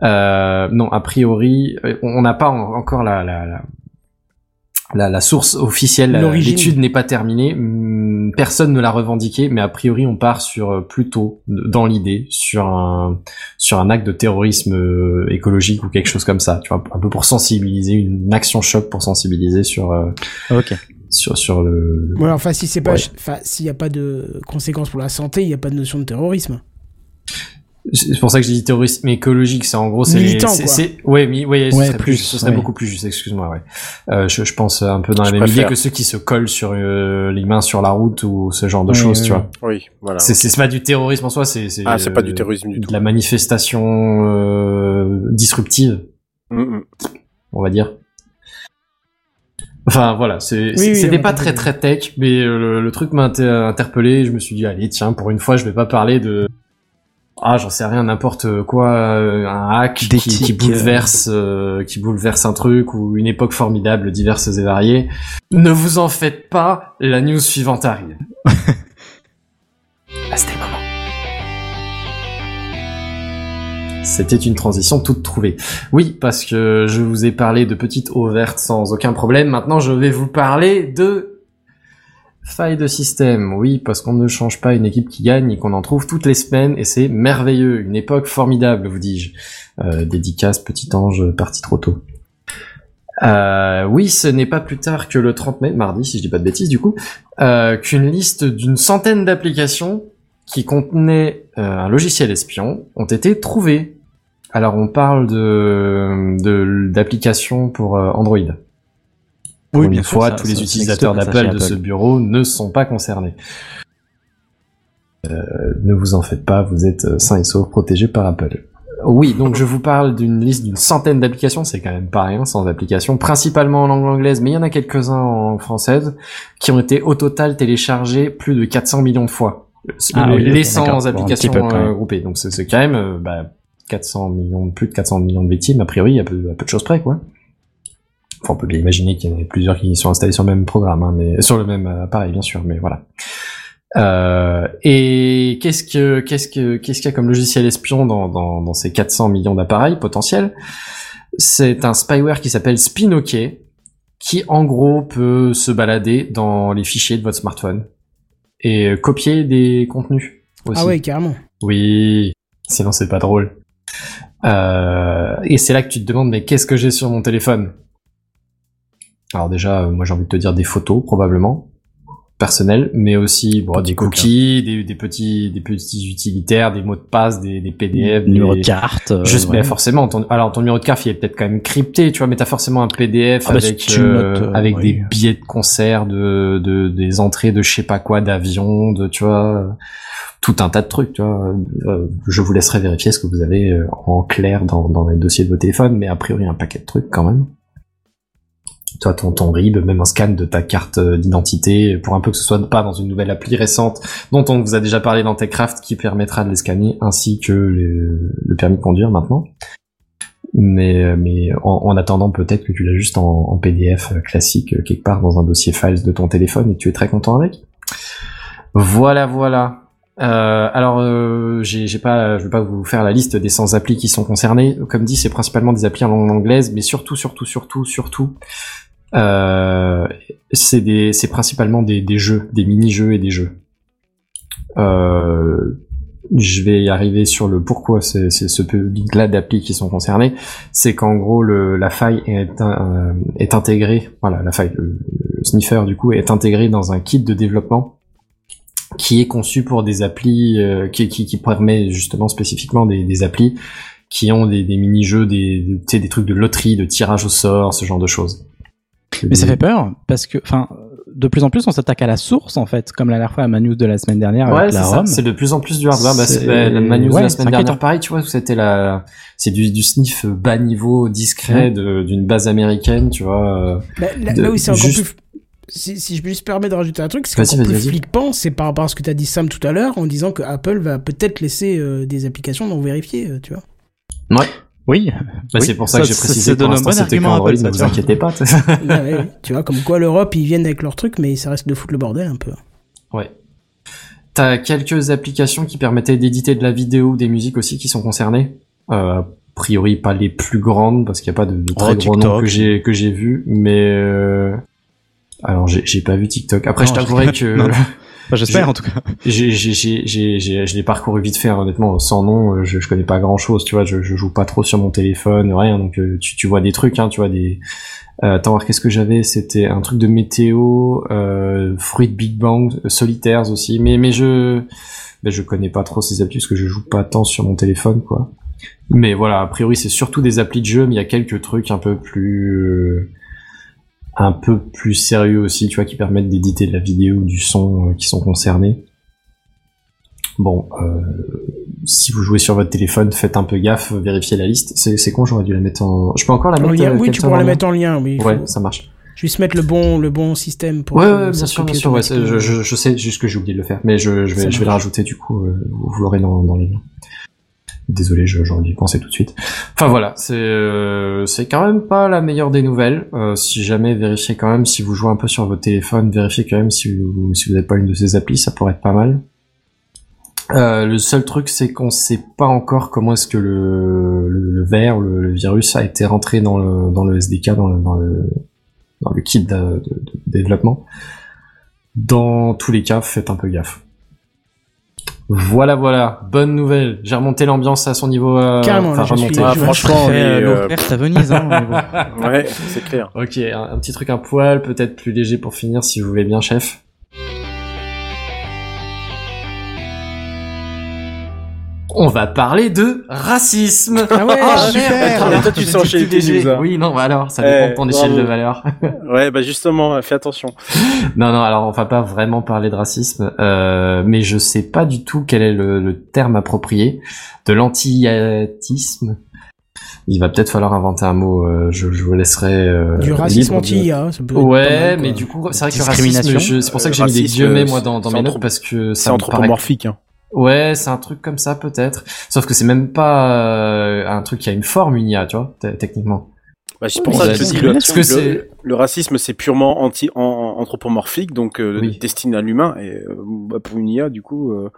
Euh, non, a priori, euh, on n'a pas en- encore la, la, la, la, la source officielle. L'origine. L'étude n'est pas terminée. Hum, Personne ne l'a revendiqué, mais a priori, on part sur euh, plutôt, dans l'idée, sur un sur un acte de terrorisme euh, écologique ou quelque chose comme ça. Tu vois, un peu pour sensibiliser, une action choc pour sensibiliser sur euh, ok. sur sur le. Ouais, enfin, si c'est pas, Ouais. enfin, s'il y a pas de conséquences pour la santé, il y a pas de notion de terrorisme. C'est pour ça que j'ai dit terrorisme écologique. C'est en gros, c'est Militant, c'est- quoi. c'est- ouais, mi, ouais, ce Ouais, serait plus, ce serait ouais. beaucoup plus juste. Excuse-moi, ouais. Euh, je, je pense un peu dans la même idée que ceux qui se collent sur euh, les mains sur la route ou ce genre de choses, tu vois. Oui, voilà. C'est c'est c'est pas du terrorisme en soi, c'est c'est Ah, c'est pas euh, du terrorisme du de tout. la manifestation euh, disruptive, on va dire. Enfin voilà, c'est Oui, c'est- oui, c'était pas très très tech, mais euh, le, le truc m'a inter- interpellé. Je me suis dit allez tiens, pour une fois, je vais pas parler de ah j'en sais rien n'importe quoi, euh, un hack qui, qui bouleverse euh, qui bouleverse un truc ou une époque formidable, diverses et variées. Ne vous en faites pas, la news suivante arrive. *laughs* ah, c'était. C'était une transition toute trouvée. Oui, parce que je vous ai parlé de petites eaux vertes sans aucun problème. Maintenant, je vais vous parler de failles de système. Oui, parce qu'on ne change pas une équipe qui gagne et qu'on en trouve toutes les semaines et c'est merveilleux. Une époque formidable, vous dis-je. Euh, dédicace, petit ange, parti trop tôt. Euh, oui, ce n'est pas plus tard que le 30 mai, mardi, si je dis pas de bêtises du coup, euh, qu'une liste d'une centaine d'applications qui contenaient euh, un logiciel espion ont été trouvées. Alors on parle de de- d'applications pour euh, Android. Oui, une sûr, fois, ça- tous les ça- utilisateurs d'Apple de ce bureau ne sont pas concernés. Euh, ne vous en faites pas, vous êtes euh, sains et saufs, protégés par Apple. Oui, donc je vous parle d'une liste d'une centaine d'applications, c'est quand même pas rien sans applications, principalement en langue anglaise, mais il y en a quelques-uns en française, qui ont été au total téléchargés plus de 400 millions de fois. Ah Le- oui, les ok, 100 d'accord. Bon, un applications peu, euh, groupées, donc c'est quand même euh, bah, 400 millions, plus de 400 millions de victimes, a priori, à peu, à peu de choses près, quoi. Enfin, on peut bien imaginer qu'il y en a plusieurs qui sont installés sur le même programme, hein, mais sur le même euh, appareil, bien sûr, mais voilà. Euh, et qu'est-ce que qu'est-ce que qu'est-ce qu'il y a comme logiciel espion dans, dans, dans ces 400 millions d'appareils potentiels? C'est un spyware qui s'appelle Spinokey, qui en gros peut se balader dans les fichiers de votre smartphone et copier des contenus. Aussi. Ah ouais, carrément. Oui, sinon c'est pas drôle. Euh, et c'est là que tu te demandes mais qu'est-ce que j'ai sur mon téléphone? Alors déjà, euh, moi j'ai envie de te dire des photos probablement personnelles, mais aussi bon, des cookies, des, des petits des petits utilitaires, des mots de passe, des, des PDF, Numéro des... de carte. euh, Je sais, ouais. mais forcément, ton, alors ton numéro de carte, il est peut-être quand même crypté, tu vois, mais t'as forcément un PDF Ah bah, avec, euh, notes, euh, avec oui. des billets de concert, de, de, des entrées de je sais pas quoi, d'avion, de, tu vois, tout un tas de trucs, tu vois. Je vous laisserai vérifier ce que vous avez en clair dans, dans les dossiers de vos téléphones, mais a priori un paquet de trucs quand même. Toi, ton, RIB, même un scan de ta carte euh, d'identité, pour un peu que ce soit pas dans une nouvelle appli récente dont on vous a déjà parlé dans Techcraft qui permettra de les scanner ainsi que le, permis de conduire maintenant. Mais, euh, mais en, en attendant, peut-être que tu l'as juste en, PDF classique euh, quelque part dans un dossier files de ton téléphone et tu es très content avec. Voilà, voilà. Alors, euh, j'ai pas, je vais pas vous faire la liste des 100 applis qui sont concernées. Comme dit, c'est principalement des applis en langue anglaise, mais surtout, surtout, surtout, surtout, c'est des, c'est principalement des, des jeux, des mini-jeux et des jeux. Euh, je vais y arriver sur le pourquoi c'est ce public-là d'applis qui sont concernés. C'est qu'en gros, le, la faille est, un- est intégrée, voilà, la faille, le, sniffer du coup est intégré dans un kit de développement qui est conçu pour des applis, euh, qui, qui, qui permet justement spécifiquement des, des applis qui ont des, des mini-jeux, des, des, des trucs de loterie, de tirage au sort, ce genre de choses. Mais ça fait peur parce que, enfin, de plus en plus, on s'attaque à la source en fait, comme la dernière fois à ma news de la semaine dernière Ouais, avec c'est la. ROM. C'est de plus en plus du hardware. Bah, bah, la ouais, la c'est semaine dernière, pareil, tu vois, où c'était la, c'est du, du sniff bas niveau, discret, de- d'une base américaine, tu vois. euh. Bah, là, De- là où c'est encore juste- plus. Si, si je me juste permets de rajouter un truc, c'est Vas-y, encore vas-y, plus flippant, c'est par rapport à ce que tu as dit Sam tout à l'heure, en disant que Apple va peut-être laisser euh, des applications non vérifiées, euh, tu vois. Ouais. Oui. Bah, Oui. c'est pour ça, que j'ai précisé pour un l'instant c'était Apple, ne vous inquiétez pas. *laughs* Ah ouais. Tu vois, comme quoi l'Europe, ils viennent avec leurs trucs, mais ça reste de foutre le bordel un peu. Ouais. T'as quelques applications qui permettaient d'éditer de la vidéo ou des musiques aussi qui sont concernées. Euh, a priori pas les plus grandes parce qu'il n'y a pas de, de très Oh, gros noms TikTok. que j'ai que j'ai vu, mais euh... alors j'ai pas vu TikTok. Après Non, je t'avouerai que Non, non. *laughs* Enfin, J'espère en tout cas. j'ai j'ai j'ai j'ai j'ai- je l'ai parcouru vite fait honnêtement sans nom euh, je, je connais pas grand chose tu vois je, je joue pas trop sur mon téléphone rien donc euh, tu tu vois des trucs hein tu vois des euh, attends qu'est-ce que j'avais? C'était un truc de météo euh, fruit de Big Bang euh, solitaires aussi mais mais je ben, je connais pas trop ces applis parce que je joue pas tant sur mon téléphone quoi mais voilà a priori c'est surtout des applis de jeu mais il y a quelques trucs un peu plus un peu plus sérieux aussi, tu vois, qui permettent d'éditer de la vidéo ou du son euh, qui sont concernés. Bon, euh, si vous jouez sur votre téléphone, faites un peu gaffe, vérifiez la liste. C'est c'est con, j'aurais dû la mettre en... Je peux encore la En mettre lien, euh, oui, tu pourras la en lien mettre en lien, oui. Ouais, faut ça marche. Juste mettre le bon, le bon système pour. Ouais, ouais, bien sûr, bien sûr, ouais, je, automatiquement. je, je sais juste que j'ai oublié de le faire, mais je, vais, je vais le marche. rajouter du coup, euh, vous l'aurez dans, dans les liens. Désolé, j'aurais dû penser tout de suite. Enfin voilà, c'est euh, c'est quand même pas la meilleure des nouvelles. Euh, si jamais, vérifiez quand même si vous jouez un peu sur votre téléphone, vérifiez quand même si vous si vous pas une de ces applis, ça pourrait être pas mal. Euh, le seul truc, c'est qu'on sait pas encore comment est-ce que le, le, le virus a été rentré dans le, SDK, dans le, kit de développement. Dans tous les cas, faites un peu gaffe. Voilà, voilà, bonne nouvelle. J'ai remonté l'ambiance à son niveau. euh, Carrément, enfin, je remonté. suis- Ah, je- franchement, mais, euh, euh, à Venise, hein, mais bon. *laughs* ouais, c'est clair. Ok, un, un petit truc un poil, peut-être plus léger pour finir, si vous voulez bien, chef. On va parler de racisme. Ah ouais, Ah, super. Attends, mais toi, tu sens chez les hein. Oui, non, bah alors, ça dépend Eh, de ton échelle bravo. de valeur. *laughs* Ouais, bah justement, fais attention. *laughs* Non, non, alors on va pas vraiment parler de racisme, euh, mais je sais pas du tout quel est le, le terme approprié de l'anti-iatisme. Il va peut-être falloir inventer un mot, euh, je, je vous laisserai... euh, Du racisme libre de- anti-IA, ça peut être pas Ouais, mal, mais du coup, c'est vrai que le racisme, c'est pour ça que Euh, j'ai mis des racisme, guillemets, euh, moi, dans, dans c'est mes notes, parce que C'est ça me paraît... anthropomorphique. Hein. Ouais, c'est un truc comme ça, peut-être. Sauf que c'est même pas euh, un truc qui a une forme, une IA, tu vois, techniquement. Bah, c'est pour Oui, ça la que je te dis, le, discrimination. Parce que le- le racisme, c'est purement anti anthropomorphique, donc euh, Oui. destiné à l'humain. Et euh, bah, pour une IA, du coup, euh,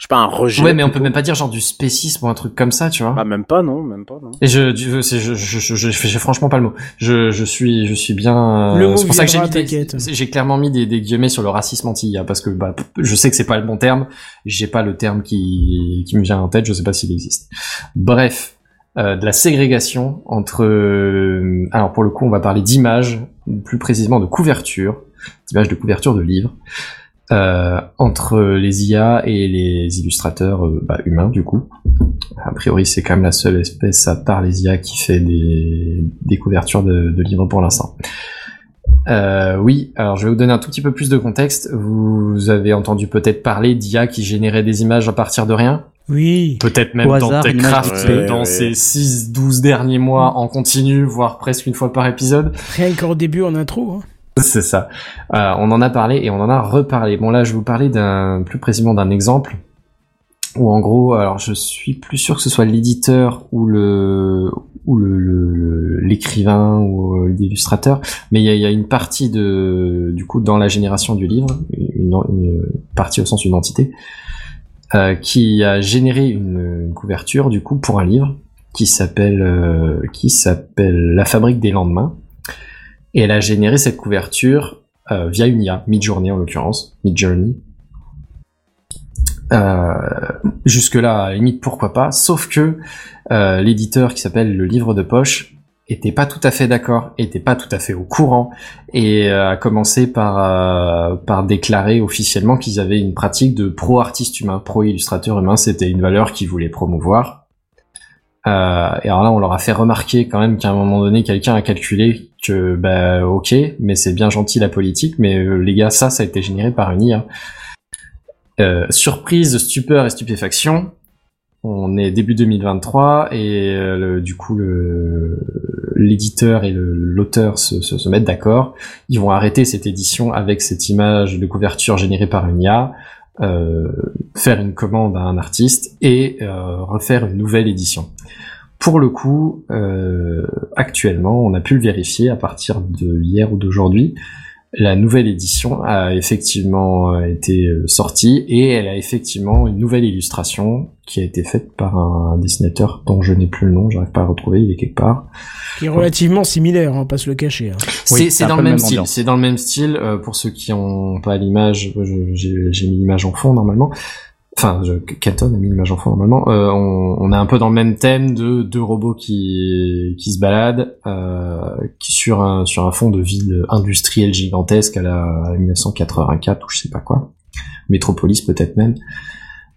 je sais pas, un rejet. Ouais, mais on peut même pas dire genre du spécisme ou un truc comme ça, tu vois. Bah, même pas, non, même pas, non. Et je, je, c'est- je, je, je, je- j'ai franchement pas le mot. Je, je suis, je suis bien. euh, Le mot c'est pour ça que j'ai j'ai clairement mis des, des guillemets sur le racisme anti-IA parce que bah, je sais que c'est pas le bon terme. J'ai pas le terme qui, qui me vient en tête. Je sais pas s'il existe. Bref. euh, de la ségrégation entre, euh, alors pour le coup, on va parler d'images, plus précisément de couverture, d'images de couverture de livres, euh, entre les IA et les illustrateurs euh, bah, humains du coup. A priori, c'est quand même la seule espèce à part les IA qui fait des, des couvertures de, de livres pour l'instant. Euh, oui, alors je vais vous donner un tout petit peu plus de contexte. Vous avez entendu peut-être parler d'IA qui générait des images à partir de rien? Oui. Peut-être même Au dans hasard, Techcraft image dans ouais, ces 6-12 derniers mois en continu, voire presque une fois par épisode. Rien qu'au début en intro. Hein. *laughs* C'est ça. Euh, on en a parlé et on en a reparlé. Bon là, je vous parler d'un plus précisément d'un exemple où en gros, alors je suis plus sûr que ce soit l'éditeur ou l'écrivain ou euh, l'illustrateur, mais il y a, une partie du coup dans la génération du livre, une, partie au sens d'une entité euh, qui a généré une, couverture du coup pour un livre qui s'appelle La fabrique des lendemains et elle a généré cette couverture euh, via une IA, Midjourney en l'occurrence, Midjourney. Euh, Jusque-là, limite, pourquoi pas, sauf que euh, l'éditeur qui s'appelle Le Livre de Poche était pas tout à fait d'accord, était pas tout à fait au courant, et euh, a commencé par, par déclarer officiellement qu'ils avaient une pratique de pro-artiste humain, pro-illustrateur humain, c'était une valeur qu'ils voulaient promouvoir. Euh, et alors là, on leur a fait remarquer quand même qu'à un moment donné, quelqu'un a calculé que, bah, ok, mais c'est bien gentil la politique, mais euh, les gars, ça, ça a été généré par une IA. Euh, surprise, stupeur et stupéfaction. On est début 2023 et euh, le- du coup l'éditeur et l'auteur se, se, se mettent d'accord. Ils vont arrêter cette édition avec cette image de couverture générée par une IA, faire une commande à un artiste et euh, refaire une nouvelle édition. Pour le coup, euh, actuellement, on a pu le vérifier à partir de hier ou d'aujourd'hui. La nouvelle édition a effectivement euh, été euh, sortie et elle a effectivement une nouvelle illustration qui a été faite par un dessinateur dont je n'ai plus le nom, j'arrive pas à le retrouver, il est quelque part. Qui est relativement similaire, on va pas se le cacher. hein. C'est Oui, dans le même même style. C'est dans le même style. euh, pour ceux qui ont pas l'image, j'ai mis l'image en fond normalement. Enfin, je, Kenton a mis l'image en fond normalement. Euh, on, on est un peu dans le même thème de deux robots qui qui se baladent euh, qui sur un sur un fond de ville industrielle gigantesque à la à 1984 ou je sais pas quoi. Métropolis peut-être même.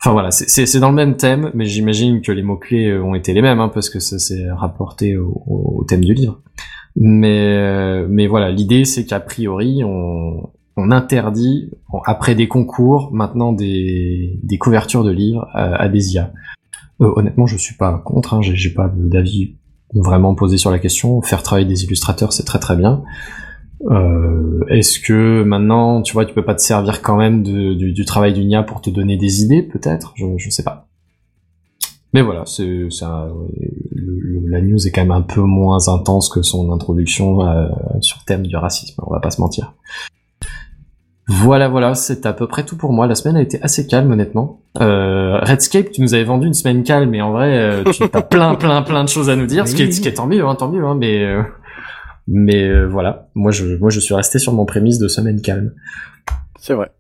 Enfin voilà, c'est- c'est dans le même thème, mais j'imagine que les mots clés ont été les mêmes hein, parce que ça s'est rapporté au, au- au thème du livre. Mais euh, mais voilà, l'idée c'est qu'a priori on on interdit après des concours maintenant des des couvertures de livres à, à des IA. Euh, honnêtement, je suis pas contre, hein, j'ai pas d'avis vraiment posé sur la question. Faire travailler des illustrateurs, c'est très très bien. Euh, Est-ce que maintenant, tu vois, tu peux pas te servir quand même de, du, du travail d'une IA pour te donner des idées, peut-être? Je, je sais pas. Mais voilà, ça. la news est quand même un peu moins intense que son introduction euh, sur thème du racisme. On va pas se mentir. Voilà, voilà, c'est à peu près tout pour moi. La semaine a été assez calme, honnêtement. Euh, Redscape, tu nous avais vendu une semaine calme, mais en vrai, euh, tu as *laughs* plein, plein, plein de choses à nous dire, ce qui est, ce qui est tant mieux, hein, tant mieux, hein, mais, euh, mais euh, voilà. Moi, je, moi, je suis resté sur mon prémisse de semaine calme. C'est vrai.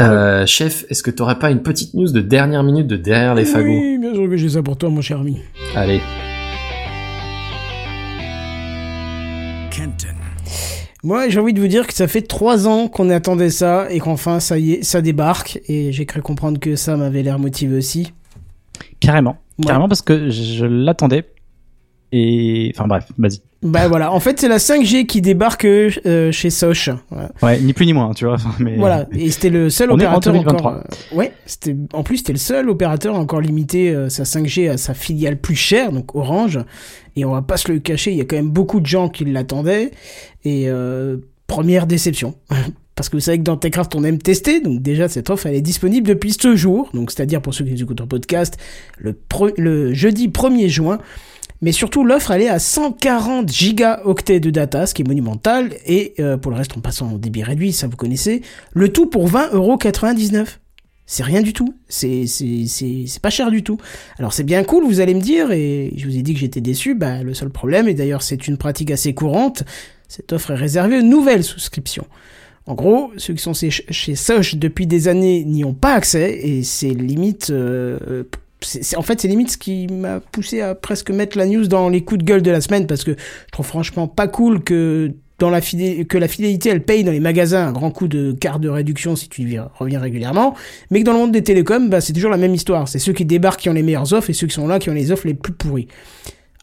Euh, chef, est-ce que t'aurais pas une petite news de dernière minute de derrière les fagots? Oui, bien sûr que j'ai ça pour toi, mon cher ami. Allez. Moi, j'ai envie de vous dire que ça fait trois ans qu'on attendait ça et qu'enfin, ça y est, ça débarque. Et j'ai cru comprendre que ça m'avait l'air motivé aussi. Carrément. Ouais. Carrément parce que je l'attendais. Et enfin bref, vas-y. Bah voilà, en fait, c'est la 5G qui débarque euh, chez Soch. Voilà. Ouais, ni plus ni moins, tu vois. Mais Voilà, et c'était le seul On est en opérateur 2023. encore. euh, ouais, c'était en plus c'était le seul opérateur à encore limité euh, sa 5G à sa filiale plus chère, donc Orange. Et on va pas se le cacher, il y a quand même beaucoup de gens qui l'attendaient. Et euh, première déception. *laughs* Parce que vous savez que dans Techcraft, on aime tester, donc déjà cette offre elle est disponible depuis ce jour, donc c'est-à-dire pour ceux qui écoutent en podcast, le, le jeudi 1er juin. Mais surtout, l'offre, elle est à 140 gigaoctets de data, ce qui est monumental. Et euh, pour le reste, on passe en débit réduit, ça vous connaissez. Le tout pour 20,99€. C'est rien du tout. C'est, c'est, c'est, pas cher du tout. Alors c'est bien cool, vous allez me dire, et je vous ai dit que j'étais déçu. Bah, le seul problème, et d'ailleurs c'est une pratique assez courante, cette offre est réservée aux nouvelles souscriptions. En gros, ceux qui sont chez, Soch depuis des années n'y ont pas accès, et c'est limite... euh, en fait, c'est limite ce qui m'a poussé à presque mettre la news dans les coups de gueule de la semaine parce que je trouve franchement pas cool que la fidélité elle paye dans les magasins un grand coup de carte de réduction si tu y reviens régulièrement, mais que dans le monde des télécoms, bah, c'est toujours la même histoire. C'est ceux qui débarquent qui ont les meilleures offres et ceux qui sont là qui ont les offres les plus pourries.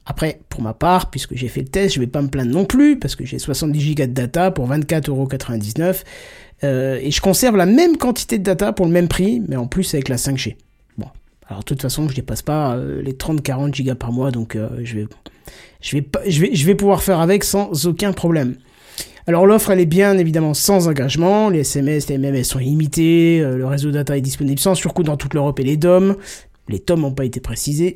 Après, pour ma part, puisque j'ai fait le test, je vais pas me plaindre non plus, parce que j'ai 70 gigas de data pour 24,99€, euh, et je conserve la même quantité de data pour le même prix, mais en plus avec la 5G. Alors de toute façon, je dépasse pas euh, les 30-40 gigas par mois, donc euh, je vais, je vais je vais, je vais pouvoir faire avec sans aucun problème. Alors l'offre, elle est bien évidemment sans engagement, les SMS, les MMS sont illimités, euh, le réseau data est disponible sans surcoût dans toute l'Europe et les DOM. Les tomes n'ont pas été précisés.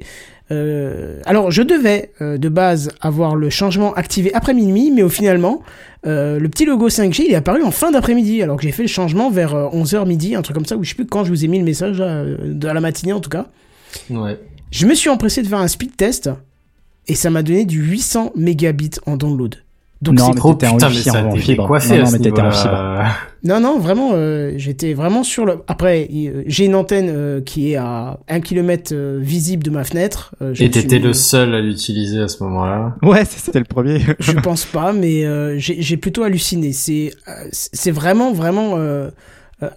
Euh, alors je devais euh, de base avoir le changement activé après minuit, mais au finalement, euh, le petit logo 5G il est apparu en fin d'après-midi, alors que j'ai fait le changement vers 11h midi, un truc comme ça, où je sais plus quand je vous ai mis le message, de à la matinée en tout cas. Ouais. Je me suis empressé de faire un speed test, et ça m'a donné du 800 mégabits en download. Donc non, c'est mais trop- t'étais en putain, mais wifi ça en t'était fibre. coiffé non, non, ce mais t'étais en fibre. niveau-là. Non, non, vraiment, euh, j'étais vraiment sur le. Après, euh, j'ai une antenne euh, qui est à 1 km visible de ma fenêtre. Euh, je Et t'étais mis- le seul à l'utiliser à ce moment-là. Ouais, c'était le premier. Je pense pas, mais euh, j'ai j'ai plutôt halluciné. C'est euh, c'est vraiment vraiment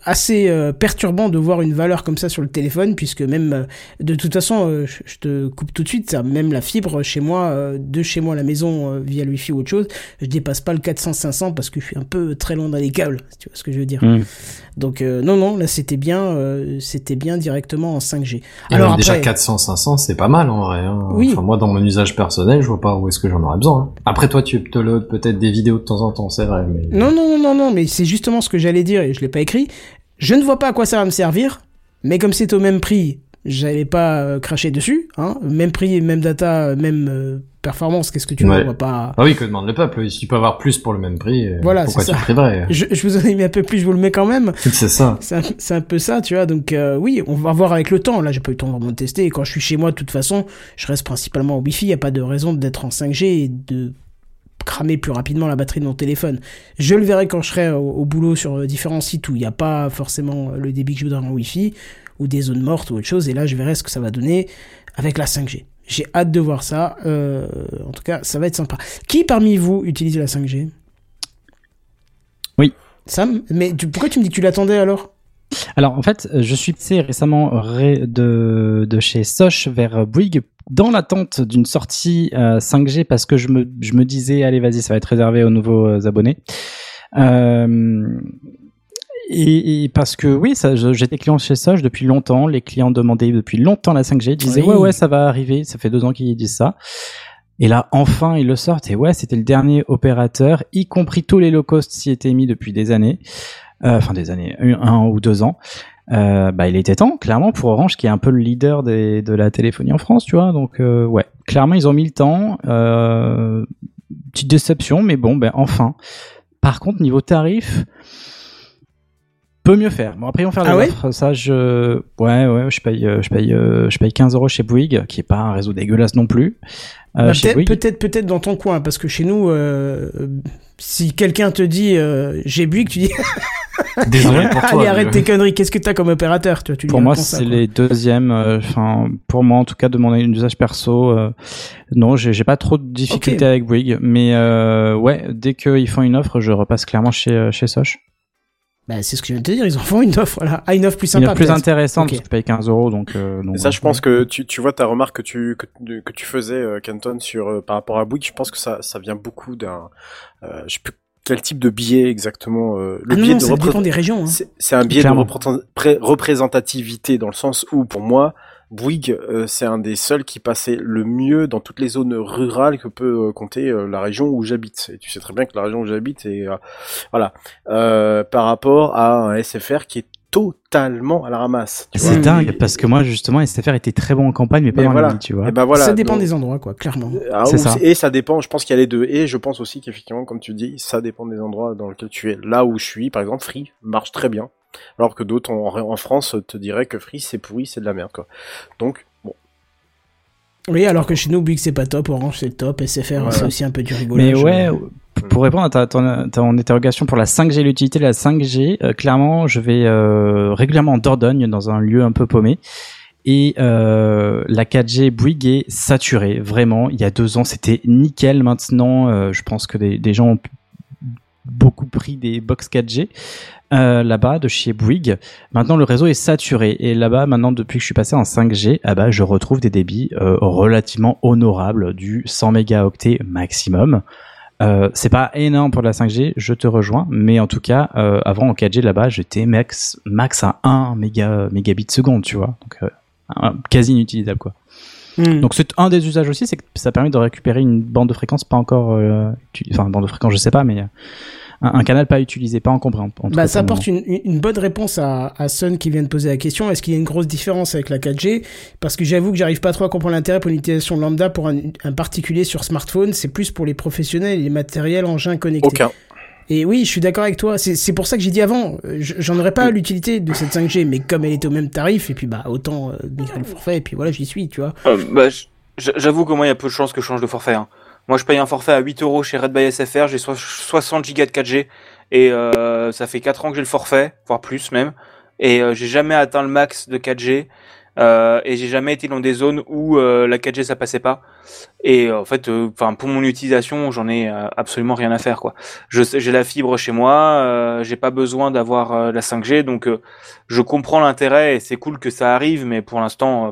assez euh, perturbant de voir une valeur comme ça sur le téléphone, puisque même euh, de toute façon, euh, je, te coupe tout de suite, ça, même la fibre chez moi, euh, de chez moi à la maison euh, via le wifi ou autre chose, je dépasse pas le 400-500 parce que je suis un peu très loin dans les câbles, si tu vois ce que je veux dire. Mm. Donc euh, non non, là c'était bien, euh, c'était bien directement en 5G. Et Alors déjà après, 400, 500, c'est pas mal en vrai. Hein. Oui. Enfin, moi, dans mon usage personnel, je vois pas où est-ce que j'en aurais besoin. hein. Après, toi, tu te peut-être des vidéos de temps en temps, c'est vrai. Mais... Non, non, non, non, non, mais c'est justement ce que j'allais dire et je l'ai pas écrit. Je ne vois pas à quoi ça va me servir, mais comme c'est au même prix, j'allais pas euh, cracher dessus. Hein. Même prix, même data, même euh, performance, qu'est-ce que tu veux Ouais. on va pas... Ah oui, que demande le peuple Si tu peux avoir plus pour le même prix, euh, Voilà, pourquoi c'est tu priverais Je, je vous en ai mis un peu plus, je vous le mets quand même. *laughs* C'est ça. C'est un, peu ça, tu vois. Donc euh, oui, on va voir avec le temps. Là, j'ai pas eu le temps vraiment de tester. Et quand je suis chez moi, de toute façon, je reste principalement au Wi-Fi. Il y a pas de raison d'être en 5G et de cramer plus rapidement la batterie de mon téléphone. Je le verrai quand je serai au, au boulot sur euh, différents sites où il n'y a pas forcément le débit que je voudrais en Wi-Fi ou des zones mortes ou autre chose. Et là, je verrai ce que ça va donner avec la 5G. J'ai hâte de voir ça. Euh, en tout cas, ça va être sympa. Qui parmi vous utilise la 5G Oui. Sam? Mais tu- pourquoi tu me dis que tu l'attendais alors? Alors en fait, je suis passé récemment ré- de, de chez Soch vers Bouygues dans l'attente d'une sortie euh, 5G parce que je me, je me disais allez vas-y ça va être réservé aux nouveaux euh, abonnés. Euh, et, et parce que oui, j'étais client chez Soch depuis longtemps. Les clients demandaient depuis longtemps la 5G. Ils disaient Oui. ouais ouais ça va arriver. Ça fait deux ans qu'ils disent ça. Et là, enfin, ils le sortent. Et ouais, c'était le dernier opérateur, y compris tous les low cost s'y étaient mis depuis des années. Euh, Enfin, des années, un, un ou deux ans. Euh, bah, il était temps, clairement, pour Orange, qui est un peu le leader des, de la téléphonie en France, tu vois. Donc, euh, ouais, clairement, ils ont mis le temps. Euh, petite déception, mais bon, ben, enfin. Par contre, niveau tarif, peut mieux faire. Bon, après, ils vont faire Ah des ouais offres. Ça, je, ouais, ouais, je paye, euh, je paye, euh, je paye 15 euros chez Bouygues, qui est pas un réseau dégueulasse non plus. Euh, Bah, peut-être, Bouygues. peut-être, peut-être dans ton coin, parce que chez nous, euh, si quelqu'un te dit euh, j'ai bu, que tu dis *laughs* Désolé *laughs* pour toi. allez arrête tes conneries, qu'est-ce que t'as comme opérateur tu vois, tu Pour moi, c'est les deuxièmes. euh, Enfin, pour moi, en tout cas, de mon usage perso, euh, non, j'ai pas trop de difficultés avec Bouygues. Mais euh, ouais, dès qu'ils font une offre, je repasse clairement chez euh, chez Soch. Bah, c'est ce que je viens de te dire, ils en font une offre, voilà. Ah, une offre plus Une sympa. offre plus intéressante Ok. parce que tu payes 15 euros, donc. euh, donc Et ça, ouais. je pense que tu, tu vois ta remarque que tu que, que tu faisais, euh, Kenton, sur euh, par rapport à Bouygues. Je pense que ça ça vient beaucoup d'un, euh, je sais plus quel type de billet exactement. euh, le Ah billet non, de ça repré- dépend des régions. Hein. C'est c'est un biais de Clairement. pré- représentativité dans le sens où, pour moi, Bouygues, euh, c'est un des seuls qui passait le mieux dans toutes les zones rurales que peut euh, compter euh, la région où j'habite. Et tu sais très bien que la région où j'habite est, euh, voilà, euh, par rapport à un SFR qui est totalement à la ramasse. C'est dingue parce que moi, justement, SFR était très bon en campagne, mais pas Mais dans voilà. la ville, tu vois. Et ben voilà. ça dépend donc- des endroits, quoi, clairement. Ah, ça. Et ça dépend, je pense qu'il y a les deux. Et je pense aussi qu'effectivement, comme tu dis, ça dépend des endroits dans lesquels tu es. Là où je suis, par exemple, Free marche très bien. Alors que d'autres en, en France te diraient que Free c'est pourri, c'est de la merde, quoi. Donc, bon. Oui, alors que chez nous, Bouygues c'est pas top, Orange c'est top, SFR Voilà. c'est aussi un peu du rigolage. Mais ouais, pour répondre à ta, ton, ton interrogation pour la 5G, l'utilité de la 5G, euh, clairement, je vais euh, régulièrement en Dordogne, dans un lieu un peu paumé. Et euh, la 4G Bouygues est saturée, vraiment. Il y a deux ans, c'était nickel. Maintenant, euh, je pense que des, des gens ont beaucoup pris des box 4G euh, là-bas de chez Bouygues. Maintenant, le réseau est saturé et là-bas, maintenant, depuis que je suis passé en 5G, ah bah, je retrouve des débits euh, relativement honorables, du 100 mégaoctets maximum. Euh, c'est pas énorme pour la 5G, je te rejoins, mais en tout cas, euh, avant en 4G là-bas, j'étais max max à 1 méga mégabit seconde, tu vois, donc euh, quasi inutilisable quoi. Hmm. Donc c'est un des usages aussi, c'est que ça permet de récupérer une bande de fréquence pas encore, euh, uti- enfin bande de fréquence, je sais pas, mais euh, un, un canal pas utilisé, pas encombré. en- en Bah, ça apporte une, bonne réponse à, à Sun qui vient de poser la question. Est-ce qu'il y a une grosse différence avec la 4G Parce que j'avoue que j'arrive pas trop à comprendre l'intérêt pour une utilisation lambda pour un, un particulier sur smartphone. C'est plus pour les professionnels et les matériels engins connectés. Aucun. Et oui, je suis d'accord avec toi. C'est pour ça que j'ai dit avant, je- j'en aurais pas l'utilité de cette 5G, mais comme elle était au même tarif, et puis bah autant euh, migrer le forfait, et puis voilà, j'y suis, tu vois. Euh, bah, J'avoue que moi, il y a peu de chances que je change de forfait. hein. Moi, je paye un forfait à 8 euros chez Red by SFR, j'ai so- 60 gigas de 4G, et euh, ça fait 4 ans que j'ai le forfait, voire plus même, et euh, j'ai jamais atteint le max de 4G, euh, et j'ai jamais été dans des zones où euh, la 4G ça passait pas. Et euh, en fait, enfin pour mon utilisation, j'en ai euh, absolument rien à faire quoi. J'ai la fibre chez moi, euh, j'ai pas besoin d'avoir euh, la 5G, donc euh, je comprends l'intérêt et c'est cool que ça arrive, mais pour l'instant, euh,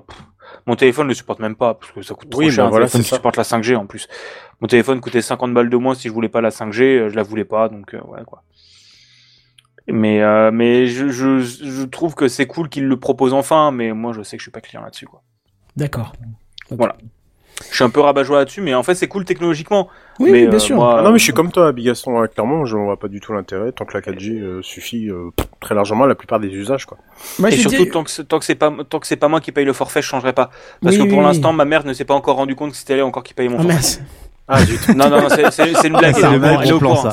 mon téléphone le supporte même pas parce que ça coûte trop Oui, cher. un voilà, téléphone qui ça. supporte la 5G en plus. Mon téléphone coûtait 50 balles de moins si je voulais pas la 5G, euh, je la voulais pas, donc euh, voilà quoi. Mais euh, mais je, je, je trouve que c'est cool qu'il le propose enfin, mais moi je sais que je suis pas client là-dessus quoi. D'accord. Voilà. Je suis un peu rabat-joie là-dessus, mais en fait c'est cool technologiquement. Oui, mais, oui, bien euh, sûr. moi, Ah non, mais je suis comme toi, Bigaston, hein, clairement, je vois pas du tout l'intérêt, tant que la 4G euh, suffit euh, très largement à la plupart des usages, quoi. Moi, et surtout tant que c'est- tant que c'est pas tant que c'est pas moi qui paye le forfait, je changerai pas. Parce Oui, que pour oui, l'instant, oui. ma mère ne s'est pas encore rendu compte que c'était elle encore qui payait mon Ah, forfait. Ah, du tout. Non non, non c'est une blague. C'est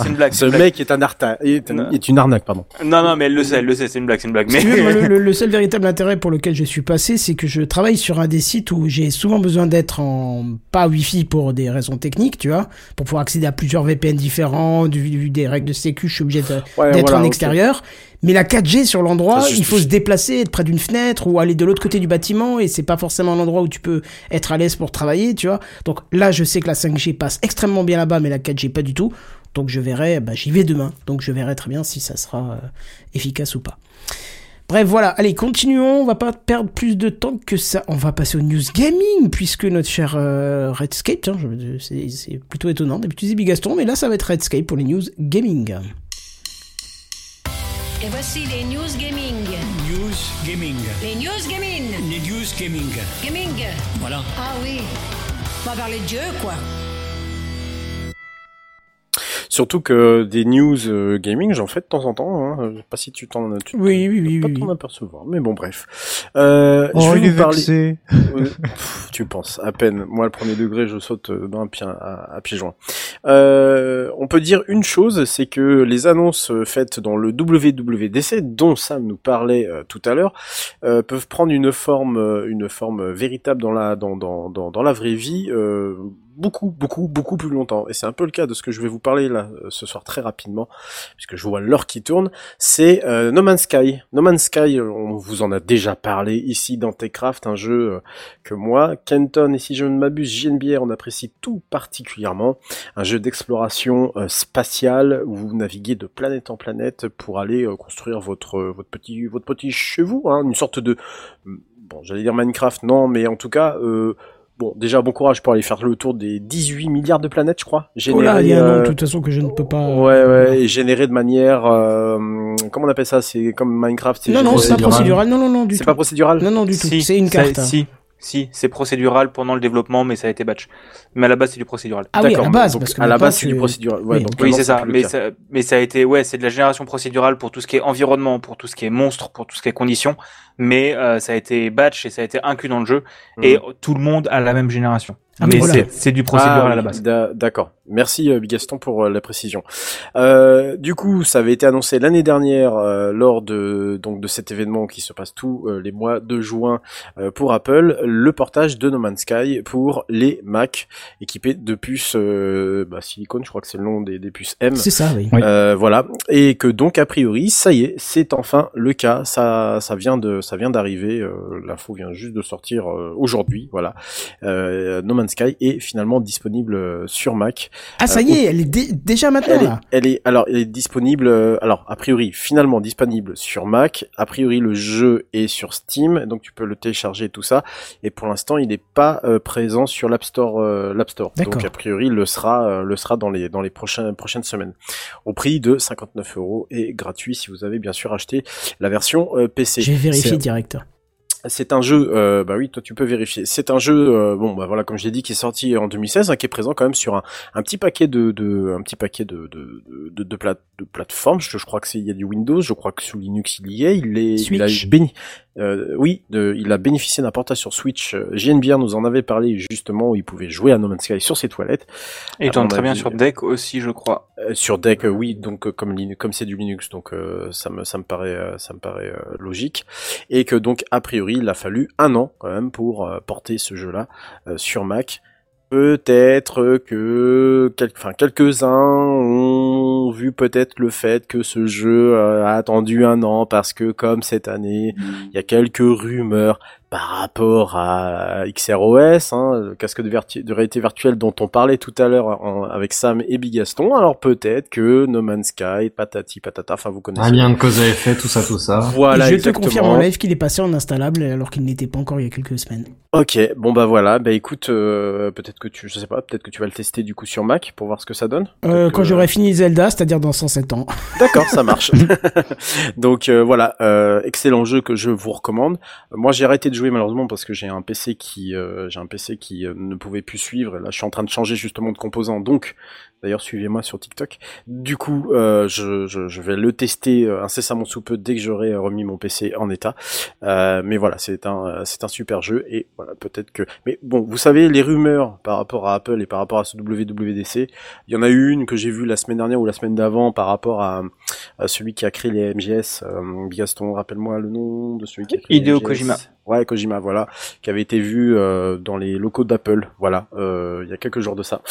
une blague. Ce mec est un arta, est, est une arnaque, pardon. Non non, mais elle le sait, elle le sait, c'est une blague, c'est une blague. Mais le, le- *laughs* le seul véritable intérêt pour lequel je suis passé, c'est que je travaille sur un des sites où j'ai souvent besoin d'être en pas Wi-Fi pour des raisons techniques, tu vois, pour pouvoir accéder à plusieurs VPN différents, du, du- des règles de sécu, je suis obligé Ouais, d'être voilà, en extérieur. Mais la 4G sur l'endroit, il faut se déplacer, être près d'une fenêtre ou aller de l'autre côté du bâtiment et c'est pas forcément un endroit où tu peux être à l'aise pour travailler, tu vois. Donc là, je sais que la 5G passe extrêmement bien là-bas, mais la 4G pas du tout. Donc je verrai, bah, j'y vais demain. Donc je verrai très bien si ça sera euh, efficace ou pas. Bref, voilà. Allez, continuons. On va pas perdre plus de temps que ça. On va passer aux news gaming, puisque notre cher euh, Redscape, c'est c'est plutôt étonnant. D'habitude, c'est Bigaston, mais là, ça va être Redscape pour les news gaming. Et voici les news gaming. News Gaming. Les news gaming. Les news gaming. Gaming. Voilà. Ah oui. On va parler de Dieu, quoi. Surtout que des news euh, gaming, j'en fais de temps en temps. Hein. Je sais pas si tu t'en tu Oui, oui, oui, pas oui, t'en oui. apercevoir, mais bon, bref. Euh, Oh, je vais vous parler. *laughs* Pff, tu penses à peine. Moi, le premier degré, je saute euh, d'un pied à, à pieds joints. Euh, on peut dire une chose, c'est que les annonces euh, faites dans le WWDC, dont Sam nous parlait euh, tout à l'heure, euh, peuvent prendre une forme, euh, une forme véritable dans la dans dans dans, dans la vraie vie. Beaucoup, beaucoup, beaucoup plus longtemps. Et c'est un peu le cas de ce que je vais vous parler là euh, ce soir très rapidement, puisque je vois l'heure qui tourne. C'est euh, No Man's Sky. No Man's Sky, euh, on vous en a déjà parlé ici dans Techcraft, un jeu que moi, Kenton et si je ne m'abuse, JNBR, on apprécie tout particulièrement. Un jeu d'exploration spatiale où vous naviguez de planète en planète pour aller construire votre votre petit votre petit chez vous, hein, une sorte de bon, j'allais dire Minecraft, non, mais en tout cas. Bon, déjà, bon courage pour aller faire le tour des 18 milliards de planètes, je crois. Oh là, il y a un nom euh, de toute façon que je ne peux pas. Ouais, ouais, et généré de manière, euh, comment on appelle ça? C'est comme Minecraft. Non, non, c'est pas procédural. Non, non, non, du C'est tout. pas procédural? Non, non, du tout. Si, C'est une carte. hein. Si, si, c'est procédural pendant le développement, mais ça a été batch. Mais à la base, c'est du procédural. Ah oui, à la base, donc, parce que à la maintenant, base c'est du procédural. Ouais, Oui. c'est ça. Mais ça, mais ça a été, ouais, c'est de la génération procédurale pour tout ce qui est environnement, pour tout ce qui est monstre, pour tout ce qui est conditions. Mais euh, ça a été batch et ça a été inclus dans le jeu. Mhm. Et tout le monde a la même génération. Ah, mais mais voilà. c'est- c'est du procédural Ah, à la oui, base. d'a- D'accord. Merci euh, Bigaston pour euh, la précision. Euh, du coup, ça avait été annoncé l'année dernière euh, lors de donc de cet événement qui se passe tous euh, les mois de juin euh, pour Apple, le portage de No Man's Sky pour les Mac équipés de puces euh, bah, silicone, je crois que c'est le nom des, des puces M. C'est ça, oui. Oui. Euh, voilà, et que donc a priori, ça y est, c'est enfin le cas. Ça, ça vient de, ça vient d'arriver. euh, L'info vient juste de sortir euh, aujourd'hui. Voilà, euh, No Man's Sky est finalement disponible euh, sur Mac. Ah, ça y est, elle est dé- déjà maintenant, Elle est, là. elle est, alors, elle est disponible. euh, alors, a priori, finalement disponible sur Mac. A priori, le jeu est sur Steam, donc tu peux le télécharger tout ça. Et pour l'instant, il n'est pas euh, présent sur l'App Store. euh, L'App Store. Donc, a priori, il le sera, euh, le sera dans les dans les prochaines prochaines semaines, au prix de 59 euros et gratuit si vous avez bien sûr acheté la version euh, PC. J'ai vérifié direct. C'est un jeu, euh, bah oui, toi tu peux vérifier. C'est un jeu, euh, bon, bah voilà, comme je l'ai dit, qui est sorti en 2016, hein, qui est présent quand même sur un, un petit paquet de, de un petit paquet de de de, de, plate- de plateformes. Je, je crois que c'est il y a du Windows, je crois que sous Linux il y est. Il est, il a Switch. béni, euh, oui, de, il a bénéficié d'un portage sur Switch. Euh, JNBR nous en avait parlé justement, où il pouvait jouer à No Man's Sky sur ses toilettes. Et il tourne très bien sur Deck aussi, je crois. Euh, sur Deck, euh, oui, donc euh, comme comme c'est du Linux, donc euh, ça me ça me paraît euh, ça me paraît euh, logique, et que donc a priori il a fallu un an quand même pour euh, porter ce jeu-là euh, sur Mac. Peut-être que quel- enfin quelques-uns ont vu peut-être le fait que ce jeu euh, a attendu un an parce que comme cette année il y a quelques rumeurs par rapport à XROS, hein, le casque de, vertu- de réalité virtuelle dont on parlait tout à l'heure avec Sam et Bigaston. Alors peut-être que No Man's Sky, patati patata, enfin vous connaissez. Un lien de cause à effet, tout ça, tout ça. Voilà, Et je te confirme en live qu'il est passé en installable alors qu'il n'était pas encore il y a quelques semaines. Ok, bon bah voilà, bah écoute, euh, peut-être que tu, je sais pas, peut-être que tu vas le tester du coup sur Mac pour voir ce que ça donne. Euh, quand que- j'aurai fini Zelda, c'est-à-dire dans 107 ans. *laughs* D'accord, ça marche. *laughs* Donc euh, voilà, euh, excellent jeu que je vous recommande. Moi, j'ai arrêté de jouer malheureusement parce que j'ai un PC qui, euh, j'ai un PC qui euh, ne pouvait plus suivre. Là, je suis en train de changer justement de composant. Donc, d'ailleurs, suivez-moi sur TikTok. Du coup, euh, je, je, je vais le tester euh, incessamment sous peu dès que j'aurai euh, remis mon PC en état. Euh, mais voilà, c'est un, c'est un super jeu et voilà, peut-être que. Mais bon, vous savez, les rumeurs par rapport à Apple et par rapport à ce WWDC, il y en a eu une que j'ai vue la semaine dernière ou la semaine d'avant par rapport à celui qui a créé les MGS, euh, Bigaston, rappelle-moi le nom de celui qui a créé Hideo les MGS. Kojima. Ouais, Kojima, voilà, qui avait été vu euh, dans les locaux d'Apple, voilà, euh, il y a quelques jours de ça.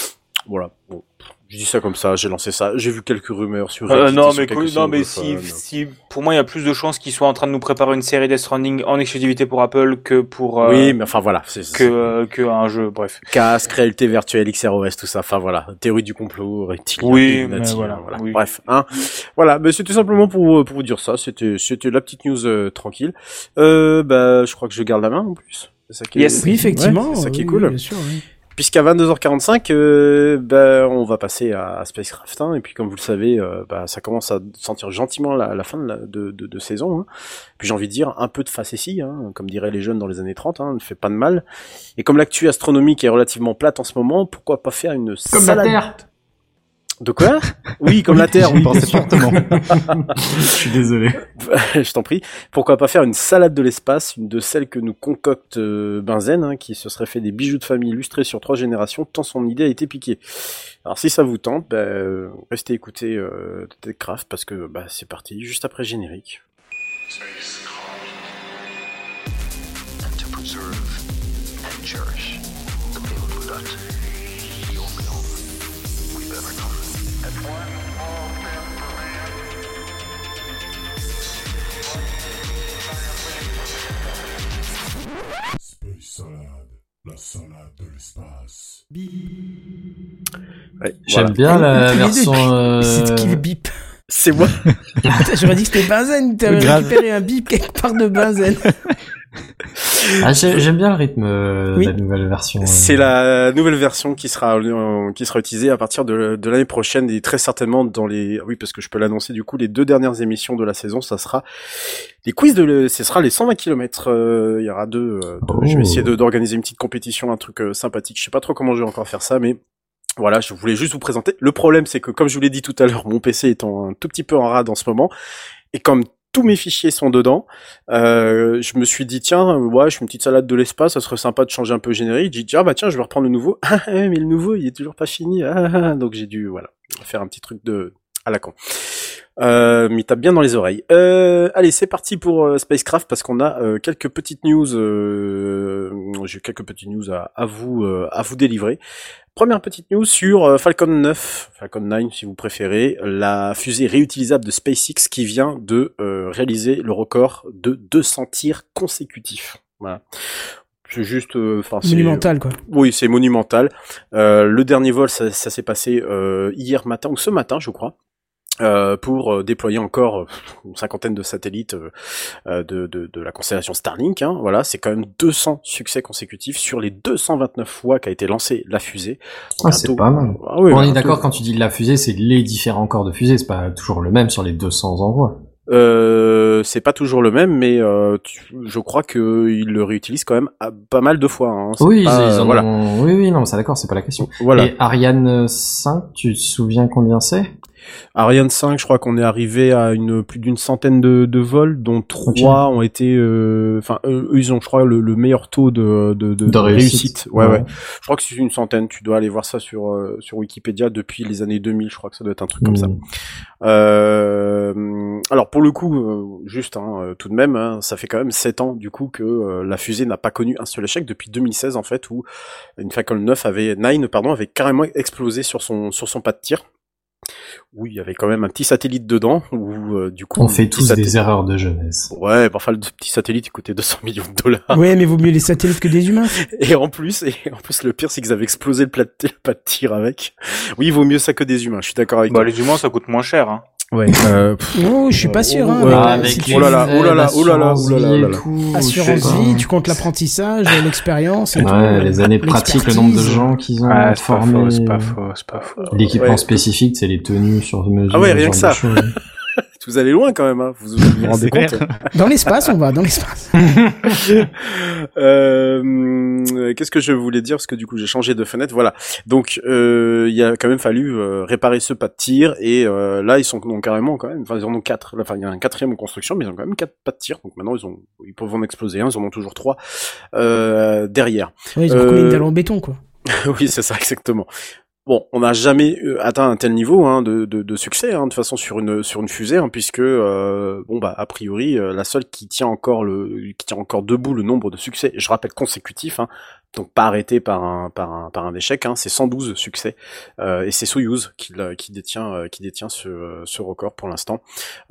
Voilà, bon, je dis ça comme ça, j'ai lancé ça, j'ai vu quelques rumeurs sur Euh, non, sur mais, quelques non, mais si, si, pour moi, il y a plus de chances qu'ils soient en train de nous préparer une série Death Stranding en exclusivité pour Apple que pour, euh, Oui, mais enfin voilà, c'est que, euh, que un jeu, bref. casque, réalité virtuelle, XROS, tout ça. Enfin voilà, théorie du complot, reptilien, Oui, mais voilà, voilà. oui. Bref, hein. Voilà, mais c'était simplement pour pour vous dire ça. C'était c'était la petite news euh, tranquille. Euh, bah, je crois que je garde la main en plus. C'est ça qui est, Yes. Oui, effectivement. Ouais, c'est ça qui est oui, cool. Bien sûr, oui. Puisqu'à 22h45, euh, bah, on va passer à, à Spacecraft. Hein, et puis comme vous le savez, euh, bah, ça commence à sentir gentiment la, la fin de, la, de, de, de saison. Hein. Puis j'ai envie de dire un peu de facétie, hein, comme diraient les jeunes dans les années 30, hein, ne fait pas de mal. Et comme l'actu astronomique est relativement plate en ce moment, pourquoi pas faire une Comme salade la Terre. De quoi Oui, comme la Terre, oui, sûr. fortement. *laughs* Je suis désolé. je t'en prie. Pourquoi pas faire une salade de l'espace, une de celles que nous concocte euh, Benzen, hein, qui se serait fait des bijoux de famille illustrés sur trois générations, tant son idée a été piquée. Alors si ça vous tente, bah, euh, restez écouter euh, TechCraft parce que bah, c'est parti, juste après le générique. Salade, la salade de l'espace. Ouais, J'aime voilà. bien la version. euh, C'est qui le bip? C'est moi. J'aurais dit que c'était Benzen, t'avais récupéré un bip quelque part de Benzen. *laughs* Ah, j'ai- j'aime bien le rythme euh, Oui. de la nouvelle version. euh. C'est la nouvelle version qui sera euh, qui sera utilisée à partir de, de l'année prochaine et très certainement dans les oui parce que je peux l'annoncer du coup les deux dernières émissions de la saison ça sera les quiz de le, ce sera les 120 km il y aura deux, euh, deux- je vais Oh. essayer de- d'organiser une petite compétition un truc euh, sympathique je sais pas trop comment je vais encore faire ça mais voilà, je voulais juste vous présenter. Le problème, c'est que comme je vous l'ai dit tout à l'heure, mon PC est en, un tout petit peu en rade en ce moment. Et comme tous mes fichiers sont dedans. Euh, je me suis dit tiens, ouais, je fais une petite salade de l'espace, ça serait sympa de changer un peu le générique. J'ai dit ah bah tiens, je vais reprendre le nouveau. *laughs* Ah, mais le nouveau, il est toujours pas fini. Ah, donc j'ai dû voilà faire un petit truc de à la con. Euh, mais tape bien dans les oreilles. Euh, allez, c'est parti pour euh, Spacecraft parce qu'on a euh, quelques petites news. J'ai quelques petites news à, vous à vous délivrer. Première petite news sur euh, Falcon 9, Falcon 9 si vous préférez, la fusée réutilisable de SpaceX qui vient de euh, réaliser le record de 200 tirs consécutifs. Voilà. C'est juste, euh, enfin, Monumental, quoi. oui, c'est monumental. Euh, le dernier vol, ça, ça s'est passé hier matin ou ce matin, je crois. Euh, pour euh, déployer encore euh, une cinquantaine de satellites euh, de, de, de la constellation Starlink. Hein. Voilà, c'est quand même 200 succès consécutifs sur les 229 fois qu'a été lancée la fusée. Ah, c'est pas mal. Ah oui, On est d'accord quand tu dis la fusée, c'est les différents corps de fusée, c'est pas toujours le même sur les 200 envois. Euh, c'est pas toujours le même, mais euh, tu- je crois qu'ils le réutilisent quand même à- pas mal de fois. Hein. Oui, pas- ils en voilà. ont... oui, oui, non, c'est d'accord, c'est pas la question. Voilà. Et Ariane 5, tu te souviens combien c'est? Ariane 5, je crois qu'on est arrivé à une plus d'une centaine de, de vols, dont trois ont été, euh, enfin, eux, ils ont, je crois, le, le meilleur taux de, de, de, réussite. Ouais, ouais, Ouais. Je crois que c'est une centaine. Tu dois aller voir ça sur euh, sur Wikipédia depuis les années 2000. Je crois que ça doit être un truc comme ça. Mm. Euh, alors pour le coup, euh, juste hein, euh, tout de même, hein, ça fait quand même 7 ans du coup que la fusée n'a pas connu un seul échec depuis 2016 en fait, où une Falcon 9 avait 9 pardon avait carrément explosé sur son sur son pas de tir. Où il y avait quand même un petit satellite dedans, où euh, du coup On fait tous des erreurs de jeunesse. Ouais, bah, enfin le petit satellite il coûtait 200 millions de dollars. Ouais, mais vaut mieux les satellites que des humains. *laughs* Et en plus, et en plus le pire c'est qu'ils avaient explosé le plat de, le pas de tir avec. Oui, il vaut mieux ça que des humains. Je suis d'accord avec Bah, toi. les humains, ça coûte moins cher. Hein. Ouais. Euh, Oh, je suis pas sûr. Hein, Ouais, mais, ah, euh, avec si tu- Oh là là, oh là là, oh là là, oh là là, oh là là. Assurance vie, tu comptes l'apprentissage, l'expérience. et tout. Ouais, les années pratiques, le nombre de gens qu'ils ont Ah, c'est pas formés. faux, c'est pas faux, c'est pas faux. L'équipement Ouais. spécifique, c'est les tenues sur mesure. Ah ouais, rien que de ça. choses. *laughs* Vous allez loin quand même, hein. vous vous rendez compte Dans l'espace, on va, dans l'espace. *laughs* *laughs* Euh, Qu'est-ce que je voulais dire? Parce que du coup j'ai changé de fenêtre. Voilà. Donc euh, il a quand même fallu euh, réparer ce pas de tir et euh, là ils sont donc carrément quand même. Enfin ils en ont quatre. Enfin il y a un quatrième en construction, mais ils ont quand même quatre pas de tir. Donc maintenant ils ont ils peuvent en exploser un. Ils en ont toujours trois euh, derrière. Ouais, ils ont Euh, recollé une dalle en béton, quoi. oui, c'est ça exactement. Bon, on n'a jamais euh, atteint un tel niveau hein, de, de, succès, hein, de façon sur une sur une fusée, hein, puisque euh, bon bah a priori euh, la seule qui tient encore le qui tient encore debout le nombre de succès, je rappelle consécutifs, hein, donc pas arrêté par un par un par un échec, hein, c'est 112 succès euh, et c'est Soyuz qui qui détient euh, qui détient ce ce record pour l'instant.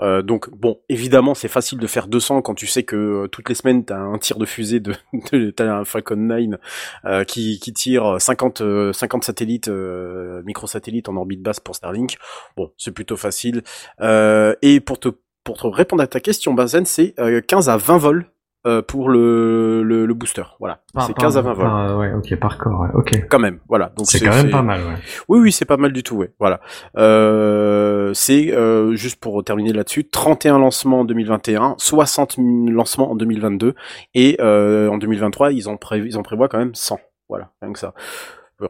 Euh, donc bon, évidemment c'est facile de faire 200 quand tu sais que euh, toutes les semaines t'as un tir de fusée de, *laughs* de t'as un Falcon 9 euh, qui, qui tire 50, euh, 50 satellites, euh, microsatellites en orbite basse pour Starlink. Bon, c'est plutôt facile. Euh, et pour te, pour te répondre à ta question, Bazen, c'est euh, 15 à 20 vols euh, pour le, le, le booster. Voilà, c'est par- 15 à 20 vols. par- ouais, ok, par corps, ouais, ok. Quand même, voilà. Donc C'est quand même pas mal, ouais. Oui, oui, c'est pas mal du tout, ouais. Voilà. Euh, c'est euh, juste pour terminer là-dessus, 31 lancements en 2021, 60 lancements en 2022, et euh, en 2023, ils ont prévu, ils en prévoient quand même 100. Voilà, rien que ça.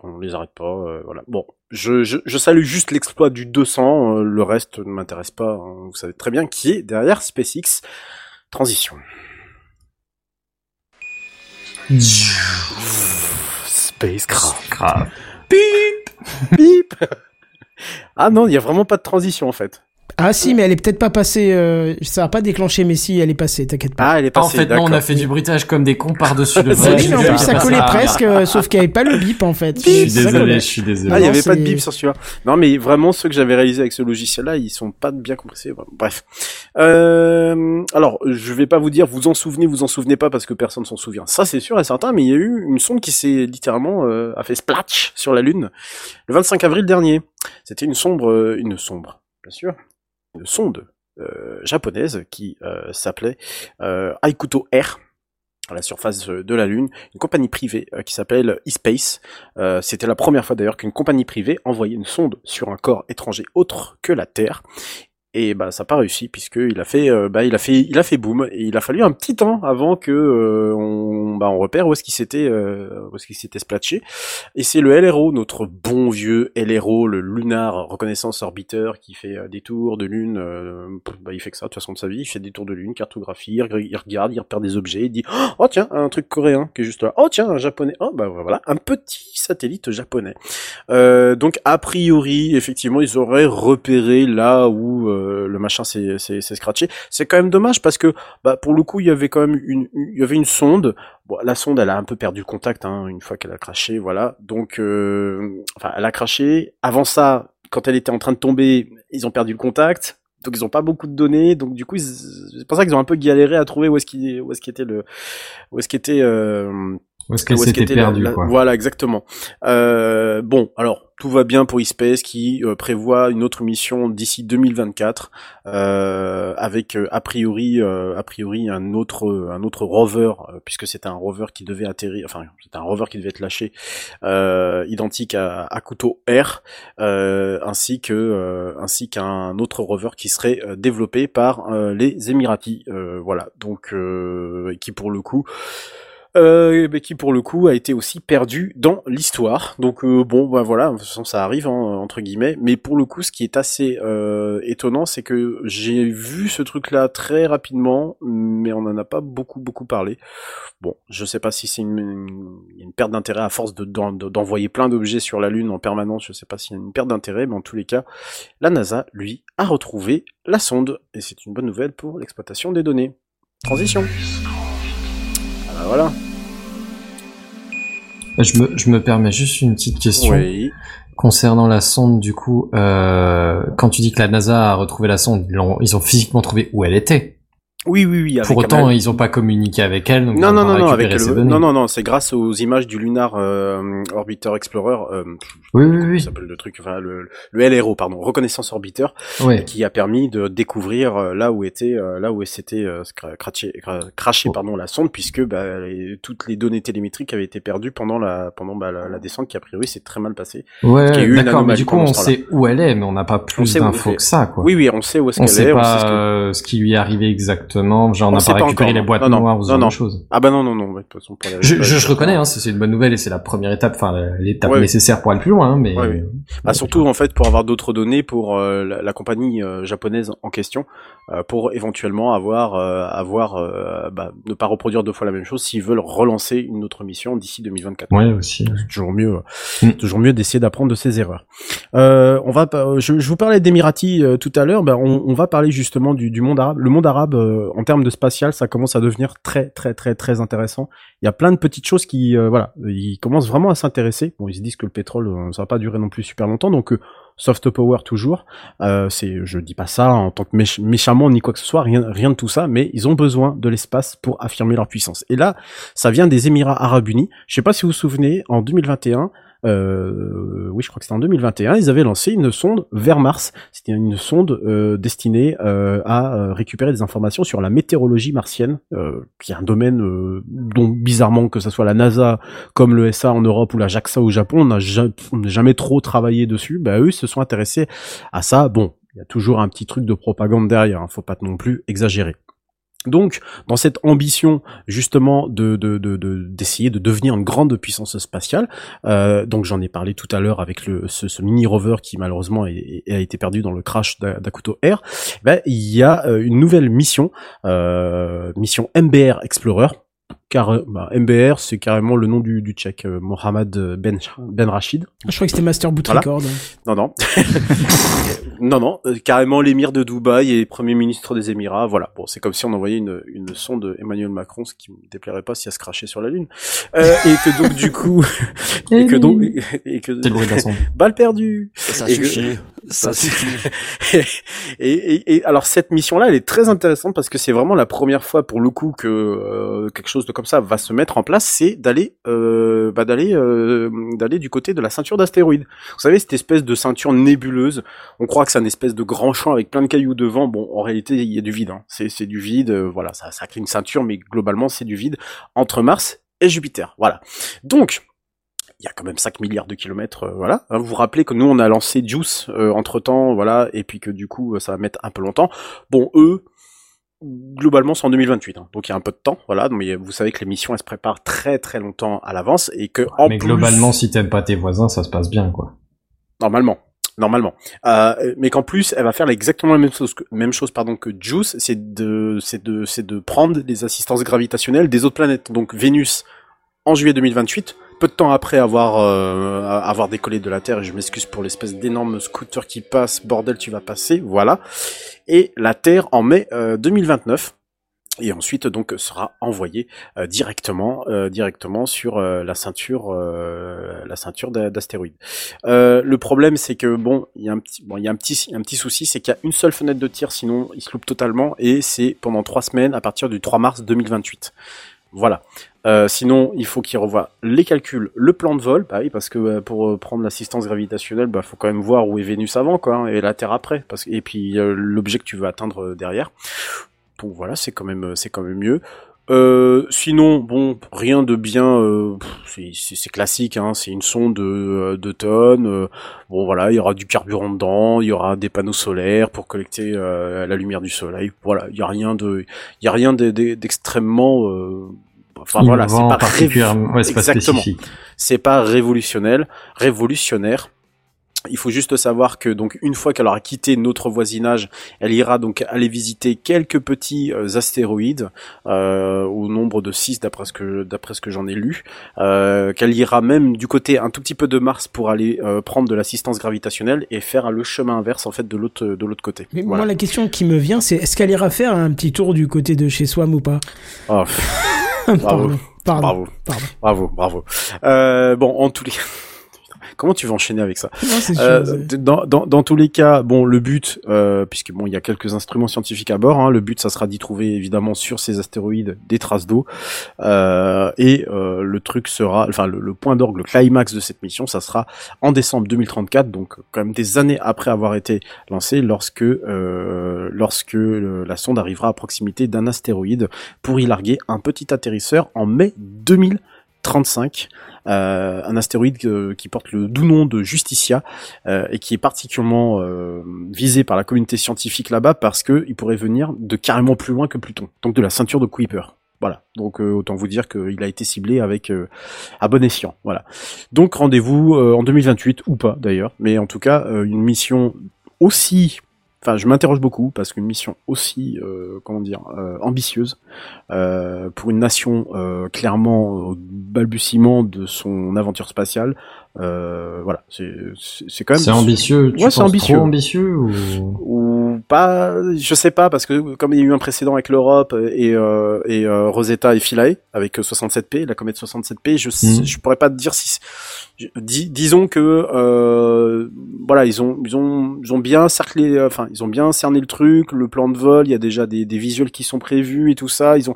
On les arrête pas, euh, voilà. Bon, je, je, je salue juste l'exploit du 200, euh, le reste ne m'intéresse pas. hein. vous savez très bien qui est derrière SpaceX. Transition. Spacecraft. Bip Bip *laughs* Ah non, il y a vraiment pas de transition en fait. Ah si, mais elle est peut-être pas passée. euh, ça a pas décléché, mais si, elle est passée. T'inquiète pas. Ah, elle est En passée. fait, non, on a fait du bruitage comme des cons par-dessus le *laughs* C'est vrai. Oui, mais en plus, ça collait Ah, presque, euh, sauf qu'il n'y avait pas le bip en fait. Je suis désolé, je suis désolé. Ah, il y Non, avait pas de bip sur celui-là. Non, mais vraiment, ceux que j'avais réalisés avec ce logiciel-là, ils sont pas bien compressés. Bref. Euh, alors, je vais pas vous dire, vous en souvenez, vous en souvenez pas, parce que personne s'en souvient. Ça, c'est sûr et certain, mais il y a eu une sonde qui s'est littéralement, euh, a fait splatch sur la Lune le 25 avril dernier. C'était une sombre, euh, une sombre, bien sûr, sonde euh, japonaise qui euh, s'appelait euh, Aikuto R à la surface de la Lune, une compagnie privée qui s'appelle eSpace. C'était la première fois d'ailleurs qu'une compagnie privée envoyait une sonde sur un corps étranger autre que la Terre. Et bah ça n'a pas réussi puisque il a fait euh, bah il a fait il a fait boom et il a fallu un petit temps avant que euh, on bah on repère où est-ce qu'il s'était euh, où est-ce qu'il s'était splatché. Et c'est le LRO notre bon vieux LRO le Lunar Reconnaissance Orbiter qui fait euh, des tours de lune euh, bah il fait que ça de toute façon de sa vie. Il fait des tours de lune cartographie il, reg- il regarde il repère des objets il dit oh tiens un truc coréen qui est juste là. Oh tiens un japonais. Oh bah voilà un petit satellite japonais donc a priori, effectivement, ils auraient repéré là où euh, le machin s'est scratché. C'est quand même dommage parce que, bah, pour le coup, il y avait quand même une, y avait une sonde. Bon, la sonde, elle a un peu perdu contact hein, une fois qu'elle a craché, voilà. Donc, euh, enfin, elle a craché. Avant ça, quand elle était en train de tomber, ils ont perdu le contact. Donc ils ont pas beaucoup de données, donc du coup c'est pour ça qu'ils ont un peu galéré à trouver où est-ce qu'il où est-ce qu'il était le où est-ce qu'il était euh, Où est-ce qu'elle s'était perdue. Voilà, exactement. Euh, bon, alors tout va bien pour eSpace qui euh, prévoit une autre mission d'ici 2024 euh, avec euh, a priori euh, a priori un autre un autre rover puisque c'était un rover qui devait atterrir enfin c'était un rover qui devait être lâché euh, identique à, à couteau R euh, ainsi que euh, ainsi qu'un autre rover qui serait développé par les Émiratis euh, voilà donc euh, qui pour le coup euh, qui pour le coup a été aussi perdu dans l'histoire. Donc euh, bon, bah voilà, de toute façon ça arrive hein, entre guillemets. Mais pour le coup, ce qui est assez euh, étonnant, c'est que j'ai vu ce truc-là très rapidement, mais on en a pas beaucoup beaucoup parlé. Bon, je sais pas si c'est une, une, perte d'intérêt à force de- d'en- d'envoyer plein d'objets sur la Lune en permanence. Je sais pas s'il y a une perte d'intérêt, mais en tous les cas, la NASA lui a retrouvé la sonde et c'est une bonne nouvelle pour l'exploitation des données. Transition. Voilà. Je me, je me permets juste une petite question. Oui. Concernant la sonde, du coup, euh, quand tu dis que la NASA a retrouvé la sonde, ils ont, ils ont physiquement trouvé où elle était. Oui, oui, oui. Pour autant, ils ont pas communiqué avec elle. Donc non, non, pas non, non, avec le, non, non, non, c'est grâce aux images du Lunar euh, Orbiter Explorer, euh, Oui, oui, oui. ça s'appelle le truc, enfin le, le LRO, pardon, Reconnaissance Orbiter, Ouais. qui a permis de découvrir euh, là où était, là où s'était euh, craché, cra- craché, Oh. pardon, la sonde, puisque bah, les- toutes les données télémétriques avaient été perdues pendant la, pendant bah, la, la descente, qui a priori s'est très mal passée. Ouais, d'accord, mais du coup, on sait où elle est, mais on n'a pas plus d'infos que ça, quoi. Oui, oui, on sait où est-ce qu'elle est, on pas sait euh, ce qui lui est arrivé exactement. Genre, on n'a pas récupéré les boîtes Non, non. noires ou ce Non, genre non. de choses. Ah bah non, non, non, de toute façon, pour les Je, je, je reconnais, hein, c'est une bonne nouvelle et c'est la première étape, enfin l'étape Ouais. nécessaire pour aller plus loin, hein, mais Ouais, oui. Bah, surtout en fait pour avoir d'autres données pour euh, la, la compagnie euh, japonaise en question euh, pour éventuellement avoir euh, avoir euh, bah, ne pas reproduire deux fois la même chose s'ils veulent relancer une autre mission d'ici 2024. ouais aussi. C'est toujours mieux Mm. toujours mieux d'essayer d'apprendre de ses erreurs. Euh, on va je, je vous parlais d'Emirati euh, tout à l'heure, bah, on, on va parler justement du, du monde arabe. Le monde arabe euh, en termes de spatial, ça commence à devenir très très très très intéressant. Il y a plein de petites choses qui euh, voilà, ils commencent vraiment à s'intéresser. Bon, ils se disent que le pétrole euh, ça va pas durer non plus super longtemps donc euh, soft power toujours. Euh, c'est, je dis pas ça en tant que méch- méchamment ni quoi que ce soit, rien, rien de tout ça, mais ils ont besoin de l'espace pour affirmer leur puissance. Et là, ça vient des Émirats Arabes Unis. Je sais pas si vous vous souvenez, en 2021, euh, oui, je crois que c'était en 2021, ils avaient lancé une sonde vers Mars. C'était une sonde euh, destinée euh, à euh, récupérer des informations sur la météorologie martienne, euh, qui est un domaine euh, dont bizarrement que ce soit la NASA comme le SA en Europe ou la JAXA au Japon, on n'a ja- on n'a jamais trop travaillé dessus. Bah eux ils se sont intéressés à ça. Bon, il y a toujours un petit truc de propagande derrière, hein, faut pas non plus exagérer. Donc, dans cette ambition justement de de- de- de- d'essayer de, devenir une grande puissance spatiale, euh, donc j'en ai parlé tout à l'heure avec le, ce, mini rover qui malheureusement a été perdu dans le crash d'A- d'Akuto Air, ben, il y a euh, une nouvelle mission, euh, mission MBR Explorer. Car euh, bah, MBR, c'est carrément le nom du, du tchèque, euh, Mohamed Ben, ben Rachid. Ah, Je crois que c'était Master Boot Voilà. Record. Non, non. *laughs* non, non. euh, carrément l'émir de Dubaï et premier ministre des Émirats. Voilà. Bon, c'est comme si on envoyait une, une sonde Emmanuel Macron, ce qui me déplairait pas si elle se crachait sur la Lune. Euh, et que donc, du coup, *laughs* et que donc, et que, C'est le bruit d'un son. *laughs* balle perdue. Ça Et que- suffit. Ça suffit. et, et, et alors cette mission-là, elle est très intéressante parce que c'est vraiment la première fois pour le coup que euh, quelque chose de comme ça va se mettre en place, c'est d'aller euh, bah, d'aller euh, d'aller du côté de la ceinture d'astéroïdes. Vous savez cette espèce de ceinture nébuleuse. On croit que c'est un espèce de grand champ avec plein de cailloux devant. Bon, en réalité, il y a du vide. Hein. C'est du vide. euh, voilà, ça ça crée une ceinture, mais globalement c'est du vide entre Mars et Jupiter. Voilà. Donc il y a quand même 5 milliards de kilomètres, euh, voilà. Hein, Vous vous rappelez que nous on a lancé Juice entre temps, voilà, et puis que du coup euh, ça va mettre un peu longtemps. Bon, eux, globalement c'est en 2028, hein, donc il y a un peu de temps, voilà. Mais vous savez que l'émission elle se prépare très très longtemps à l'avance et que en Mais plus, globalement, si t'aimes pas tes voisins, ça se passe bien, quoi. normalement. Normalement, euh, mais qu'en plus, elle va faire exactement la même chose que même chose pardon que Juice, c'est de c'est de c'est de prendre les assistances gravitationnelles des autres planètes. Donc Vénus en juillet 2028, peu de temps après avoir euh, avoir décollé de la Terre. Et je m'excuse pour l'espèce d'énorme scooter qui passe. Bordel, tu vas passer, voilà. Et la Terre en mai euh, 2029 et ensuite donc sera envoyé euh, directement euh, directement sur euh, la ceinture euh, la ceinture d'a- d'astéroïdes. Euh, le problème c'est que bon il y a un petit bon il y a un petit un petit souci c'est qu'il y a une seule fenêtre de tir sinon il se loupe totalement et c'est pendant trois semaines à partir du 3 mars 2028. Voilà. Euh, sinon, il faut qu'il revoie les calculs, le plan de vol, bah oui, parce que euh, pour euh, prendre l'assistance gravitationnelle, bah faut quand même voir où est Vénus avant, quoi, hein, et la Terre après, parce que- et puis l'objet que tu veux atteindre derrière. Donc voilà, c'est quand même, c'est quand même mieux. Euh, sinon, bon, rien de bien, euh, c'est- classique, hein, c'est une sonde de, euh, de tonnes. euh, bon voilà, il y aura du carburant dedans, il y aura des panneaux solaires pour collecter euh, la lumière du soleil. Voilà, il y a rien de, il y a rien de- de- d'extrêmement. euh, enfin voilà, c'est pas rév- ouais, c'est pas exactement. pas révolutionnaire, révolutionnaire. Il faut juste savoir que donc une fois qu'elle aura quitté notre voisinage, elle ira donc aller visiter quelques petits euh, astéroïdes euh, au nombre de 6 d'après ce que d'après ce que j'en ai lu, euh, qu'elle ira même du côté un tout petit peu de Mars pour aller euh, prendre de l'assistance gravitationnelle et faire le chemin inverse en fait de l'autre de l'autre côté. Mais Voilà. moi, la question qui me vient, c'est est-ce qu'elle ira faire un petit tour du côté de chez Swam ou pas? Oh, *laughs* bravo, Pardon. bravo, Pardon. bravo, bravo. Euh, bon, en tous les Comment tu vas enchaîner avec ça Non, c'est sûr, Euh, dans, dans, dans tous les cas, bon, le but, euh, puisque bon, il y a quelques instruments scientifiques à bord, hein, le but, ça sera d'y trouver évidemment sur ces astéroïdes des traces d'eau, euh, et euh, le truc sera, enfin, le, le point d'orgue, le climax de cette mission, ça sera en décembre 2034, donc quand même des années après avoir été lancée, lorsque euh, lorsque la sonde arrivera à proximité d'un astéroïde pour y larguer un petit atterrisseur en mai 2035. Euh, un astéroïde qui porte le doux nom de Justicia euh, et qui est particulièrement euh, visé par la communauté scientifique là-bas parce que il pourrait venir de carrément plus loin que Pluton, donc de la ceinture de Kuiper. Voilà, donc autant vous dire qu'il a été ciblé avec euh, à bon escient. Voilà. Donc rendez-vous euh, en 2028 ou pas d'ailleurs, mais en tout cas une mission aussi Enfin, je m'interroge beaucoup parce qu'une mission aussi, euh, comment dire, euh, ambitieuse euh, pour une nation clairement au balbutiement de son aventure spatiale, euh, voilà, c'est quand même. C'est ambitieux. Tu Ouais, c'est ambitieux. Trop ambitieux ou... Ou pas, je sais pas parce que comme il y a eu un précédent avec l'Europe et euh, et euh, Rosetta et Philae avec 67P, la comète 67P, je Mhm. je pourrais pas te dire si dis- disons que euh, voilà ils ont ils ont ils ont bien cerclé euh, enfin ils ont bien cerné le truc le plan de vol il y a déjà des, des visuels qui sont prévus et tout ça ils ont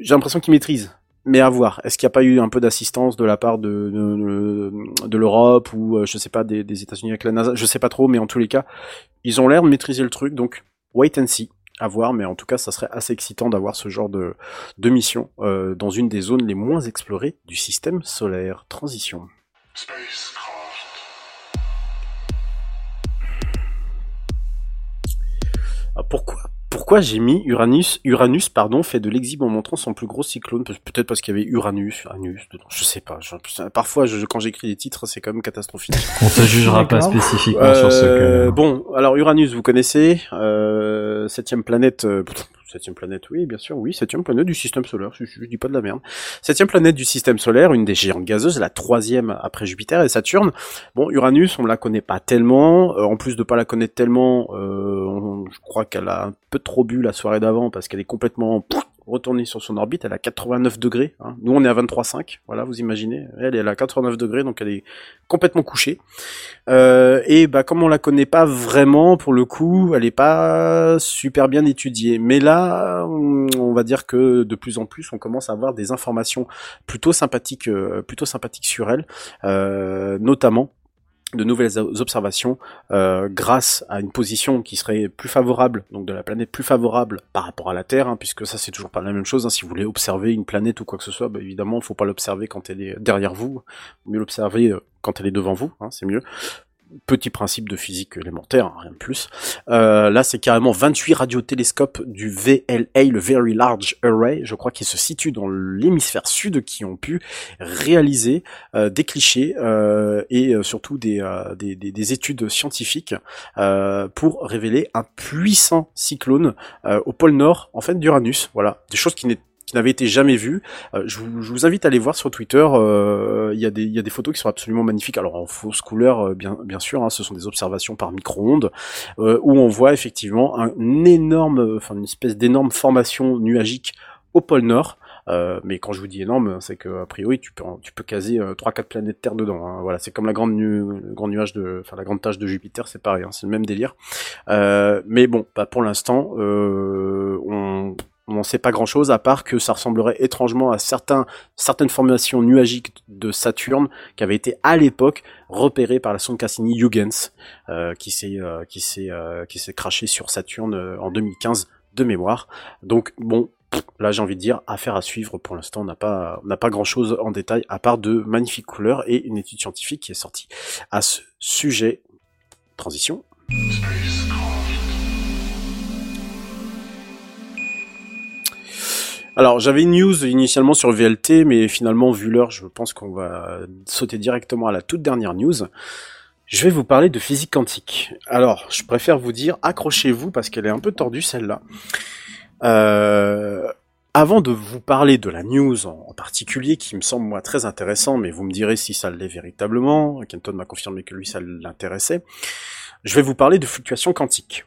j'ai l'impression qu'ils maîtrisent mais à voir est-ce qu'il n'y a pas eu un peu d'assistance de la part de de, de l'Europe ou euh, je sais pas des, des États-Unis avec la NASA? Je sais pas trop mais en tous les cas ils ont l'air de maîtriser le truc donc wait and see à voir, mais en tout cas, ça serait assez excitant d'avoir ce genre de, de mission euh, dans une des zones les moins explorées du système solaire. Transition. Ah, pourquoi? Pourquoi j'ai mis Uranus Uranus pardon fait de l'exhibe en montrant son plus gros cyclone? Pe- peut-être parce qu'il y avait Uranus Uranus dedans je sais pas je- parfois je- quand j'écris les titres c'est quand même catastrophique. On te jugera pas spécifiquement sur ce Euh, que. Bon, alors Uranus, vous connaissez, euh, septième planète, euh, septième planète, oui, bien sûr, oui, septième planète du système solaire, je, dis pas de la merde. Septième planète du système solaire, une des géantes gazeuses, la troisième après Jupiter et Saturne. Bon, Uranus, on la connaît pas tellement, euh, en plus de pas la connaître tellement, euh, je crois qu'elle a un peu trop bu la soirée d'avant parce qu'elle est complètement retournée sur son orbite, elle a 89 degrés, hein. nous on est à 23,5, voilà, vous imaginez, elle, est à 89 degrés, donc elle est complètement couchée. Euh, et bah comme on la connaît pas vraiment pour le coup, elle est pas super bien étudiée. Mais là, on, on va dire que de plus en plus, on commence à avoir des informations plutôt sympathiques, euh, plutôt sympathiques sur elle, euh, notamment. De nouvelles observations euh, grâce à une position qui serait plus favorable, donc de la planète plus favorable par rapport à la Terre, hein, puisque ça c'est toujours pas la même chose. hein. Si vous voulez observer une planète ou quoi que ce soit, bah, évidemment, faut pas l'observer quand elle est derrière vous, mieux l'observer euh, quand elle est devant vous, hein, c'est mieux. Petit principe de physique élémentaire, hein, rien de plus. Euh, là, c'est carrément 28 radiotélescopes du VLA, le Very Large Array, je crois, qui se situe dans l'hémisphère sud, qui ont pu réaliser euh, des clichés euh, et surtout des, des, des- des études scientifiques pour révéler un puissant cyclone au pôle nord, en fait, d'Uranus. Voilà, des choses qui n'est- qui n'avaient été jamais vues. Euh, je, vous, invite à aller voir sur Twitter. euh, Il y, a des- photos qui sont absolument magnifiques. Alors en fausse couleur, euh, bien, sûr. hein, ce sont des observations par micro-ondes euh, où on voit effectivement un énorme, enfin une espèce d'énorme formation nuagique au pôle nord. Euh, mais quand je vous dis énorme, c'est que a priori tu peux tu peux caser euh, trois quatre planètes Terre dedans. hein. Voilà, c'est comme la grande nu nuage de, enfin la grande tache de Jupiter, c'est pareil, hein, c'est le même délire. Euh, mais bon, pas pour l'instant, euh, on on n'en sait pas grand chose à part que ça ressemblerait étrangement à certaines formations nuagiques de Saturne qui avaient été à l'époque repérées par la sonde Cassini-Huygens euh, qui s'est euh, euh, sur Saturne euh, en 2015 de mémoire. Donc bon, là j'ai envie de dire affaire à suivre pour l'instant, on n'a pas pas grand-chose en détail à part de magnifiques couleurs et une étude scientifique qui est sortie à ce sujet. Transition. Alors, j'avais une news initialement sur VLT, mais finalement, vu l'heure, je pense qu'on va sauter directement à la toute dernière news. Je vais vous parler de physique quantique. Alors, je préfère vous dire, accrochez-vous parce qu'elle est un peu tordue celle-là. Euh, avant de vous parler de la news en, particulier, qui me semble moi très intéressant, mais vous me direz si ça l'est véritablement. Kenton m'a confirmé que lui ça l'intéressait. Je vais vous parler de fluctuations quantiques.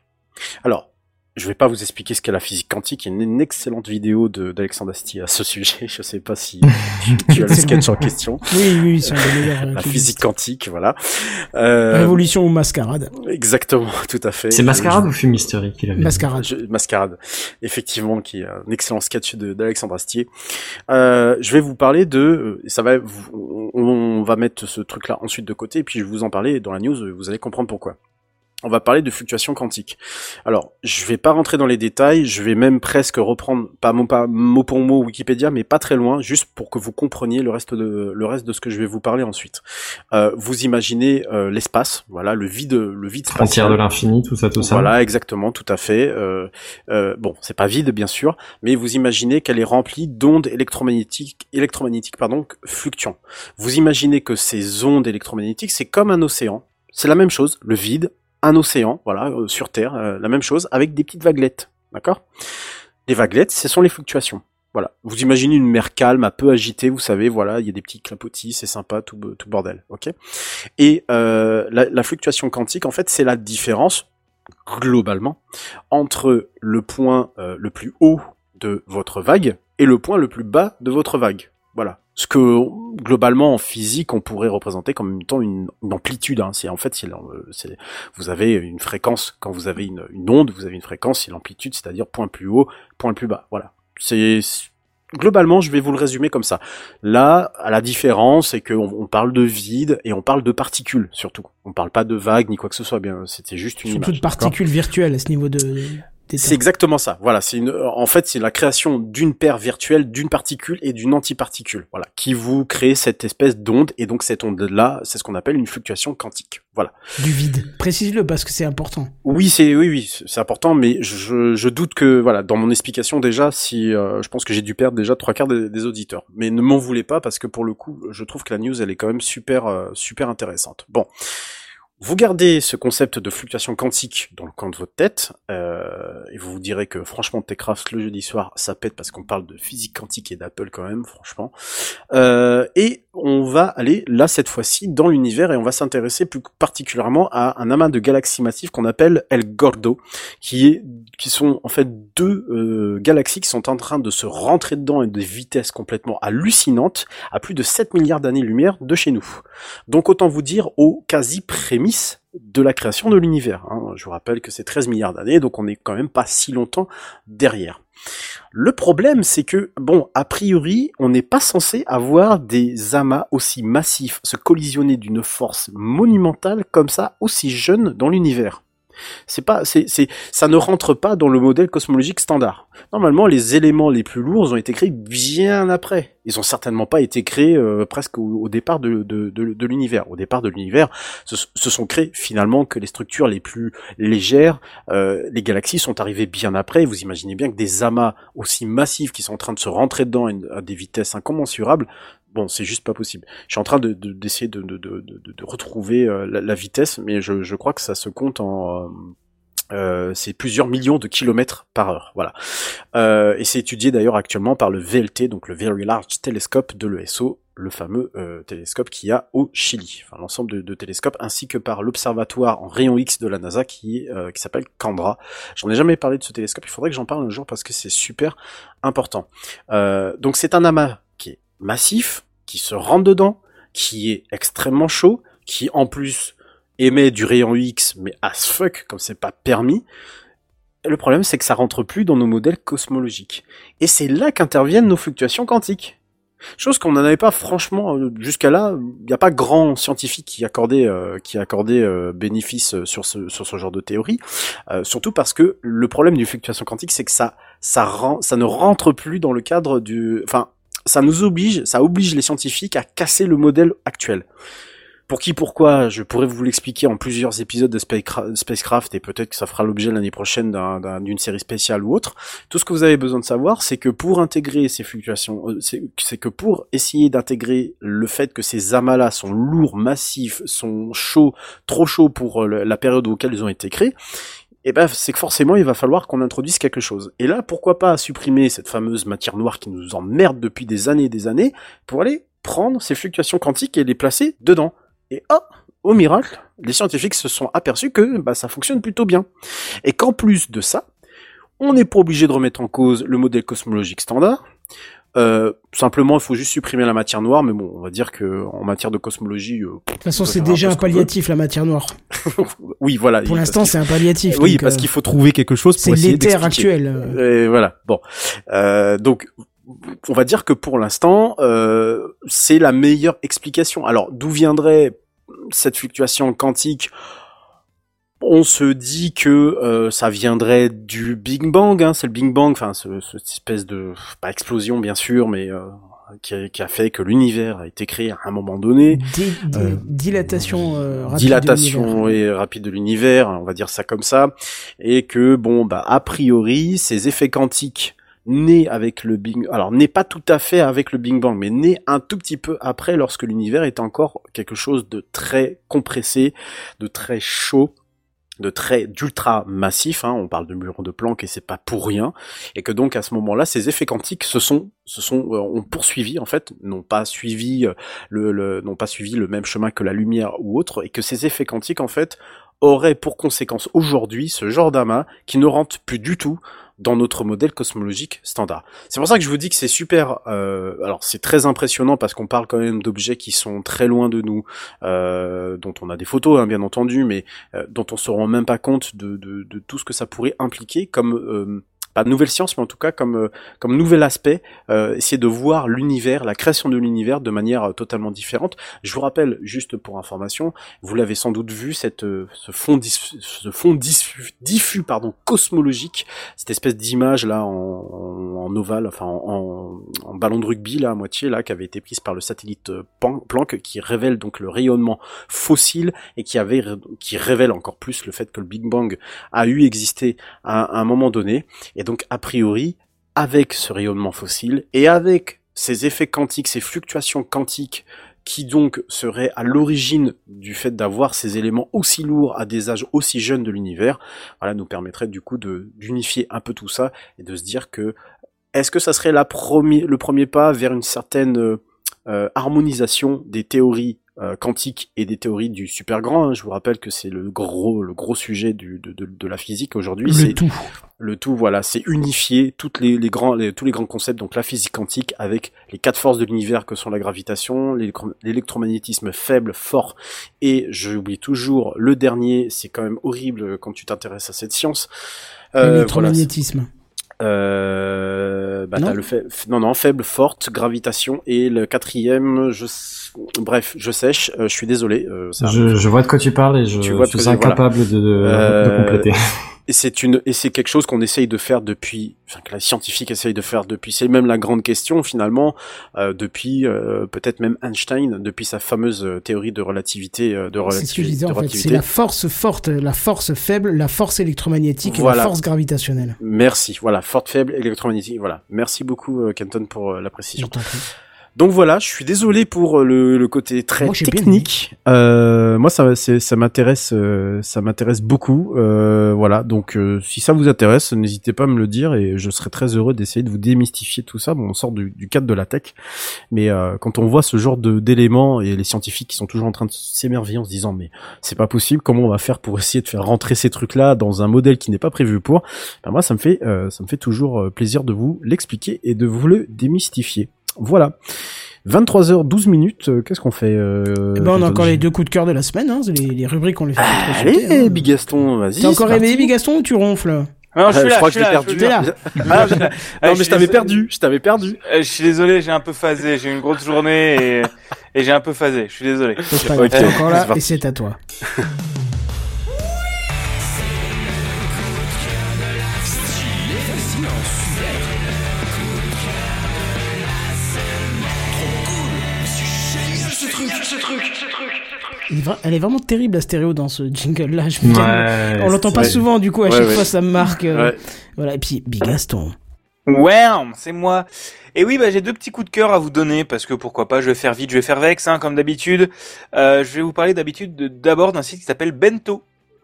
Alors, je vais pas vous expliquer ce qu'est la physique quantique. Il y a une, excellente vidéo de- d'Alexandre Astier à ce *laughs* sujet. Je sais pas si tu, tu as le sketch en question. Oui, oui, c'est un des meilleurs. euh, La physique quantique, voilà. Euh, Révolution ou mascarade Exactement, *laughs* tout à fait. C'est Mascarade Je- ou Fumisterie qu'il avait Mascarade. je- Mascarade, effectivement, qui est un excellent sketch de- d'Alexandre Astier. Euh, je vais vous parler de, euh, ça va, on va mettre ce truc-là ensuite de côté, et puis je vais vous en parler dans la news. Vous allez comprendre pourquoi. On va parler de fluctuations quantiques. Alors, je vais pas rentrer dans les détails, je vais même presque reprendre, pas mot, pas mot pour mot Wikipédia, mais pas très loin, juste pour que vous compreniez le reste de, le reste de ce que je vais vous parler ensuite. Euh, vous imaginez euh, l'espace, voilà, le vide, le vide Frontière de l'infini, tout ça, tout ça. Voilà, exactement, tout à fait. Euh, euh, bon, c'est pas vide, bien sûr, mais vous imaginez qu'elle est remplie d'ondes électromagnétiques, électromagnétiques, pardon, fluctuants. Vous imaginez que ces ondes électromagnétiques, c'est comme un océan. C'est la même chose, le vide, un océan, voilà, euh, sur Terre, euh, la même chose, avec des petites vaguelettes, d'accord? Les vaguelettes, ce sont les fluctuations. Voilà. Vous imaginez une mer calme, un peu agitée, vous savez, voilà, il y a des petits clapotis, c'est sympa, tout, tout bordel, ok? Et euh, la, fluctuation quantique, en fait, c'est la différence, globalement, entre le point le plus haut de votre vague et le point le plus bas de votre vague. Voilà. Ce que globalement en physique on pourrait représenter comme étant une, une amplitude. Hein. C'est en fait, c'est, le- c'est- vous avez une fréquence quand vous avez une, une onde, vous avez une fréquence, c'est l'amplitude, c'est-à-dire point plus haut, point plus bas. Voilà. C'est globalement, je vais vous le résumer comme ça. Là, à la différence, c'est qu'on on parle de vide et on parle de particules surtout. On parle pas de vagues ni quoi que ce soit. Bien, c'était juste une Surtout image. de particules virtuelles à ce niveau de. C'est exactement ça. Voilà, c'est une. En fait, c'est la création d'une paire virtuelle d'une particule et d'une antiparticule. Voilà, qui vous crée cette espèce d'onde et donc cette onde-là, c'est ce qu'on appelle une fluctuation quantique. Voilà. Du vide. Précise-le parce que c'est important. Oui, c'est oui, oui, c'est important, mais je, je doute que voilà, dans mon explication déjà, si euh, je pense que j'ai dû perdre déjà trois quarts des, des auditeurs. Mais ne m'en voulez pas parce que pour le coup, je trouve que la news elle est quand même super euh, super intéressante. Bon. Vous gardez ce concept de fluctuation quantique dans le coin de votre tête, euh, et vous vous direz que franchement Techcraft le jeudi soir ça pète parce qu'on parle de physique quantique et d'Apple quand même, franchement. Euh, et on va aller là cette fois-ci dans l'univers et on va s'intéresser plus particulièrement à un amas de galaxies massives qu'on appelle El Gordo, qui est qui sont en fait deux euh, galaxies qui sont en train de se rentrer dedans à des vitesses complètement hallucinantes, à plus de 7 milliards d'années-lumière de chez nous. Donc autant vous dire aux quasi prémices de la création de l'univers. hein. Je vous rappelle que c'est 13 milliards d'années, donc on est quand même pas si longtemps derrière. Le problème, c'est que, bon, a priori, on n'est pas censé avoir des amas aussi massifs se collisionner d'une force monumentale comme ça, aussi jeune dans l'univers. C'est pas, c'est, c'est, ça ne rentre pas dans le modèle cosmologique standard. Normalement, les éléments les plus lourds ont été créés bien après. Ils ont certainement pas été créés euh, presque au, départ de, de, l'univers. Au départ de l'univers, ce sont créés finalement que les structures les plus légères. Euh, les galaxies sont arrivées bien après. Vous imaginez bien que des amas aussi massifs qui sont en train de se rentrer dedans à des vitesses incommensurables, bon, c'est juste pas possible. Je suis en train de, de- d'essayer de, retrouver euh, la, vitesse, mais je, crois que ça se compte en euh, euh, c'est plusieurs millions de kilomètres par heure, voilà. Et c'est étudié d'ailleurs actuellement par le VLT, donc le Very Large Telescope de l'ESO, le fameux télescope qu'il y a au Chili, enfin l'ensemble de, télescopes, ainsi que par l'observatoire en rayon X de la NASA qui, s'appelle Candra. J'en ai jamais parlé de ce télescope, il faudrait que j'en parle un jour parce que c'est super important. Donc c'est un amas massif, qui se rentre dedans, qui est extrêmement chaud, qui en plus émet du rayon X, mais as fuck, comme c'est pas permis. Le problème, c'est que ça rentre plus dans nos modèles cosmologiques. Et c'est là qu'interviennent nos fluctuations quantiques. Chose qu'on n'en avait pas franchement euh, jusqu'à là. Il n'y a pas grand scientifique qui accordait euh, qui accordait euh, bénéfice euh, sur ce sur ce genre de théorie. Euh, surtout parce que le problème d'une fluctuation quantique, c'est que ça ça rend ça ne rentre plus dans le cadre du. Enfin, ça nous oblige, ça oblige les scientifiques à casser le modèle actuel. Pour qui, pourquoi, je pourrais vous l'expliquer en plusieurs épisodes de Spacecra- Spacecraft et peut-être que ça fera l'objet l'année prochaine d'un- d'un- d'une série spéciale ou autre. Tout ce que vous avez besoin de savoir, c'est que pour intégrer ces fluctuations, euh, c'est que pour essayer d'intégrer le fait que ces amas-là sont lourds, massifs, sont chauds, trop chauds pour euh, la période auquel ils ont été créés, eh ben, c'est que forcément, il va falloir qu'on introduise quelque chose. Et là, pourquoi pas supprimer cette fameuse matière noire qui nous emmerde depuis des années et des années pour aller prendre ces fluctuations quantiques et les placer dedans. Et oh, au miracle, les scientifiques se sont aperçus que bah, ça fonctionne plutôt bien. Et qu'en plus de ça, on n'est pas obligé de remettre en cause le modèle cosmologique standard. Euh, simplement, il faut juste supprimer la matière noire, mais bon, on va dire que en matière de cosmologie, euh, De toute façon, c'est déjà un palliatif, la matière noire. *laughs* oui, voilà. Pour l'instant, c'est un palliatif. oui, parce euh, qu'il faut trouver quelque chose c'est pour essayer l'éther actuel. Et voilà. Bon, Euh, donc on va dire que pour l'instant, euh, c'est la meilleure explication. Alors, d'où viendrait cette fluctuation quantique on se dit que euh, ça viendrait du Big Bang, hein, c'est le Big Bang, enfin ce, cette espèce de pas explosion bien sûr, mais euh, qui, a, qui a fait que l'univers a été créé à un moment donné. Di- Euh, dilatation euh, rapide de dilatation et rapide de l'univers, on va dire ça comme ça, et que bon bah a priori ces effets quantiques nés avec le Big alors nés pas tout à fait avec le Big Bang, mais nés un tout petit peu après lorsque l'univers est encore quelque chose de très compressé, de très chaud de très d'ultra massif, hein, on parle de mur de Planck et c'est pas pour rien, et que donc à ce moment-là, ces effets quantiques se sont, se sont, euh, ont poursuivi en fait, n'ont pas suivi euh, le, le n'ont pas suivi le même chemin que la lumière ou autre, et que ces effets quantiques en fait auraient pour conséquence aujourd'hui ce genre d'amas qui ne rentre plus du tout dans notre modèle cosmologique standard. C'est pour ça que je vous dis que c'est super. euh, alors c'est très impressionnant parce qu'on parle quand même d'objets qui sont très loin de nous, euh, dont on a des photos hein, bien entendu, mais euh, dont on se rend même pas compte de, tout ce que ça pourrait impliquer comme euh, pas de nouvelle science, mais en tout cas comme euh, comme nouvel aspect, euh, essayer de voir l'univers, la création de l'univers de manière euh, totalement différente. Je vous rappelle juste pour information, vous l'avez sans doute vu cette euh, ce fond ce fond diffus, pardon cosmologique, cette espèce d'image là en, en, ovale, enfin en, en, ballon de rugby là à moitié là qui avait été prise par le satellite Planck qui révèle donc le rayonnement fossile et qui avait qui révèle encore plus le fait que le Big Bang a eu existé à, à un moment donné donc a priori avec ce rayonnement fossile et avec ces effets quantiques, ces fluctuations quantiques qui donc seraient à l'origine du fait d'avoir ces éléments aussi lourds à des âges aussi jeunes de l'univers, voilà, nous permettrait du coup d'unifier un peu tout ça et de se dire que est-ce que ça serait le premier pas vers une certaine euh, euh, harmonisation des théories euh, quantique et des théories du super grand. hein. Je vous rappelle que c'est le gros, le gros sujet du, de, de, de la physique aujourd'hui. Le C'est tout. le tout, voilà, c'est unifier toutes les, les grands, les- tous les grands concepts, donc la physique quantique avec les quatre forces de l'univers que sont la gravitation, l'électro- l'électromagnétisme faible, fort, et j'oublie toujours le dernier. C'est quand même horrible quand tu t'intéresses à cette science. Euh, voilà, L'électromagnétisme. Euh, bah, Non t'as le fait, f- non, non, faible, forte, gravitation, et le quatrième, je, bref, je sèche, euh, je suis désolé. euh, ça Je, je vois de quoi tu parles et je, vois suis voilà. incapable de, de, de Euh, compléter. Et c'est une, et c'est quelque chose qu'on essaye de faire depuis, enfin que la scientifique essaye de faire depuis. C'est même la grande question finalement euh, depuis euh, peut-être même Einstein, depuis sa fameuse euh, théorie de relativité, euh, de C'est ce que je relativi- disais de en fait. C'est relativité. la force forte, la force faible, la force électromagnétique et la force gravitationnelle. Merci, voilà, forte, faible, électromagnétique, voilà. Merci beaucoup euh, Kenton pour euh, la précision. Donc voilà, je suis désolé pour euh, le, le côté très Moi, technique. Euh, moi, ça, ça m'intéresse, euh, ça m'intéresse beaucoup. Euh, voilà, donc euh, si ça vous intéresse, n'hésitez pas à me le dire et je serai très heureux d'essayer de vous démystifier tout ça. Bon, on sort du, du cadre de la tech, mais euh, quand on voit ce genre de d'éléments et les scientifiques qui sont toujours en train de s'émerveiller en se disant mais c'est pas possible, comment on va faire pour essayer de faire rentrer ces trucs-là dans un modèle qui n'est pas prévu pour? Ben moi, ça me fait, euh, ça me fait toujours plaisir de vous l'expliquer et de vous le démystifier. Voilà. 23h12 minutes, euh, qu'est-ce qu'on fait euh, Eh ben, on a encore les deux coups de cœur de la semaine, hein. les, les rubriques on les fait trop Allez, hein. Big Gaston, vas-y. T'es encore réveillé, parti. Big Gaston, ou tu ronfles? Non, je Euh, suis là, crois je que suis je là, l'ai je perdu. là. Ah, je *laughs* suis là. non, Ah, mais je je t'avais perdu, je t'avais perdu. Euh, je suis désolé, j'ai un peu phasé, j'ai eu une grosse journée et, et j'ai un peu phasé, je suis désolé. Ok, et c'est à toi. Elle est vraiment terrible la stéréo dans ce jingle là. Je me Ouais, On l'entend pas souvent du coup à Ouais, chaque ouais. fois ça me marque. euh, Ouais. Voilà et puis Big Gaston. Ouais, c'est moi. Et oui, bah, j'ai deux petits coups de cœur à vous donner parce que pourquoi pas, je vais faire vite, je vais faire vex, hein, comme d'habitude. Euh, je vais vous parler d'habitude de- d'abord d'un site qui s'appelle Bento.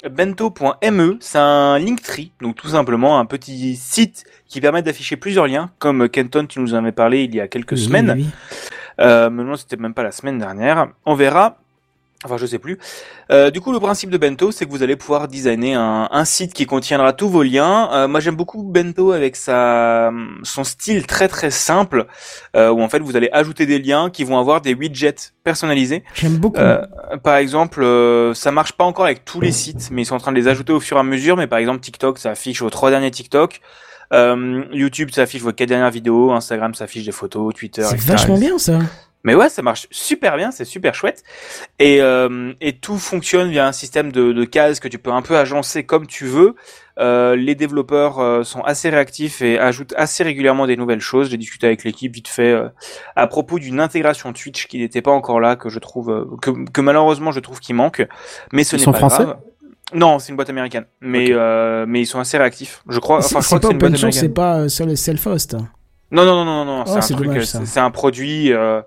Bento.me, c'est un Linktree, donc tout simplement un petit site qui permet d'afficher plusieurs liens, comme Kenton, tu nous en avais parlé il y a quelques Oui, semaines. oui, oui. Euh, mais non, c'était même pas la semaine dernière. On verra. Enfin, je sais plus. Euh, du coup, le principe de Bento, c'est que vous allez pouvoir designer un, un site qui contiendra tous vos liens. Euh, moi, j'aime beaucoup Bento avec sa, son style très très simple, euh, où en fait vous allez ajouter des liens qui vont avoir des widgets personnalisés. J'aime beaucoup. Euh, par exemple, euh, ça marche pas encore avec tous les sites, mais ils sont en train de les ajouter au fur et à mesure. Mais par exemple, TikTok, ça affiche vos trois derniers TikTok. Euh, YouTube, ça affiche vos quatre dernières vidéos. Instagram, ça affiche des photos. Twitter, c'est vachement bien ça. Mais ouais, ça marche super bien, c'est super chouette. Et, euh, et tout fonctionne via un système de, de cases que tu peux un peu agencer comme tu veux. Euh, les développeurs euh, sont assez réactifs et ajoutent assez régulièrement des nouvelles choses. J'ai discuté avec l'équipe vite fait euh, à propos d'une intégration Twitch qui n'était pas encore là, que je trouve euh, que, que malheureusement je trouve qu'il manque. Mais ce Ils n'est sont pas français grave. Non, c'est une boîte américaine, mais euh, mais ils sont assez réactifs. Je crois. C'est Enfin, c'est pas boîte open source, américaine. c'est pas sur le self-host. Non, non, non, non, non, Oh, c'est un truc, c'est un produit, euh,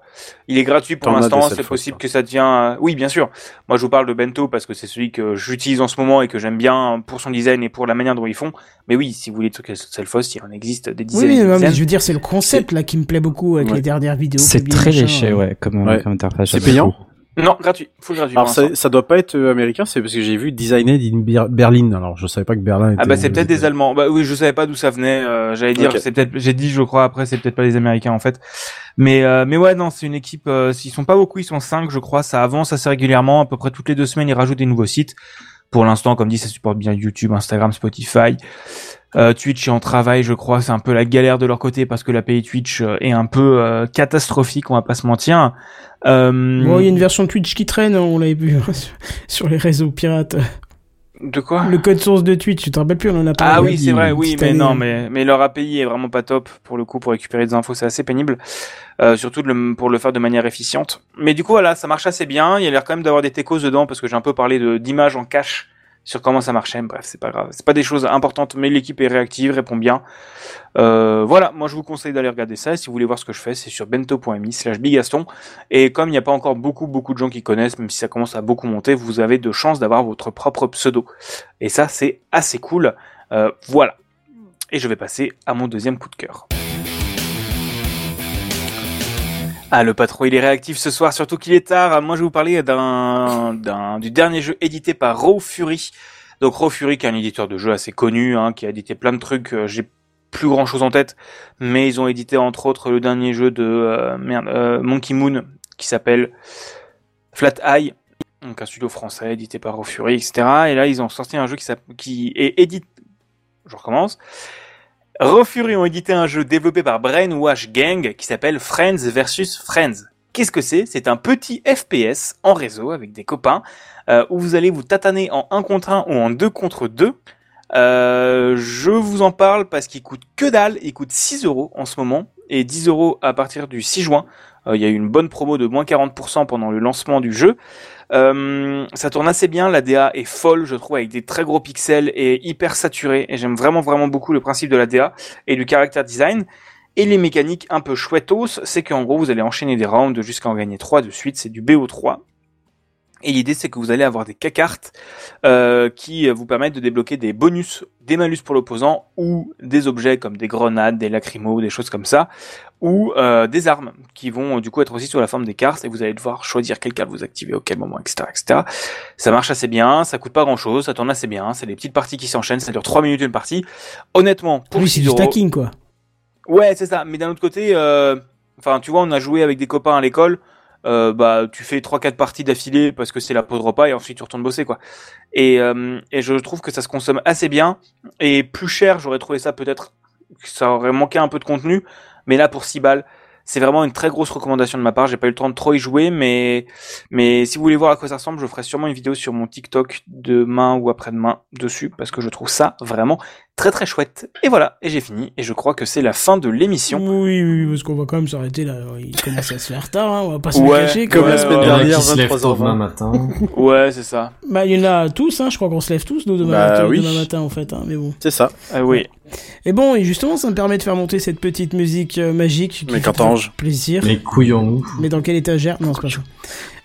il est gratuit pour l'instant, c'est possible que ça devient, euh, oui, bien sûr. Moi, je vous parle de Bento parce que c'est celui que j'utilise en ce moment et que j'aime bien pour son design et pour la manière dont ils font. Mais oui, si vous voulez des trucs self-host, il en existe des dizaines. oui, mais je veux dire, c'est le concept là qui me plaît beaucoup avec Ouais. les dernières vidéos. C'est très léché, ouais, comme, Ouais. comme interface. C'est payant beaucoup. Non, gratuit, full gratuit. Alors ça, ça doit pas être euh, américain, c'est parce que j'ai vu Designed in Ber- Berlin. Alors je savais pas que Berlin était. Ah bah c'est peut-être des. Allemands. Bah oui, je savais pas d'où ça venait. euh, J'allais dire, c'est peut-être. J'ai dit, je crois. Après, c'est peut-être pas les Américains en fait. Mais euh, mais ouais, non, c'est une équipe. Euh, S'ils sont pas beaucoup, ils sont cinq, je crois. Ça avance assez régulièrement. À peu près toutes les deux semaines, ils rajoutent des nouveaux sites. Pour l'instant, comme dit, ça supporte bien YouTube, Instagram, Spotify. Euh, Twitch est en travail, je crois. C'est un peu la galère de leur côté parce que l'API Twitch euh, est un peu euh, catastrophique. On va pas se mentir. Euh, Bon, il y a une version Twitch qui traîne, hein, on l'avait vu hein, sur- les réseaux pirates. De quoi Le code source de Twitch, tu te rappelles plus, on en a parlé. Ah oui, c'est vrai, oui, mais année, non, hein. mais, mais leur API est vraiment pas top pour le coup pour récupérer des infos, c'est assez pénible, euh, surtout de le- pour le faire de manière efficiente. Mais du coup, voilà, ça marche assez bien. Il y a l'air quand même d'avoir des techos dedans parce que j'ai un peu parlé de d'images en cache sur comment ça marchait. Bref, c'est pas grave, c'est pas des choses importantes, mais l'équipe est réactive, répond bien. Euh, voilà, moi je vous conseille d'aller regarder ça. Si vous voulez voir ce que je fais, c'est sur bento.mi slash bigaston. Et comme il n'y a pas encore beaucoup beaucoup de gens qui connaissent, même si ça commence à beaucoup monter, vous avez de chances d'avoir votre propre pseudo. Et ça, c'est assez cool. Euh, voilà. Et je vais passer à mon deuxième coup de cœur. Ah, le patron, il est réactif ce soir, surtout qu'il est tard. Moi, je vais vous parler d'un, du dernier jeu édité par Raw Fury. Donc, Raw Fury, qui est un éditeur de jeux assez connu, hein, qui a édité plein de trucs. euh, J'ai plus grand chose en tête, mais ils ont édité entre autres le dernier jeu de euh, euh, Monkey Moon, qui s'appelle Flat Eye. Donc, un studio français édité par Raw Fury, etc. Et là, ils ont sorti un jeu qui, qui est édité. Je recommence. Raw Fury ont édité un jeu développé par Brainwash Gang qui s'appelle Friends vs Friends. Qu'est-ce que c'est? C'est un petit FPS en réseau avec des copains euh, où vous allez vous tataner en 1 contre 1 ou en 2 contre 2. Euh, je vous en parle parce qu'il coûte que dalle, il coûte 6 euros en ce moment et 10 euros à partir du 6 juin. Euh, Il y a eu une bonne promo de moins 40% pendant le lancement du jeu. Euh, ça tourne assez bien, la DA est folle, je trouve, avec des très gros pixels et hyper saturé. Et j'aime vraiment vraiment beaucoup le principe de la DA et du character design. Et les mécaniques un peu chouettos, c'est qu'en gros vous allez enchaîner des rounds jusqu'à en gagner 3 de suite, c'est du BO3. Et l'idée c'est que vous allez avoir des K-cartes euh, qui vous permettent de débloquer des bonus, des malus pour l'opposant ou des objets comme des grenades, des lacrymos, des choses comme ça, ou euh, des armes qui vont euh, du coup être aussi sous la forme des cartes et vous allez devoir choisir quelle carte vous activez au quel moment, etc., etc. Ça marche assez bien, ça coûte pas grand chose, ça tourne assez bien, c'est des petites parties qui s'enchaînent, ça dure 3 minutes une partie. Honnêtement, pour Oui, c'est 6 du stacking, quoi. Ouais, c'est ça. Mais d'un autre côté, euh, enfin, tu vois, on a joué avec des copains à l'école. Euh, bah, tu fais trois quatre parties d'affilée parce que c'est la pause repas et ensuite tu retournes bosser quoi. Et, euh, et je trouve que ça se consomme assez bien et plus cher, j'aurais trouvé ça peut-être ça aurait manqué un peu de contenu, mais là pour 6 balles, c'est vraiment une très grosse recommandation de ma part. J'ai pas eu le temps de trop y jouer, mais mais si vous voulez voir à quoi ça ressemble, je ferai sûrement une vidéo sur mon TikTok demain ou après-demain dessus parce que je trouve ça vraiment très très chouette. Et voilà, et j'ai fini et je crois que c'est la fin de l'émission. Oui, oui, parce qu'on va quand même s'arrêter là. Il commence à se faire tard, hein, on va pas se Ouais, cacher. comme quoi. la semaine en a dernière, qui se lèvent tôt 23h20. demain matin. *laughs* Ouais, c'est ça. Bah, il y en a tous, hein, je crois qu'on se lève tous nous, demain, Bah matin, oui. demain matin en fait, hein, mais bon. C'est ça. Ah oui. Et bon, et justement, ça me permet de faire monter cette petite musique euh, magique qui Mais fait plaisir. Mais couillons-nous. Mais dans quelle étagère? Non, c'est pas ça.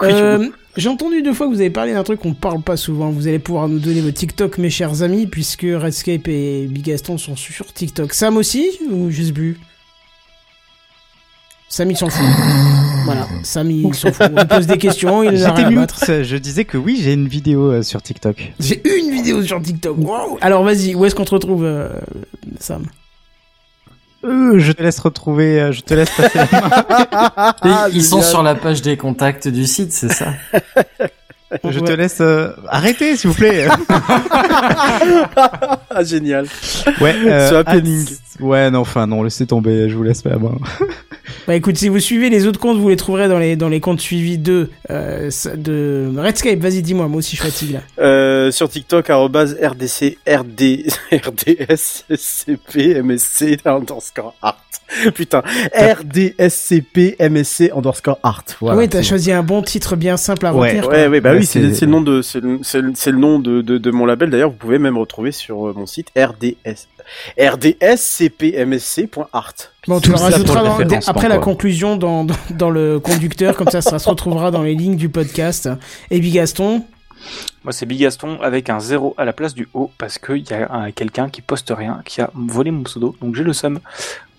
Euh, J'ai entendu deux fois que vous avez parlé d'un truc qu'on parle pas souvent. Vous allez pouvoir nous donner vos TikTok, mes chers amis, puisque Redscape et Big Gaston sont sur TikTok. Sam aussi Ou juste bu Sam, il s'en fout. voilà, Sam, il s'en fout. On pose des questions, il a J'étais rien à battre. je disais que oui, j'ai une vidéo euh, sur TikTok. J'ai une vidéo sur TikTok. Wow. Alors vas-y, où est-ce qu'on te retrouve, euh, Sam? Euh, je te laisse retrouver, euh, je te laisse passer la main. *laughs* Et ils sont sur la page des contacts du site, c'est ça Je te laisse euh, arrêter, s'il vous plaît. *laughs* Ah, génial. ouais, euh, Ouais, non, enfin non, laissez tomber, je vous laisse la main. *laughs* Bah écoute, si vous suivez les autres comptes, vous les trouverez dans les, dans les comptes suivis de, euh, de Redscape. Vas-y, dis-moi, moi aussi je fatigue là. Euh, sur TikTok, arrobase RDC, RD, *laughs* RDSCP, MSC, underscore art. Putain, RDSCP, MSC, underscore art. Voilà. ouais, t'as choisi un bon titre bien simple à Ouais. retenir. Ouais, ouais, bah Ouais, oui, c'est le nom de, c'est le, c'est le- c'est le nom de, de, de mon label. D'ailleurs, vous pouvez même retrouver sur euh, mon site RDS, RDSCPMSC.art. Bon, tu le rajouteras dans- après la quoi. conclusion dans, dans, dans le conducteur, comme ça, ça se retrouvera dans les lignes du podcast. Et puis Gaston, Moi, c'est Bigaston avec un zéro à la place du O parce qu'il y a un- quelqu'un qui poste rien, qui a volé mon pseudo. Donc j'ai le seum.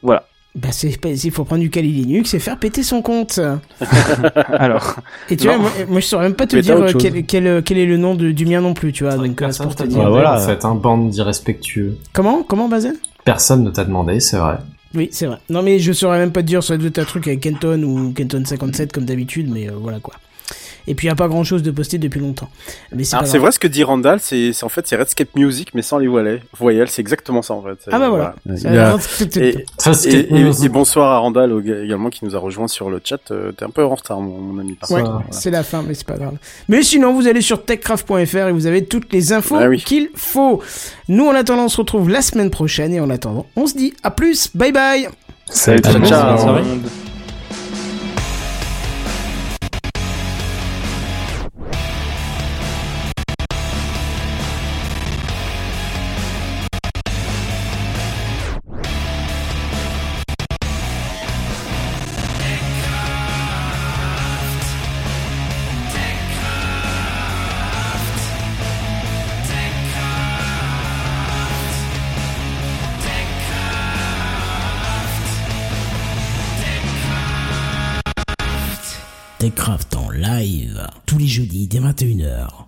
Voilà. Bah c'est pas- il faut prendre du Kali Linux et faire péter son compte. *laughs* Alors, Et tu Non. vois, moi, moi, je saurais même pas te dire euh, quel, quel, quel est le nom de, du mien non plus, tu vois. Donc, euh, Personne pour te t'a dire. demandé, voilà. en fait, un bande d'irrespectueux. Comment? Comment, Bazel? Personne ne t'a demandé, c'est vrai. Oui, c'est vrai. Non, mais je saurais même pas te dire, ça doit être un truc avec Kenton ou Kenton 57 comme d'habitude, mais euh, voilà quoi. Et puis il y a pas grand chose de posté depuis longtemps. Mais c'est Alors, pas c'est grave. vrai ce que dit Randall, c'est c'est en fait c'est Redscape Music mais sans les voyelles. Voyelles, c'est exactement ça en fait. Ah bah voilà. A- Et, Ça, et, et- et bonsoir à Randall également qui nous a rejoint sur le chat. Euh, T'es un peu en retard mon, mon ami. par Ouais, c'est la fin, mais c'est pas grave. Mais sinon, vous allez sur techcraft.fr et vous avez toutes les infos Ah oui. qu'il faut. Nous, en attendant, on se retrouve la semaine prochaine et en attendant, on se dit à plus. Bye bye. salut Ciao, dès 21h.